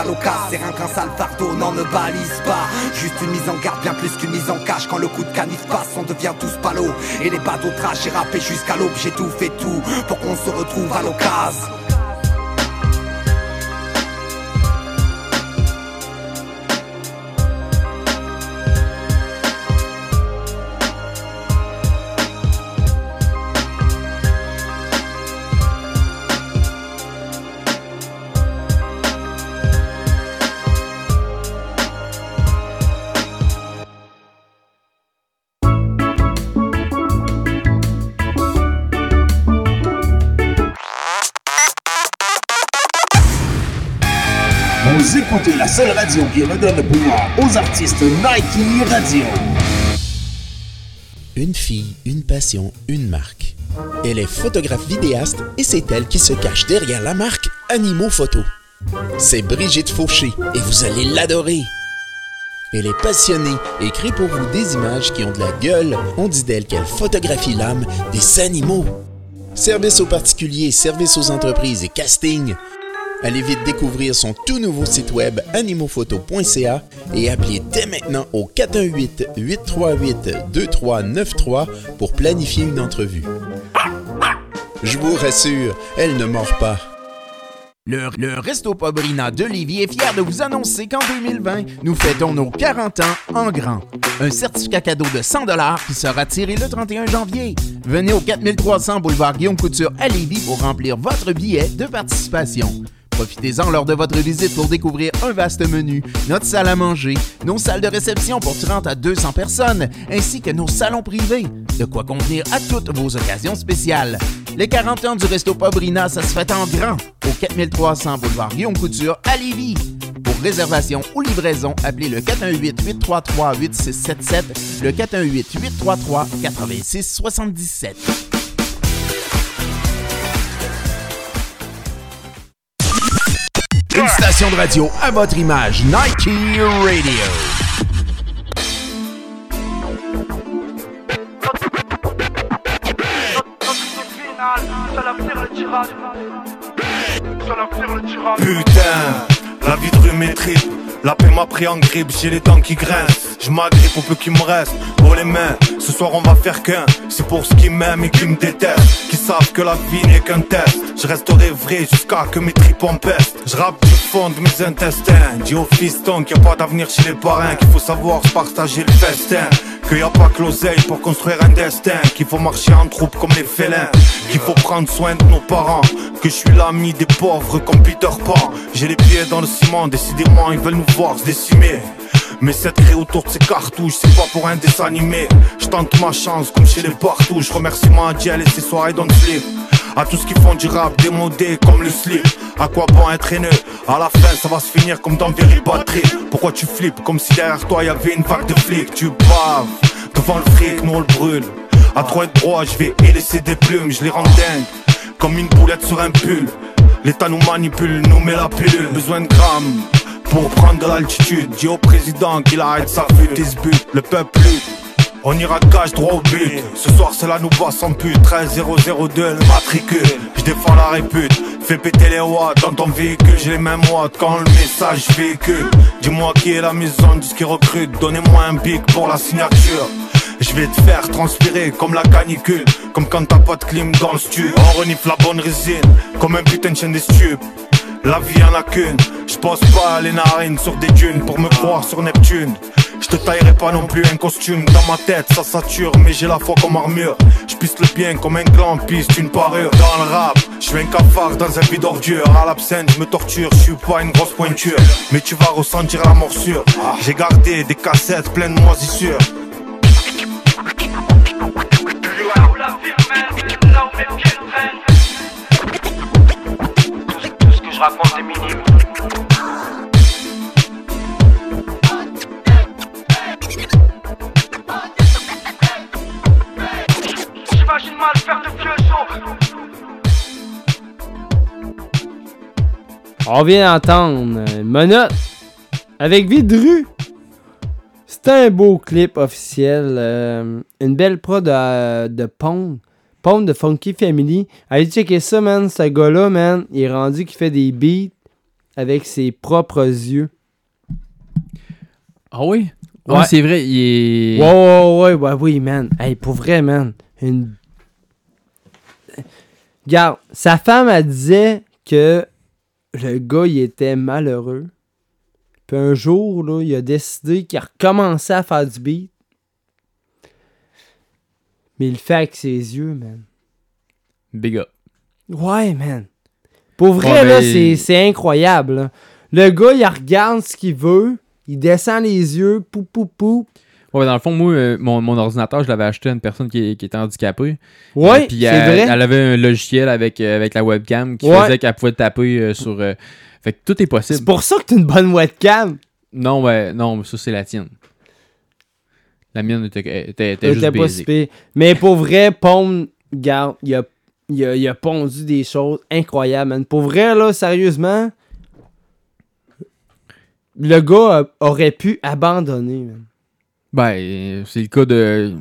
C'est rien qu'un sale fardeau, n'en me balise pas. Juste une mise en garde, bien plus qu'une mise en cache. Quand le coup de canif passe, on devient tous palos. Et les bateaux trash et rappé jusqu'à l'aube. J'ai tout fait tout pour qu'on se retrouve à l'occasion. Écoutez la seule radio qui redonne le pouvoir aux artistes Nike Radio. Une fille, une passion, une marque. Elle est photographe vidéaste et c'est elle qui se cache derrière la marque Animaux Photo. C'est Brigitte Fauché et vous allez l'adorer. Elle est passionnée et crée pour vous des images qui ont de la gueule. On dit d'elle qu'elle photographie l'âme des animaux. Service aux particuliers, service aux entreprises et casting. Allez vite découvrir son tout nouveau site web animophoto.ca et appelez dès maintenant au 418-838-2393 pour planifier une entrevue. Je vous rassure, elle ne mord pas. Le, le Resto Pobrina de Lévis est fier de vous annoncer qu'en 2020, nous fêtons nos 40 ans en grand. Un certificat cadeau de 100 qui sera tiré le 31 janvier. Venez au 4300 boulevard Guillaume Couture à Lévis pour remplir votre billet de participation. Profitez-en lors de votre visite pour découvrir un vaste menu, notre salle à manger, nos salles de réception pour 30 à 200 personnes, ainsi que nos salons privés. De quoi convenir à toutes vos occasions spéciales. Les 40 ans du Resto Pobrina, ça se fait en grand au 4300 boulevard Guillaume Couture à Lévis. Pour réservation ou livraison, appelez le 418-833-8677, le 418-833-8677. De radio à votre image, Nike Radio. Putain, la vie m'étripe. La paix m'a pris en grippe, j'ai les dents qui grincent. Je m'agrippe au peu qu'il me reste. Oh les mains, ce soir on va faire qu'un. C'est pour ceux qui m'aiment et qui me détestent. Qui savent que la vie n'est qu'un test. Je resterai vrai jusqu'à que mes tripes en pestent. Je rappe du fond de mes intestins. Dis au fiston qu'il n'y a pas d'avenir chez les parrains. Qu'il faut savoir partager le festin. Qu'il n'y a pas que l'oseille pour construire un destin. Qu'il faut marcher en troupe comme les félins. Qu'il faut prendre soin de nos parents. Que je suis l'ami des pauvres comme Peter Pan. J'ai les pieds dans le ciment, décidément ils veulent nous voir se décimer. Mais cette crée autour de ces cartouches, c'est pas pour un dessin animé. Je tente ma chance comme chez les partout. Je remercie Madiel et ses soirées dans le flip. À tous qui font du rap démodé comme le slip. À quoi bon être haineux? À la fin, ça va se finir comme dans Very Bad Trip. Pourquoi tu flippes? Comme si derrière toi y avait une vague de flics Tu baves devant le fric, nous on le brûle. À droite et droit, je vais y laisser des plumes, je les rends dingues. Comme une boulette sur un pull. L'État nous manipule, nous met la pilule. Besoin de grammes pour prendre de l'altitude. Dis au président qu'il arrête sa fuite. Dispute, le peuple. On ira cache droit au but. Ce soir, c'est la nouveau sans pute. 13002, le matricule. Je défends la répute. Fais péter les watts dans ton véhicule. J'ai les mêmes watts quand le message véhicule. Dis-moi qui est la maison, dis qui recrute. Donnez-moi un bic pour la signature. Je vais te faire transpirer comme la canicule Comme quand t'as pas de clim dans le studio On renifle la bonne résine Comme un putain de chaîne des stupes La vie en a qu'une Je pas les narines sur des dunes Pour me croire sur Neptune. Je te taillerai pas non plus un costume Dans ma tête ça sature mais j'ai la foi comme armure. Je le bien comme un clan piste une parure. Dans le rap, je suis un cafard dans un vide d'ordure. À l'absinthe je me torture, je suis pas une grosse pointure. Mais tu vas ressentir la morsure. J'ai gardé des cassettes pleines de moisissures je raconte est minime. J'imagine mal faire de vieux sons. On vient d'entendre Monote avec Vidru. C'était un beau clip officiel. euh, une belle prod de, de Pond. Pond de Funky Family. Allez checker ça, man. Ce gars-là, man, il est rendu qu'il fait des beats avec ses propres yeux. Ah oui? Ouais, c'est vrai, il est. Ouais, ouais, ouais, ouais, oui, man. Hey, pour vrai, man. Une. Regarde, sa femme, elle disait que le gars, il était malheureux. Puis un jour, là, il a décidé qu'il recommençait à faire du beat. Mais il le fait avec ses yeux, man. Big up. Ouais, man. Pour vrai, Ouais, là, mais- c'est- c'est incroyable. là. Le gars, il regarde ce qu'il veut. Il descend les yeux. Pou, pou, pou. Ouais, dans le fond, moi, euh, mon, mon ordinateur, je l'avais acheté à une personne qui, qui était handicapée. Ouais, Euh, puis c'est elle, vrai. elle avait un logiciel avec, euh, avec la webcam qui Ouais. faisait qu'elle pouvait taper euh, sur. Fait que tout est possible. C'est pour ça que t'as une bonne webcam. Non, ouais, non, mais ça, c'est la tienne. La mienne était, était, était juste pas si. Mais pour vrai, Pond, garde, il a, il, a, il a pondu des choses incroyables, man. Pour vrai, là, sérieusement, le gars a- aurait pu abandonner, man. Ben, c'est le cas de.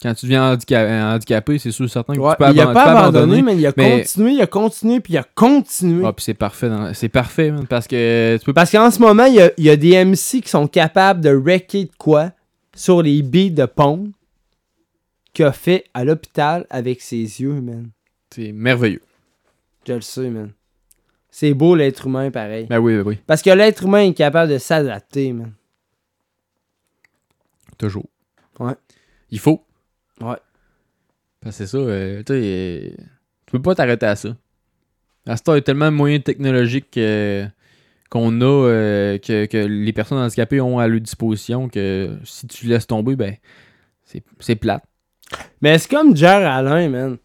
Quand tu deviens handica- handicapé, c'est sûr certain que Ouais, tu peux il a aban- pas tu peux abandonné, mais il a mais- continué, il a continué, puis il a continué. Ah, puis c'est parfait. dans- C'est parfait, man, parce que tu peux Parce qu'en ce moment, il y a, il y a des MC qui sont capables de wrecker de quoi? Sur les beats de Pond qu'il a fait à l'hôpital avec ses yeux, man. C'est merveilleux. Je le sais, man. c'est beau l'être humain pareil. Ben oui, ben oui. Parce que l'être humain est capable de s'adapter, man. Toujours. Ouais. Il faut. Ouais. Parce que c'est ça, euh, tu sais, euh, tu peux pas t'arrêter à ça. À ce temps, il y a tellement de moyens technologiques euh, qu'on a, euh, que, que les personnes handicapées ont à leur disposition, que si tu laisses tomber, ben, c'est- plate. Mais c'est comme Jer Alain, man.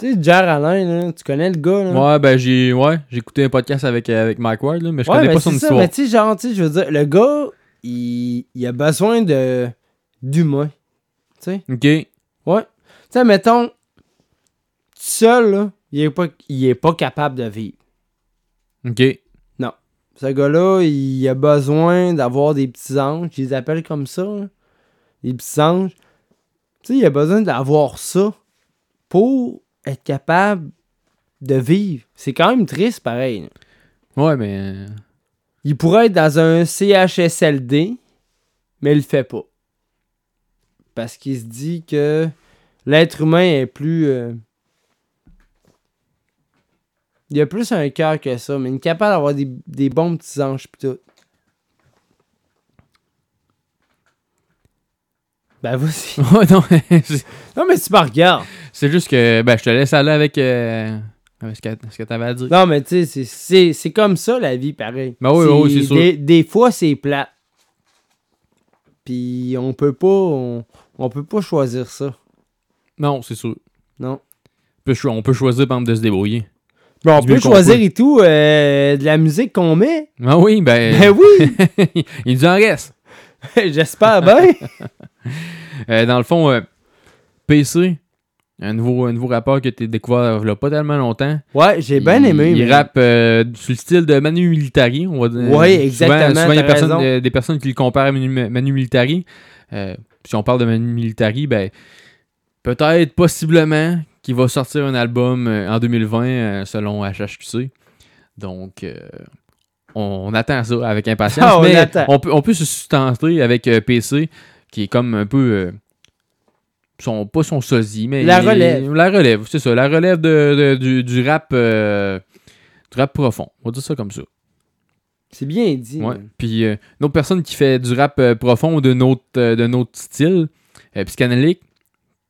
Tu sais, Jer Alain, là, tu connais le gars, là? Ouais, ben, j'ai ouais, j'ai écouté un podcast avec, euh, avec Mike Ward, là, mais je Ouais, connais mais pas son ça, histoire. mais tu sais, genre, tu sais, je veux dire, le gars, il, il a besoin de d'humain. Tu sais? Ok. Ouais. Tu sais, mettons, tout seul, là, il est pas, il est pas capable de vivre. Ok. Ce gars-là, il a besoin d'avoir des petits anges. Je les appelle comme ça. là. Des petits anges. Tu sais, il a besoin d'avoir ça pour être capable de vivre. C'est quand même triste, pareil. là. Ouais, mais. euh, Il pourrait être dans un CHSLD, mais il le fait pas. Parce qu'il se dit que l'être humain est plus. euh, Il a plus un cœur que ça, mais il est capable d'avoir des, des bons petits anges pis tout. Ben vas-y. <laughs> Ouais, non, mais <laughs> tu me regardes. c'est juste que, ben, je te laisse aller avec, euh, avec ce que, ce que t'avais à dire. Non, mais tu sais, c'est- comme ça la vie, pareil. Ben oui, oui, c'est sûr. Des, des fois, c'est plat. Puis on peut pas. On, on peut pas choisir ça. Non, c'est sûr. Non. On peut, cho- on peut choisir, par exemple, de se débrouiller. Mais on peut choisir peut. et tout euh, de la musique qu'on met. Ah oui, ben. <laughs> Ben oui! <laughs> Il nous en reste. <laughs> J'espère bien. Euh, dans le fond, euh, PC, un nouveau, un nouveau rappeur que tu découvert il y a pas tellement longtemps. Ouais, j'ai bien aimé. Il mais- rappe euh, sur le style de Manu Militari, on va dire. Ouais, exactement, Souvent, il y a personnes- euh, des personnes qui le comparent à Manu, Manu Militari. Euh, si on parle de Manu Militari, ben, peut-être, possiblement, qu'il va sortir un album euh, en 2020 euh, selon HHQC. Donc, euh, on, on attend ça avec impatience. Ah, <laughs> on mais on peut, on peut se sustenter avec euh, PC, qui est comme un peu. euh, son, pas son sosie, mais. La relève. La relève, c'est ça. La relève de, de- du, du rap. du rap profond. On va dire ça comme ça. C'est bien dit. Ouais. Puis une autre personne qui fait du rap profond de notre, de notre style, Psychanalytic,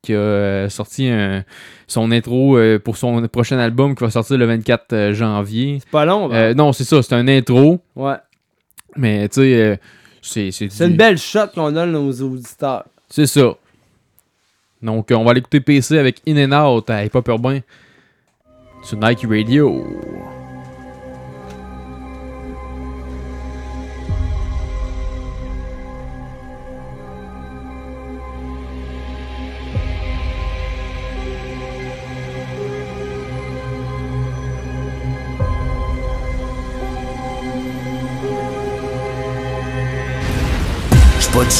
qui a euh, sorti un- son intro euh, pour son prochain album qui va sortir le 24 euh, janvier. C'est pas long, ben. Euh, non, c'est ça, c'est un intro. Ouais. Mais tu sais, c'est. C'est une belle shot qu'on donne aux auditeurs. C'est ça. Donc, on va aller écouter PC avec In and Out à Hip Hop Urbain sur Nike Radio.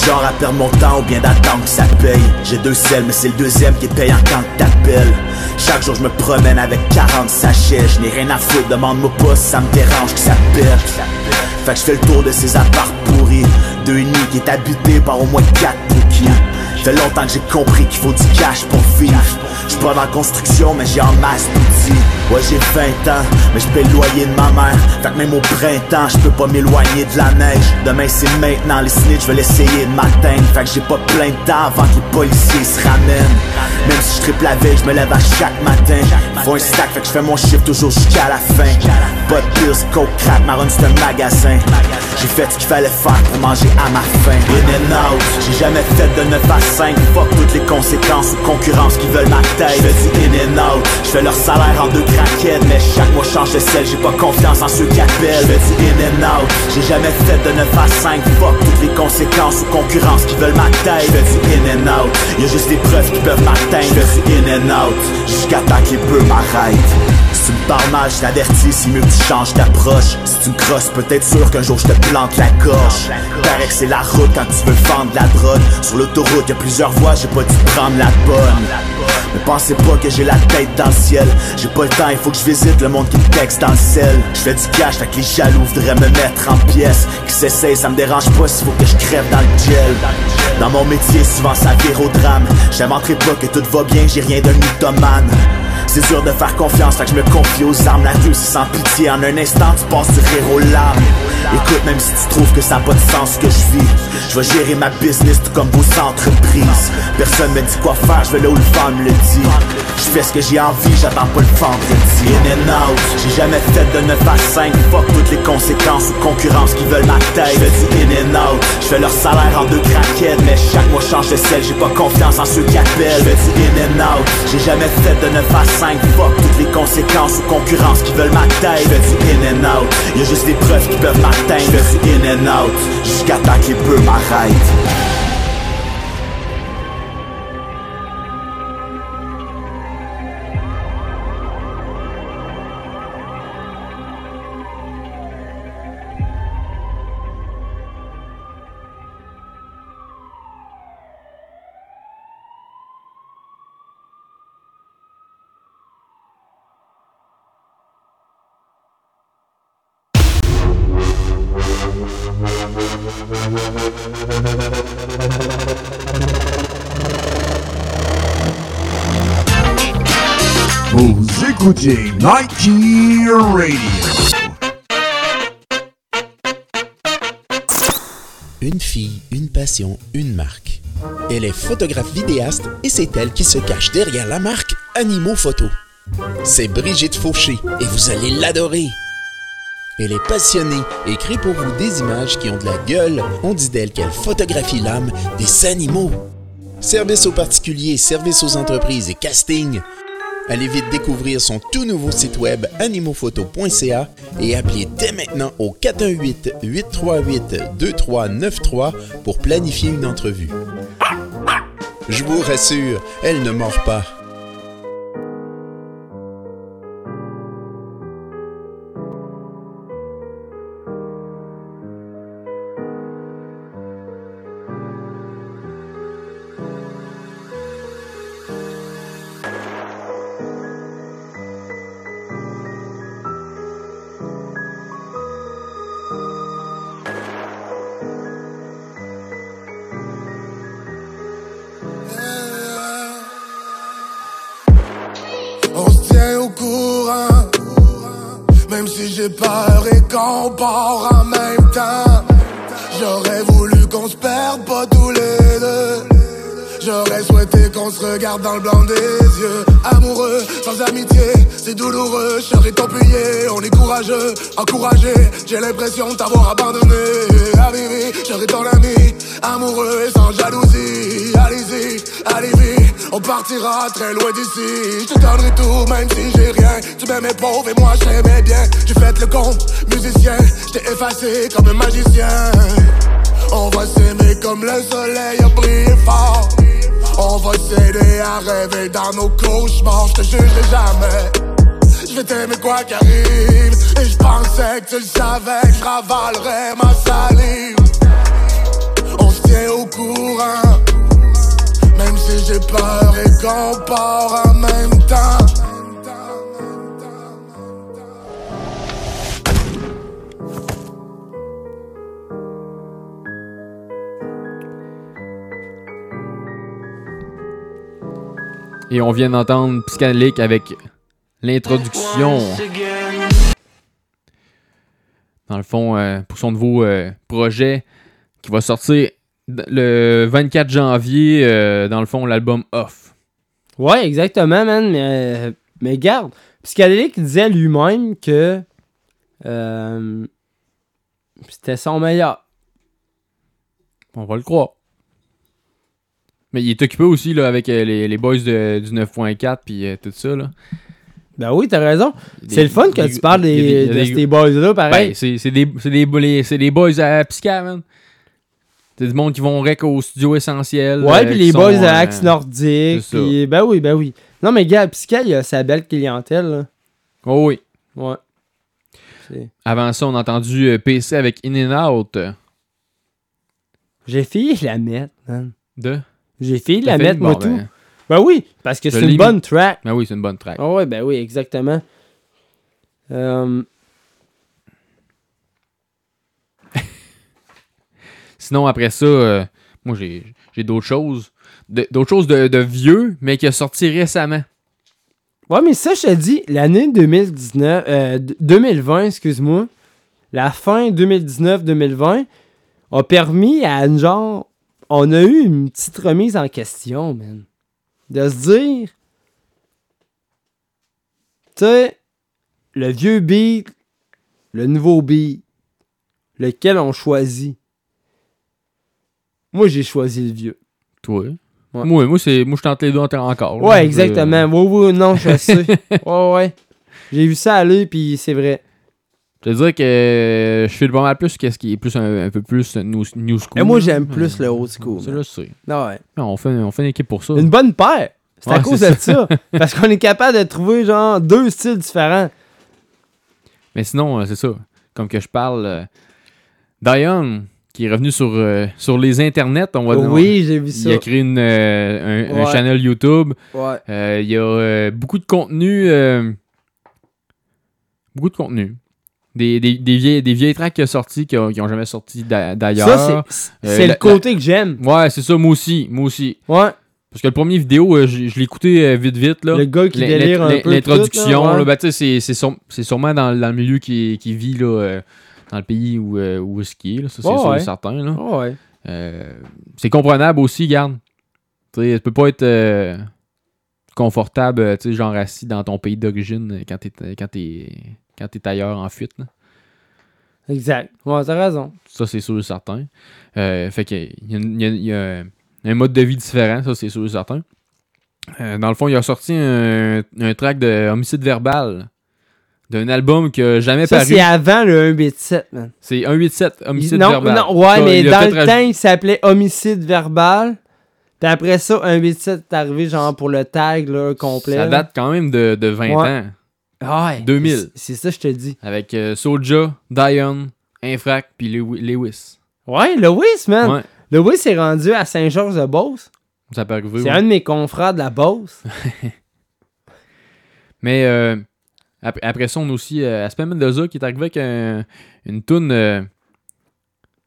Genre à perdre mon temps ou bien d'attendre que ça paye. J'ai deux selles mais c'est le deuxième qui est payant quand t'appelles. Chaque jour je me promène avec 40 sachets. Je n'ai rien à foutre, demande-moi pas si ça me dérange que ça pète. Fait que je fais le tour de ces apparts pourris. Deux et qui est habité par au moins quatre bouquins. Fait longtemps que j'ai compris qu'il faut du cash pour vivre. J'suis pas dans la construction mais j'ai en masse d'outils Ouais j'ai 20 ans mais je paie le loyer de ma mère. Fait que même au printemps je peux pas m'éloigner de la neige. Demain c'est maintenant les snitch je vais l'essayer de m'atteindre. Fait que j'ai pas plein de temps avant que les policiers se ramènent. Même si je triple la veille je me lève à chaque matin. Faut un stack fait que je fais mon chiffre toujours jusqu'à la fin. Pas de pills, coke, crack, marron c'est un magasin. J'ai fait ce qu'il fallait faire pour manger à ma faim. In and out, j'ai jamais fait de 9 à 5 Fuck toutes les conséquences ou concurrences qui veulent ma tête. Je fais in and out, je fais leur salaire en deux Mais chaque mois change de sel, j'ai pas confiance en ceux qui appellent. Je du in and out, j'ai jamais fait de 9 à 5 Fuck toutes les conséquences ou concurrences qui veulent ma tête. Je du in and out, y'a juste des preuves qui peuvent m'atteindre. Je in and out, jusqu'à temps que les bœufs m'arrêtent si tu me parles mal, je t'avertis, c'est mieux tu changes d'approche. Si tu me crosses, peut-être sûr qu'un jour je te plante la gorge. Paraît que c'est la route quand tu veux vendre la drogue. Sur l'autoroute, y'a plusieurs voies, j'ai pas dû prendre la bonne. Ne pensez pas que j'ai la tête dans le ciel. J'ai pas le temps, il faut que je visite le monde qui me texte dans le sel. Je fais du cash, fait que les jaloux voudraient me mettre en pièces. Qui s'essaye, ça me dérange pas s'il faut que je crève dans le gel. Dans mon métier, souvent ça vire au drame. J'inventerai pas que tout va bien, j'ai rien de mythomane. C'est dur de faire confiance, fait que je me confie aux armes. La rue, c'est sans pitié. En un instant, tu passes du rire aux larmes. Écoute, même si tu trouves que ça n'a pas de sens ce que je vis, je vais gérer ma business tout comme vos entreprises. Personne me dit quoi faire, je vais là où le vent me le dit. Je fais ce que j'ai envie, j'attends pas le vendredi. In and out, j'ai jamais fait de 9 à 5. Fuck toutes les conséquences ou concurrences qui veulent ma tête. Je du in and out, je fais leur salaire en deux craquettes. Mais chaque mois change de sel, j'ai pas confiance en ceux qui appellent. Je du in and out, j'ai jamais fait de 9 à 5. Fuck toutes les conséquences ou concurrences qui veulent ma tête. Je du in and out, y'a juste des preuves qui peuvent m'atteindre. Je du in and out, jusqu'à temps peu m'arrêtent. Une fille, une passion, une marque. Elle est photographe vidéaste et c'est elle qui se cache derrière la marque Animaux Photo. C'est Brigitte Fauché et vous allez l'adorer. Elle est passionnée et crée pour vous des images qui ont de la gueule. On dit d'elle qu'elle photographie l'âme des animaux. Service aux particuliers, service aux entreprises et casting. Allez vite découvrir son tout nouveau site web animophoto.ca et appelez dès maintenant au 418-838-2393 pour planifier une entrevue. Je vous rassure, elle ne mord pas. Se regarde dans le blanc des yeux. Amoureux, sans amitié, c'est douloureux. Serais ton pilier, on est courageux, encouragé. J'ai l'impression de t'avoir abandonné. Arrivé, je serai ton ami. Amoureux et sans jalousie. Allez-y, allez vite, on partira très loin d'ici. Je te donnerai tout, même si j'ai rien. Tu m'aimais pauvre et moi j'aimais bien. J'ai fait le compte, musicien. Je t'ai effacé comme un magicien. On va s'aimer comme le soleil a brillé fort. On va s'aider à rêver dans nos cauchemars. Je te jugerai jamais. Je vais t'aimer quoi qu'arrive. Et je pensais que tu le savais, que je ravalerais ma salive. On se tient au courant. Même si j'ai peur et qu'on part en même temps. Et on vient d'entendre Psychanalytic avec l'introduction. Dans le fond, euh, pour son nouveau euh, projet qui va sortir le 24 janvier, euh, dans le fond, l'album Off. Ouais, exactement, man. Mais, euh, mais garde, Psychedelic disait lui-même que c'était son meilleur. On va le croire. Mais il est occupé aussi là, avec euh, les, les boys de- du 9.4 puis euh, tout ça. Là. Ben oui, t'as raison. Des- C'est le fun quand des- tu parles des, a de des- ces boys-là, pareil. Ben, c'est des, des, des boys à Pisca, man. C'est du monde qui vont rec au studio essentiel. Ouais, euh, puis les sont, boys de Axe Nordique. puis- Ben oui, ben oui. Non, mais gars, Psycha, il a sa belle clientèle. là. Oh oui. Ouais. Avant ça, on a entendu PC avec In and Out. J'ai failli la mettre, man. De? J'ai failli la mettre, moi, tout. ben, Ben oui, parce que c'est une bonne track. Ben oui, c'est une bonne track. Ah ouais, ben oui, exactement. Euh, <laughs> Sinon, après ça, euh, moi, j'ai j'ai d'autres choses. D'autres choses de, de vieux, mais qui a sorti récemment. Ouais, mais ça, je te dis, l'année 2019, euh, d- 2020, excuse-moi, la fin 2019-2020 a permis à une genre. On a eu une petite remise en question, man. De se dire. Tu sais, le vieux beat, le nouveau beat, lequel on choisit? Moi, j'ai choisi le vieux. Toi? Moi, moi, c'est, moi, je tente les deux en- encore. là. Ouais, exactement. Oui, oui, non, je sais. <laughs> ouais, ouais. J'ai vu ça aller, puis c'est vrai. Je te dirais que je file pas mal plus qu'est-ce qui est plus un, un peu plus new, new school. Et moi, j'aime plus le old school. Ça, je sais. Ouais. Non, on, fait, on fait une équipe pour ça. Une bonne paire. C'est à Ouais, cause de ça. <laughs> Parce qu'on est capable de trouver, genre, deux styles différents. Mais sinon, euh, c'est ça. Comme que je parle, euh, Diane, qui est revenu sur, euh, sur les internets, on va Oui, on- j'ai vu ça. Il a créé une, euh, un, un Ouais. channel YouTube. Ouais. Il y a beaucoup de contenu. beaucoup de contenu. Des, des, des, vieilles, des vieilles tracks qui ont sorti, qui ont, qui ont jamais sorti d'a- d'ailleurs. Ça, c'est- Euh, le côté que j'aime. Ouais, c'est ça, moi aussi. Moi aussi. Ouais. Parce que le premier vidéo, euh, je, je l'ai écouté euh, vite, vite. Là. Le gars qui délire un peu L'introduction, ouais. ben, tu sais, c'est- c'est sûre- c'est sûrement dans, dans le milieu qui, qui vit là, euh, dans le pays où, où est-ce qu'il est. Là. Ça, c'est sûr et ouais. certain. Là. Ouais, ouais. C'est comprenable aussi, garde. Tu sais, tu peux pas être confortable, tu sais, genre assis dans ton pays d'origine quand t'es quand t'es quand t'es ailleurs en fuite. là. Exact. Ouais, t'as raison. Ça, c'est sûr et certain. Euh, fait que il y y y a un mode de vie différent, ça, c'est sûr et certain. Euh, dans le fond, il a sorti un, un track de homicide verbal d'un album qui a jamais Ça, paru. c'est avant le 187, man. C'est 187 homicide non, verbal. non, ouais, Ça, mais dans le temps, il s'appelait homicide verbal. Puis après ça, 187 est arrivé, genre, pour le tag, là, complet. Ça date quand même de, de 20 Ouais. ans. Ah ouais. 2000. C'est ça, je te dis. Avec euh, Soulja, Dion, Infrac, puis Lewi- Lewis. Ouais, Lewis, man. Ouais. Lewis est rendu à Saint-Georges-de-Beauce. Ça peut arriver. C'est ouais. un de mes confrères de la Beauce. <laughs> Mais euh, ap- après ça, on a aussi euh, Aspen Mendoza qui est arrivé avec un- une toune euh,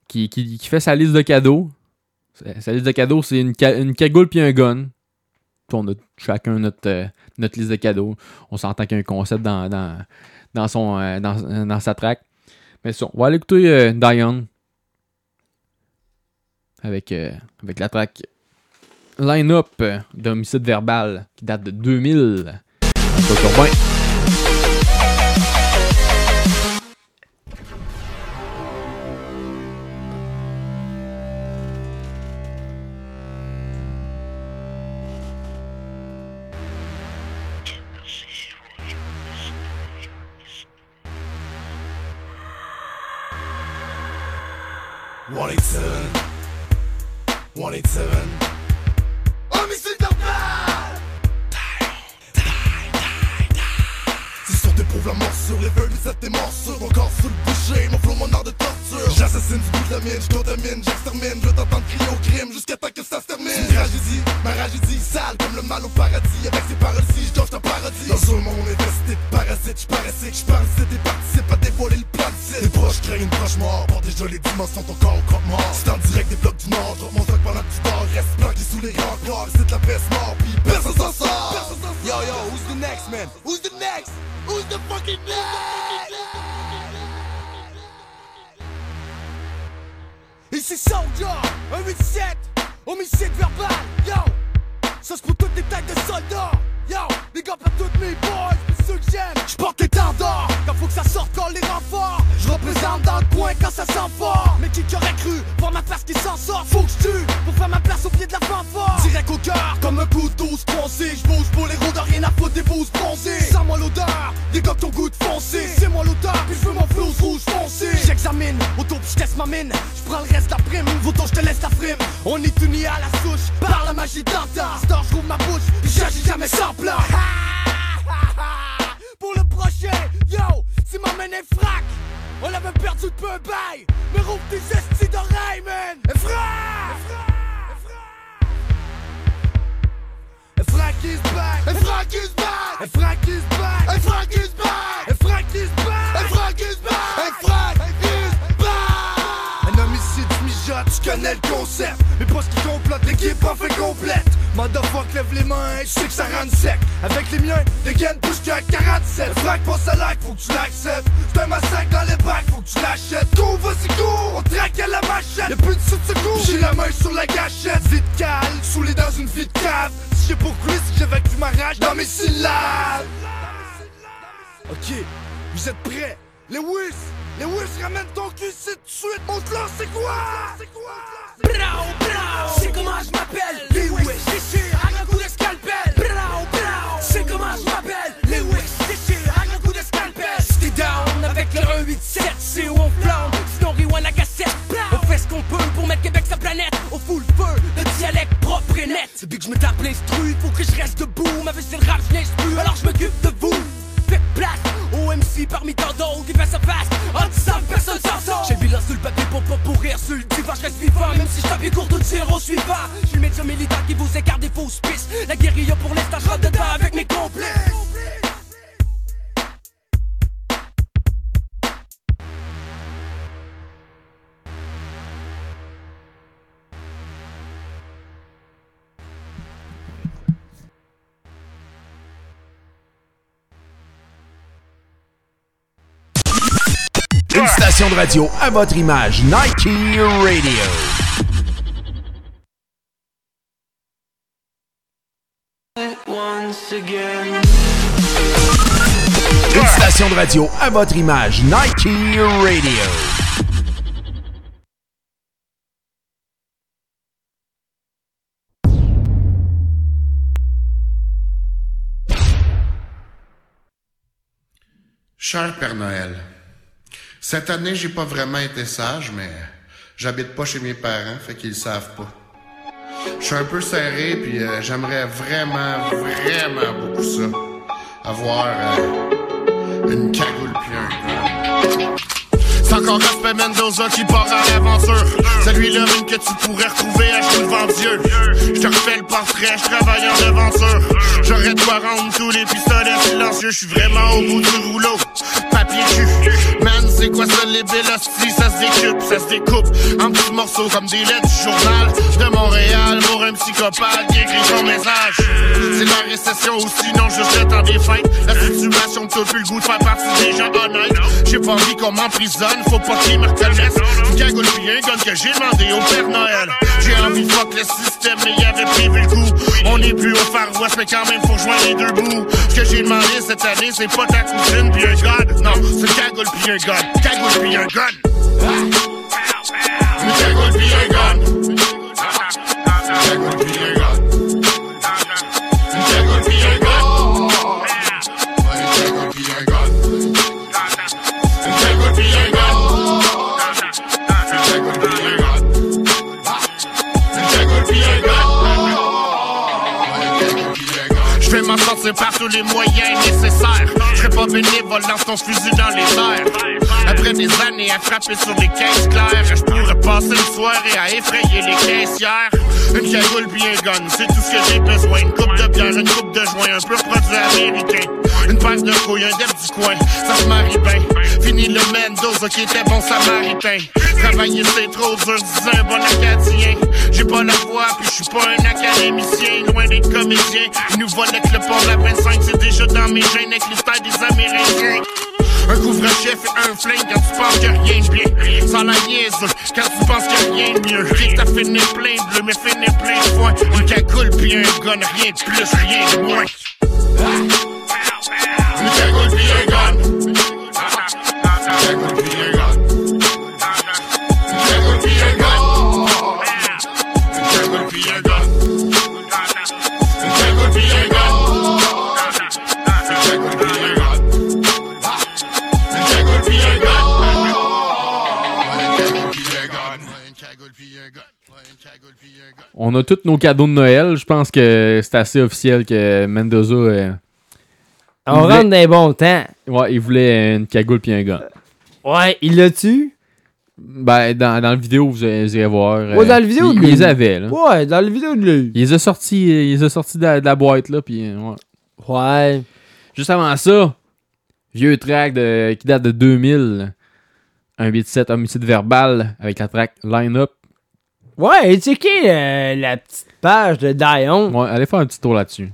qui, qui, qui fait sa liste de cadeaux. Sa- Sa liste de cadeaux, c'est une, ca- une cagoule puis un gun. On a chacun notre, euh, notre liste de cadeaux. On s'entend qu'il y a un concept dans, dans, dans, son, euh, dans, dans sa track. Mais ça, on va aller écouter euh, avec, euh, avec la track Line-Up d'homicide verbal qui date de 2000. 187 187 T'éprouves la morsure, les feuilles de tes morsures Encore sous le boucher, mon flow, mon art de torture. J'assassine bout de la mine, je contamine, j'extermine. Je t'entends crier au crime jusqu'à temps que ça se termine. Une tragédie, ma tragédie sale comme le mal au paradis. Avec ces parodies, je ta parodie. Dans un monde infesté de parasites, je parasite, je parasite. Et participe à dévoiler le plan de Tes proches craignent une proche mort, pour déjà les dimensions ton corps au mort. C'est en direct des blocs du nord, mon sac pendant que tu dors. Reste planqué sous les remparts, c'est de la peste mort, puis personne s'en sort. Yo yo, who's the next man? Who's the next? Who's the fucking next? Ici Soldier, 187, homicide verbal, yo. Ça c'est pour toutes les têtes de soldats, yo. Big up à toutes mes boys, pis ceux que j'aime. J'porte les tendards, quand faut que ça sorte quand les renforts Dans le coin quand ça sent fort. Mais qui qui aurait cru voir ma place qui s'en sort? Faut que j'tue pour faire ma place au pied de la fanfare. Direct au cœur, comme un couteau sponsé J'bouge pour les rôdeurs, rien à foutre des bouses bronzées. Sans moi l'odeur, qui ont goût de foncé C'est moi l'odeur, puis j'veux mon flow rouge foncé. J'examine, auto pis j'teste ma mine. J'prends le reste la prime, Vauton j'te laisse la frime. On est unis à la souche, par la magie d'antan Star j'rouvre ma bouche, pis j'agis jamais sans plan. <laughs> Pour le prochain, yo, si ma main frac On avait perdu de peu bail Mais rouvre tes estis d'oreilles, man. Frac Et Frank is back Frank is back Frank is back connais le concept. Mais pas ce qui complète, l'équipe en fait complète. Motherfuck, lève les mains, je sais que ça rend sec. Avec les miens, les gaines poussent qu'à 47. Le frac passe à l'acte, faut que tu l'acceptes. C'est un massacre dans les bacs, faut que tu l'achètes. Go, vas-y, go, on traque à la machette. Y'a plus de sous de secours, j'ai la main sur la gâchette. Vite cale, saoulé dans une vie de cave. Si j'ai pour c'est que j'évacue ma rage dans mes syllabes. Ok, vous êtes prêts? Lewis, Lewis, ramène ton cul ici tout de suite. On te lance, c'est quoi? C'est quoi? Bravo, bravo, c'est comment je m'appelle? Lewis, déchire avec un coup de scalpel Bravo, bravo, c'est comment je m'appelle? Lewis, déchire avec un coup de scalpel t'es down avec le 187, c'est où on flambe? Sinon rewind à cassette On fait ce qu'on peut pour mettre Québec sa planète. Au full feu, le dialecte propre et net. Depuis que je me tape l'instru, faut que je reste debout. Ma vie c'est le rap, je plus, alors je m'occupe de vous. Faites place au MC parmi tant d'autres qui face à face. En personne s'en sort J'ai le bilan sur le papier pour pas pourrir sur le divan Je reste vivant. Même si je tape cours de tir au suivant. Je suis le médecin militant qui vous écarte des fausses pistes. La guérilla pour l'instant je rentre dedans avec mes complices station de radio à votre image, Nike Radio. Once again Une station de radio à votre image, Nike Radio. Cher Père Noël, cette année, j'ai pas vraiment été sage, mais j'habite pas chez mes parents, fait qu'ils savent pas. Je suis un peu serré, puis euh, j'aimerais vraiment, vraiment beaucoup ça. Avoir euh, une cagoule puis un encore Rasper Mendoza qui part à l'aventure. Celui-là même que tu pourrais retrouver à Jules Vendieux. Je te refais le portrait, je travaille en devanture. J'aurais de quoi rendre tous les pistolets silencieux. Je suis vraiment au bout du rouleau. Papier cul. Man, c'est quoi ça les vélocités? Ça se découpe, ça se découpe en petits morceaux comme des lettres du journal de Montréal pour un psychopathe qui écrit son message. C'est la récession ou sinon le temps des fêtes. La situation me plus le goût de faire partie des gens honnêtes. J'ai pas envie qu'on m'emprisonne, faut pas qu'ils me reconnaissent. Une cagoule pis un gun que j'ai demandé au Père Noël. J'ai envie de fuck le système, mais y avait prévu le coup. On est plus au Far West, mais quand même faut joindre les deux bouts. Ce que j'ai demandé cette année, c'est pas ta cousine pis un god. Non, c'est cagoule pis un gun. Cagoule pis un gun. Les moyens nécessaires. Je serai pas bénévole dans ton fusil dans les airs. Après des années à frapper sur des caisses claires, je pourrais passer une soirée à effrayer les caissières. Une cagoule un gun, c'est tout ce que j'ai besoin. Une coupe de bière, une coupe de joint, un peu produit américain. Une paire de couilles, un def du coin, ça se marie bien. Fini le Mendoza qui était bon samaritain. Travailler c'est trop dur, disait un bon acadien. J'ai pas la voix, puis je suis pas un académicien, loin d'être comédien. Ils nous volent avec le pont de la 25, c'est déjà dans mes gènes avec styles des Amérindiens. Un couvre-chef et un flingue quand tu penses que rien de bien. Sans la niaise, quand tu penses que rien de mieux. Rien t'as fini plein bleu, mais fini plein de foin. Une cagoule puis un gun, rien de plus, rien de moins. Une cagoule puis un gun. On a tous nos cadeaux de Noël. Je pense que c'est assez officiel que Mendoza. euh, On voulait- rentre dans les bons temps. Ouais, il voulait une cagoule puis un gun. Ouais, il l'a-tu? Ben, dans, dans la vidéo, vous, irez voir. Ouais, dans euh, la vidéo, il, de il les avait, là. Ouais, dans la vidéo de lui. Il les a sortis, il les a sortis de, la, de la boîte, là, puis euh, ouais. Ouais. Juste avant ça, vieux track de, qui date de 2000. Un 8-7 homicide verbal avec la track Line Up. Ouais, et checker euh, la petite page de Dion. Ouais, allez faire un petit tour là-dessus.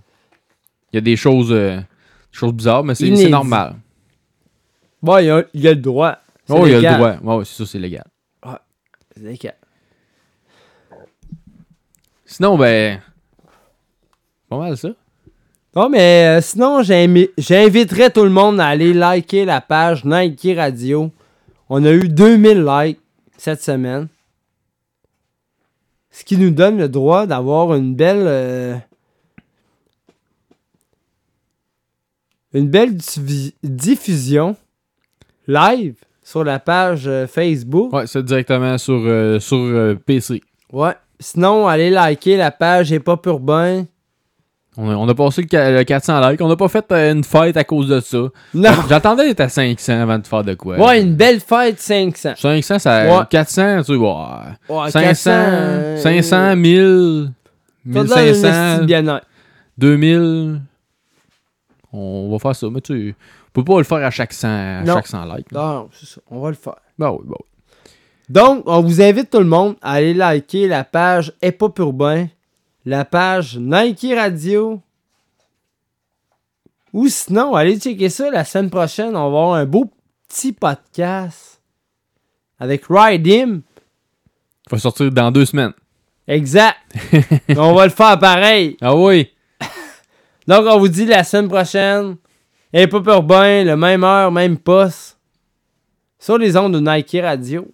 Il y a des choses, euh, des choses bizarres, mais c'est normal. Bon, il y a, il y a le droit. Oh, il y a le droit. Ouais, c'est ça, c'est légal. Ouais, c'est légal. Sinon, ben. Pas mal ça. Bon, mais euh, sinon, j'invi- j'inviterais tout le monde à aller liker la page Nike Radio. On a eu 2000 likes cette semaine. Ce qui nous donne le droit d'avoir une belle. euh, une belle diffu- diffusion live sur la page euh, Facebook. Ouais, c'est directement sur, euh, sur euh, PC. Ouais. Sinon, allez liker la page Hip Hop Urbain. On a, on a passé le, le 400 likes. On n'a pas fait euh, une fête à cause de ça. Non. <laughs> J'attendais d'être à 500 avant de faire de quoi. Ouais, une belle fête 500. 500, ça. Ouais. 400, tu vois. Ouais, 500, 400, euh, 500, 1000, Ça donne un esti 1500, de bien-être. 2000. On va faire ça. Mais tu sais, on peut pas le faire à chaque 100, à Non. chaque 100 likes. Non, non, c'est ça. On va le faire. Ben oui, ben oui. Donc, on vous invite tout le monde à aller liker la page Hip Hop Urbain, la page Nike Radio. Ou sinon, allez checker ça la semaine prochaine. On va avoir un beau petit podcast avec Rydim. Il va sortir dans deux semaines. Exact. <laughs> on va le faire pareil. Ah oui. <laughs> Donc, on vous dit la semaine prochaine. Hip Hop Urbain, le même heure, même poste. Sur les ondes de Nike Radio.